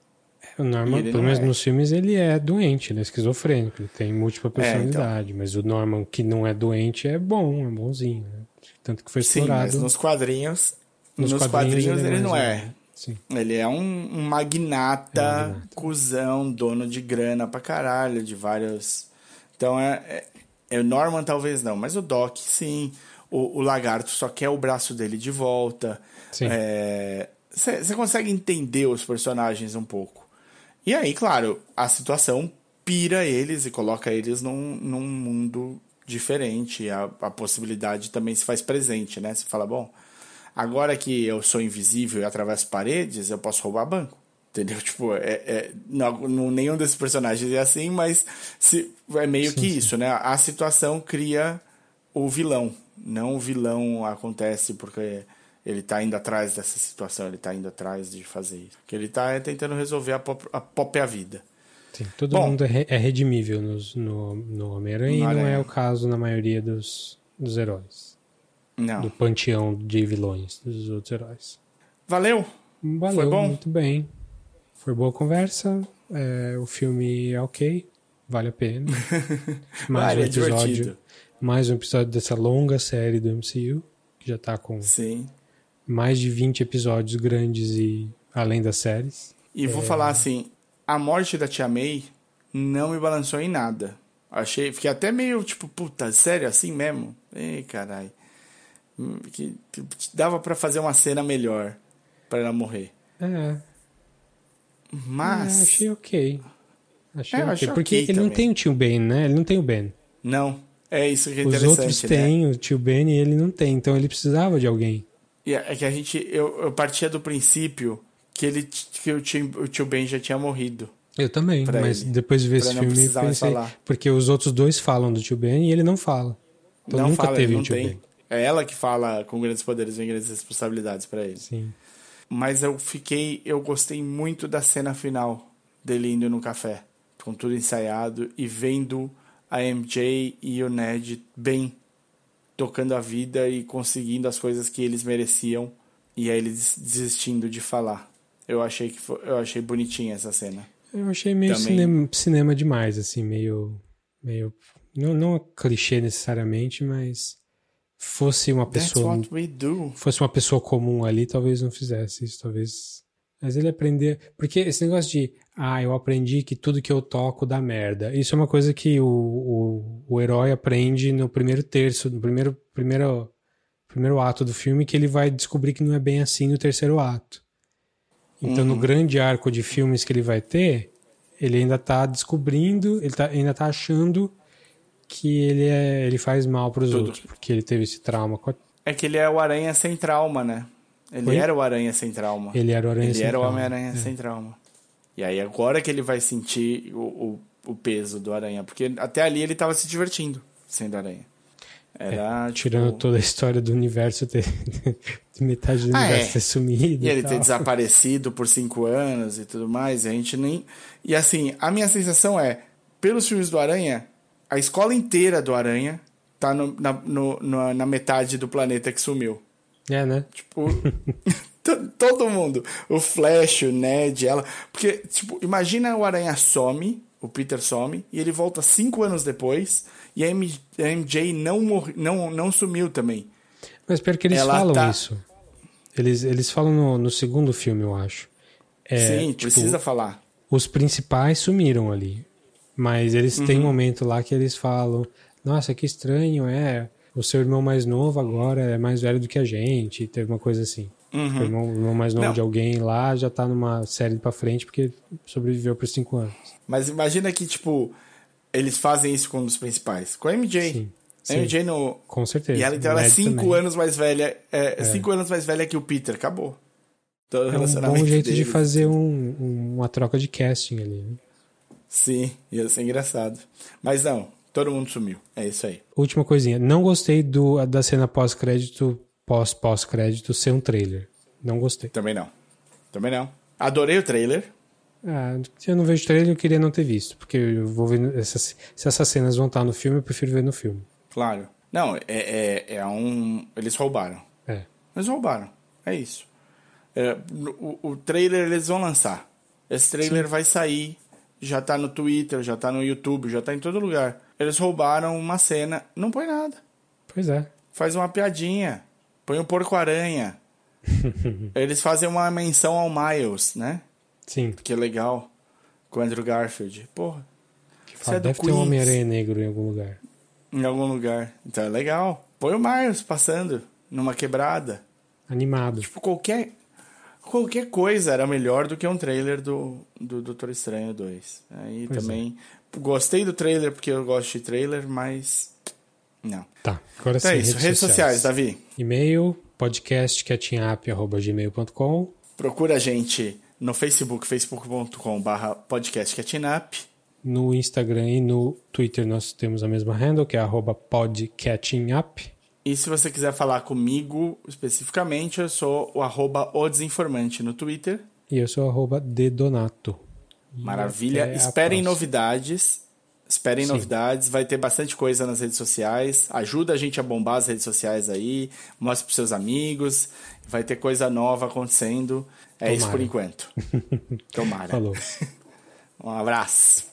Speaker 2: É, o Norman, pelo menos é. nos filmes, ele é doente, ele é esquizofrênico, ele tem múltipla personalidade. É, então... Mas o Norman que não é doente é bom, é bonzinho. Né? Tanto que foi explorado.
Speaker 1: Sim, mas nos quadrinhos. Nos, nos quadrinhos, quadrinhos, ele, ele não é.
Speaker 2: Sim.
Speaker 1: Ele é um, um magnata, é um cuzão, dono de grana pra caralho, de vários. Então é, é, é. O Norman talvez não, mas o Doc sim. O, o lagarto só quer o braço dele de volta. Você é, consegue entender os personagens um pouco. E aí, claro, a situação pira eles e coloca eles num, num mundo diferente. A, a possibilidade também se faz presente, né? Você fala, bom, agora que eu sou invisível e atravesso paredes, eu posso roubar banco. Entendeu? Tipo, é, é, não, não, nenhum desses personagens é assim, mas se, é meio sim, que sim. isso, né? A situação cria o vilão. Não o vilão acontece porque ele tá indo atrás dessa situação, ele tá indo atrás de fazer isso. O que ele tá é tentando resolver a, pop, a própria vida.
Speaker 2: Sim, todo Bom, mundo é, é redimível nos, no, no Homem-Aranha e não é o caso na maioria dos, dos heróis.
Speaker 1: Não.
Speaker 2: Do panteão de vilões dos outros heróis.
Speaker 1: Valeu!
Speaker 2: Valeu, Foi bom? muito bem. Foi boa conversa. É, o filme é ok, vale a pena. Mais vale, um é episódio. É mais um episódio dessa longa série do MCU, que já tá com
Speaker 1: Sim.
Speaker 2: Mais de 20 episódios grandes e além das séries.
Speaker 1: E vou é... falar assim, a morte da Tia May não me balançou em nada. Achei, fiquei até meio tipo, puta, sério assim mesmo? Ei, caralho. Hum, que, que dava para fazer uma cena melhor para ela morrer.
Speaker 2: É.
Speaker 1: Mas.
Speaker 2: É, achei ok. Achei é, ok. Porque okay ele também. não tem o tio Ben, né? Ele não tem o Ben.
Speaker 1: Não. É isso que é
Speaker 2: Os outros né? têm o tio Ben e ele não tem. Então ele precisava de alguém.
Speaker 1: É que a gente. Eu, eu partia do princípio que, ele, que o, tio, o tio Ben já tinha morrido.
Speaker 2: Eu também, mas ele, depois de ver esse filme pensei. Porque os outros dois falam do tio Ben e ele não fala. Então não nunca fala, teve um tio tem. Ben.
Speaker 1: É ela que fala com grandes poderes vem grandes responsabilidades para ele.
Speaker 2: Sim.
Speaker 1: Mas eu fiquei. Eu gostei muito da cena final dele indo no café. Com tudo ensaiado e vendo a MJ e o Ned bem. Tocando a vida e conseguindo as coisas que eles mereciam. E aí eles desistindo de falar. Eu achei que foi, eu achei bonitinha essa cena.
Speaker 2: Eu achei meio cinema, cinema demais, assim, meio. meio não, não clichê necessariamente, mas fosse uma pessoa fosse uma pessoa comum ali talvez não fizesse isso talvez mas ele aprender porque esse negócio de ah eu aprendi que tudo que eu toco dá merda isso é uma coisa que o, o, o herói aprende no primeiro terço no primeiro primeiro primeiro ato do filme que ele vai descobrir que não é bem assim no terceiro ato então uhum. no grande arco de filmes que ele vai ter ele ainda está descobrindo ele tá, ainda está achando que ele, é, ele faz mal para os outros, porque ele teve esse trauma.
Speaker 1: É que ele é o aranha sem trauma, né? Ele era o aranha sem trauma.
Speaker 2: Ele era o aranha
Speaker 1: ele
Speaker 2: sem
Speaker 1: era
Speaker 2: trauma.
Speaker 1: o Homem-Aranha é. sem trauma. E aí agora que ele vai sentir o, o, o peso do aranha, porque até ali ele estava se divertindo sendo aranha. Era,
Speaker 2: é, tipo... Tirando toda a história do universo ter. metade do ah, universo é. ter sumido.
Speaker 1: E, e ele ter desaparecido por cinco anos e tudo mais. E a gente nem. E assim, a minha sensação é: pelos filmes do Aranha, a escola inteira do Aranha tá no, na, no, no, na metade do planeta que sumiu.
Speaker 2: É, né?
Speaker 1: Tipo, todo mundo. O Flash, o Ned, ela. Porque, tipo, imagina o Aranha some, o Peter some, e ele volta cinco anos depois, e a, MJ não, morre, não, não sumiu também.
Speaker 2: Mas pior que eles ela falam tá... isso. Eles, eles falam no, no segundo filme, eu acho.
Speaker 1: É, Sim, tipo, precisa falar.
Speaker 2: Os principais sumiram ali. Mas eles uhum. têm um momento lá que eles falam: Nossa, que estranho, é. O seu irmão mais novo agora é mais velho do que a gente. Teve uma coisa assim. Uhum. O irmão, irmão, mais novo Não. de alguém lá já tá numa série pra frente porque sobreviveu por cinco anos.
Speaker 1: Mas imagina que, tipo, eles fazem isso com um dos principais. Com a MJ. Sim. A MJ no.
Speaker 2: Com certeza.
Speaker 1: E ela, então, ela é cinco também. anos mais velha. É, é, cinco anos mais velha que o Peter. Acabou.
Speaker 2: Todo é um bom jeito deles. de fazer um, um, uma troca de casting ali. Né?
Speaker 1: Sim, ia ser engraçado. Mas não, todo mundo sumiu. É isso aí.
Speaker 2: Última coisinha. Não gostei do, da cena pós-crédito, pós-pós-crédito ser um trailer. Não gostei.
Speaker 1: Também não. Também não. Adorei o trailer.
Speaker 2: Ah, se eu não vejo trailer, eu queria não ter visto. Porque eu vou ver. Essas, se essas cenas vão estar no filme, eu prefiro ver no filme.
Speaker 1: Claro. Não, é, é, é um. Eles roubaram.
Speaker 2: É.
Speaker 1: Eles roubaram. É isso. É, o, o trailer eles vão lançar. Esse trailer Sim. vai sair já tá no Twitter, já tá no YouTube, já tá em todo lugar. Eles roubaram uma cena, não põe nada.
Speaker 2: Pois é.
Speaker 1: Faz uma piadinha, põe o porco-aranha. Eles fazem uma menção ao Miles, né?
Speaker 2: Sim.
Speaker 1: Que é legal. Com o Andrew Garfield. Porra.
Speaker 2: Que fala, é deve Queens. ter um Homem-Aranha negro em algum lugar.
Speaker 1: Em algum lugar. Então é legal. Põe o Miles passando numa quebrada.
Speaker 2: Animado.
Speaker 1: Tipo, qualquer, qualquer coisa era melhor do que um trailer do, do Doutor Estranho 2. Aí pois também, é. gostei do trailer porque eu gosto de trailer, mas não.
Speaker 2: Tá, agora
Speaker 1: Então
Speaker 2: sim.
Speaker 1: é isso. Redes sociais, Davi.
Speaker 2: E-mail, podcastcatchingup.gmail.com
Speaker 1: Procura a gente no Facebook, facebook.com.br podcastcatchingup.
Speaker 2: No Instagram e no Twitter nós temos a mesma handle, que é arroba podcatchingup.
Speaker 1: E se você quiser falar comigo especificamente, eu sou o arroba o desinformante no Twitter.
Speaker 2: E eu sou arroba dedonato.
Speaker 1: Maravilha. Esperem novidades. Esperem
Speaker 2: Sim.
Speaker 1: novidades. Vai ter bastante coisa nas redes sociais. Ajuda a gente a bombar as redes sociais aí. Mostre pros seus amigos. Vai ter coisa nova acontecendo. É isso por
Speaker 2: Tomara.
Speaker 1: enquanto. Tomara.
Speaker 2: Falou.
Speaker 1: Um abraço.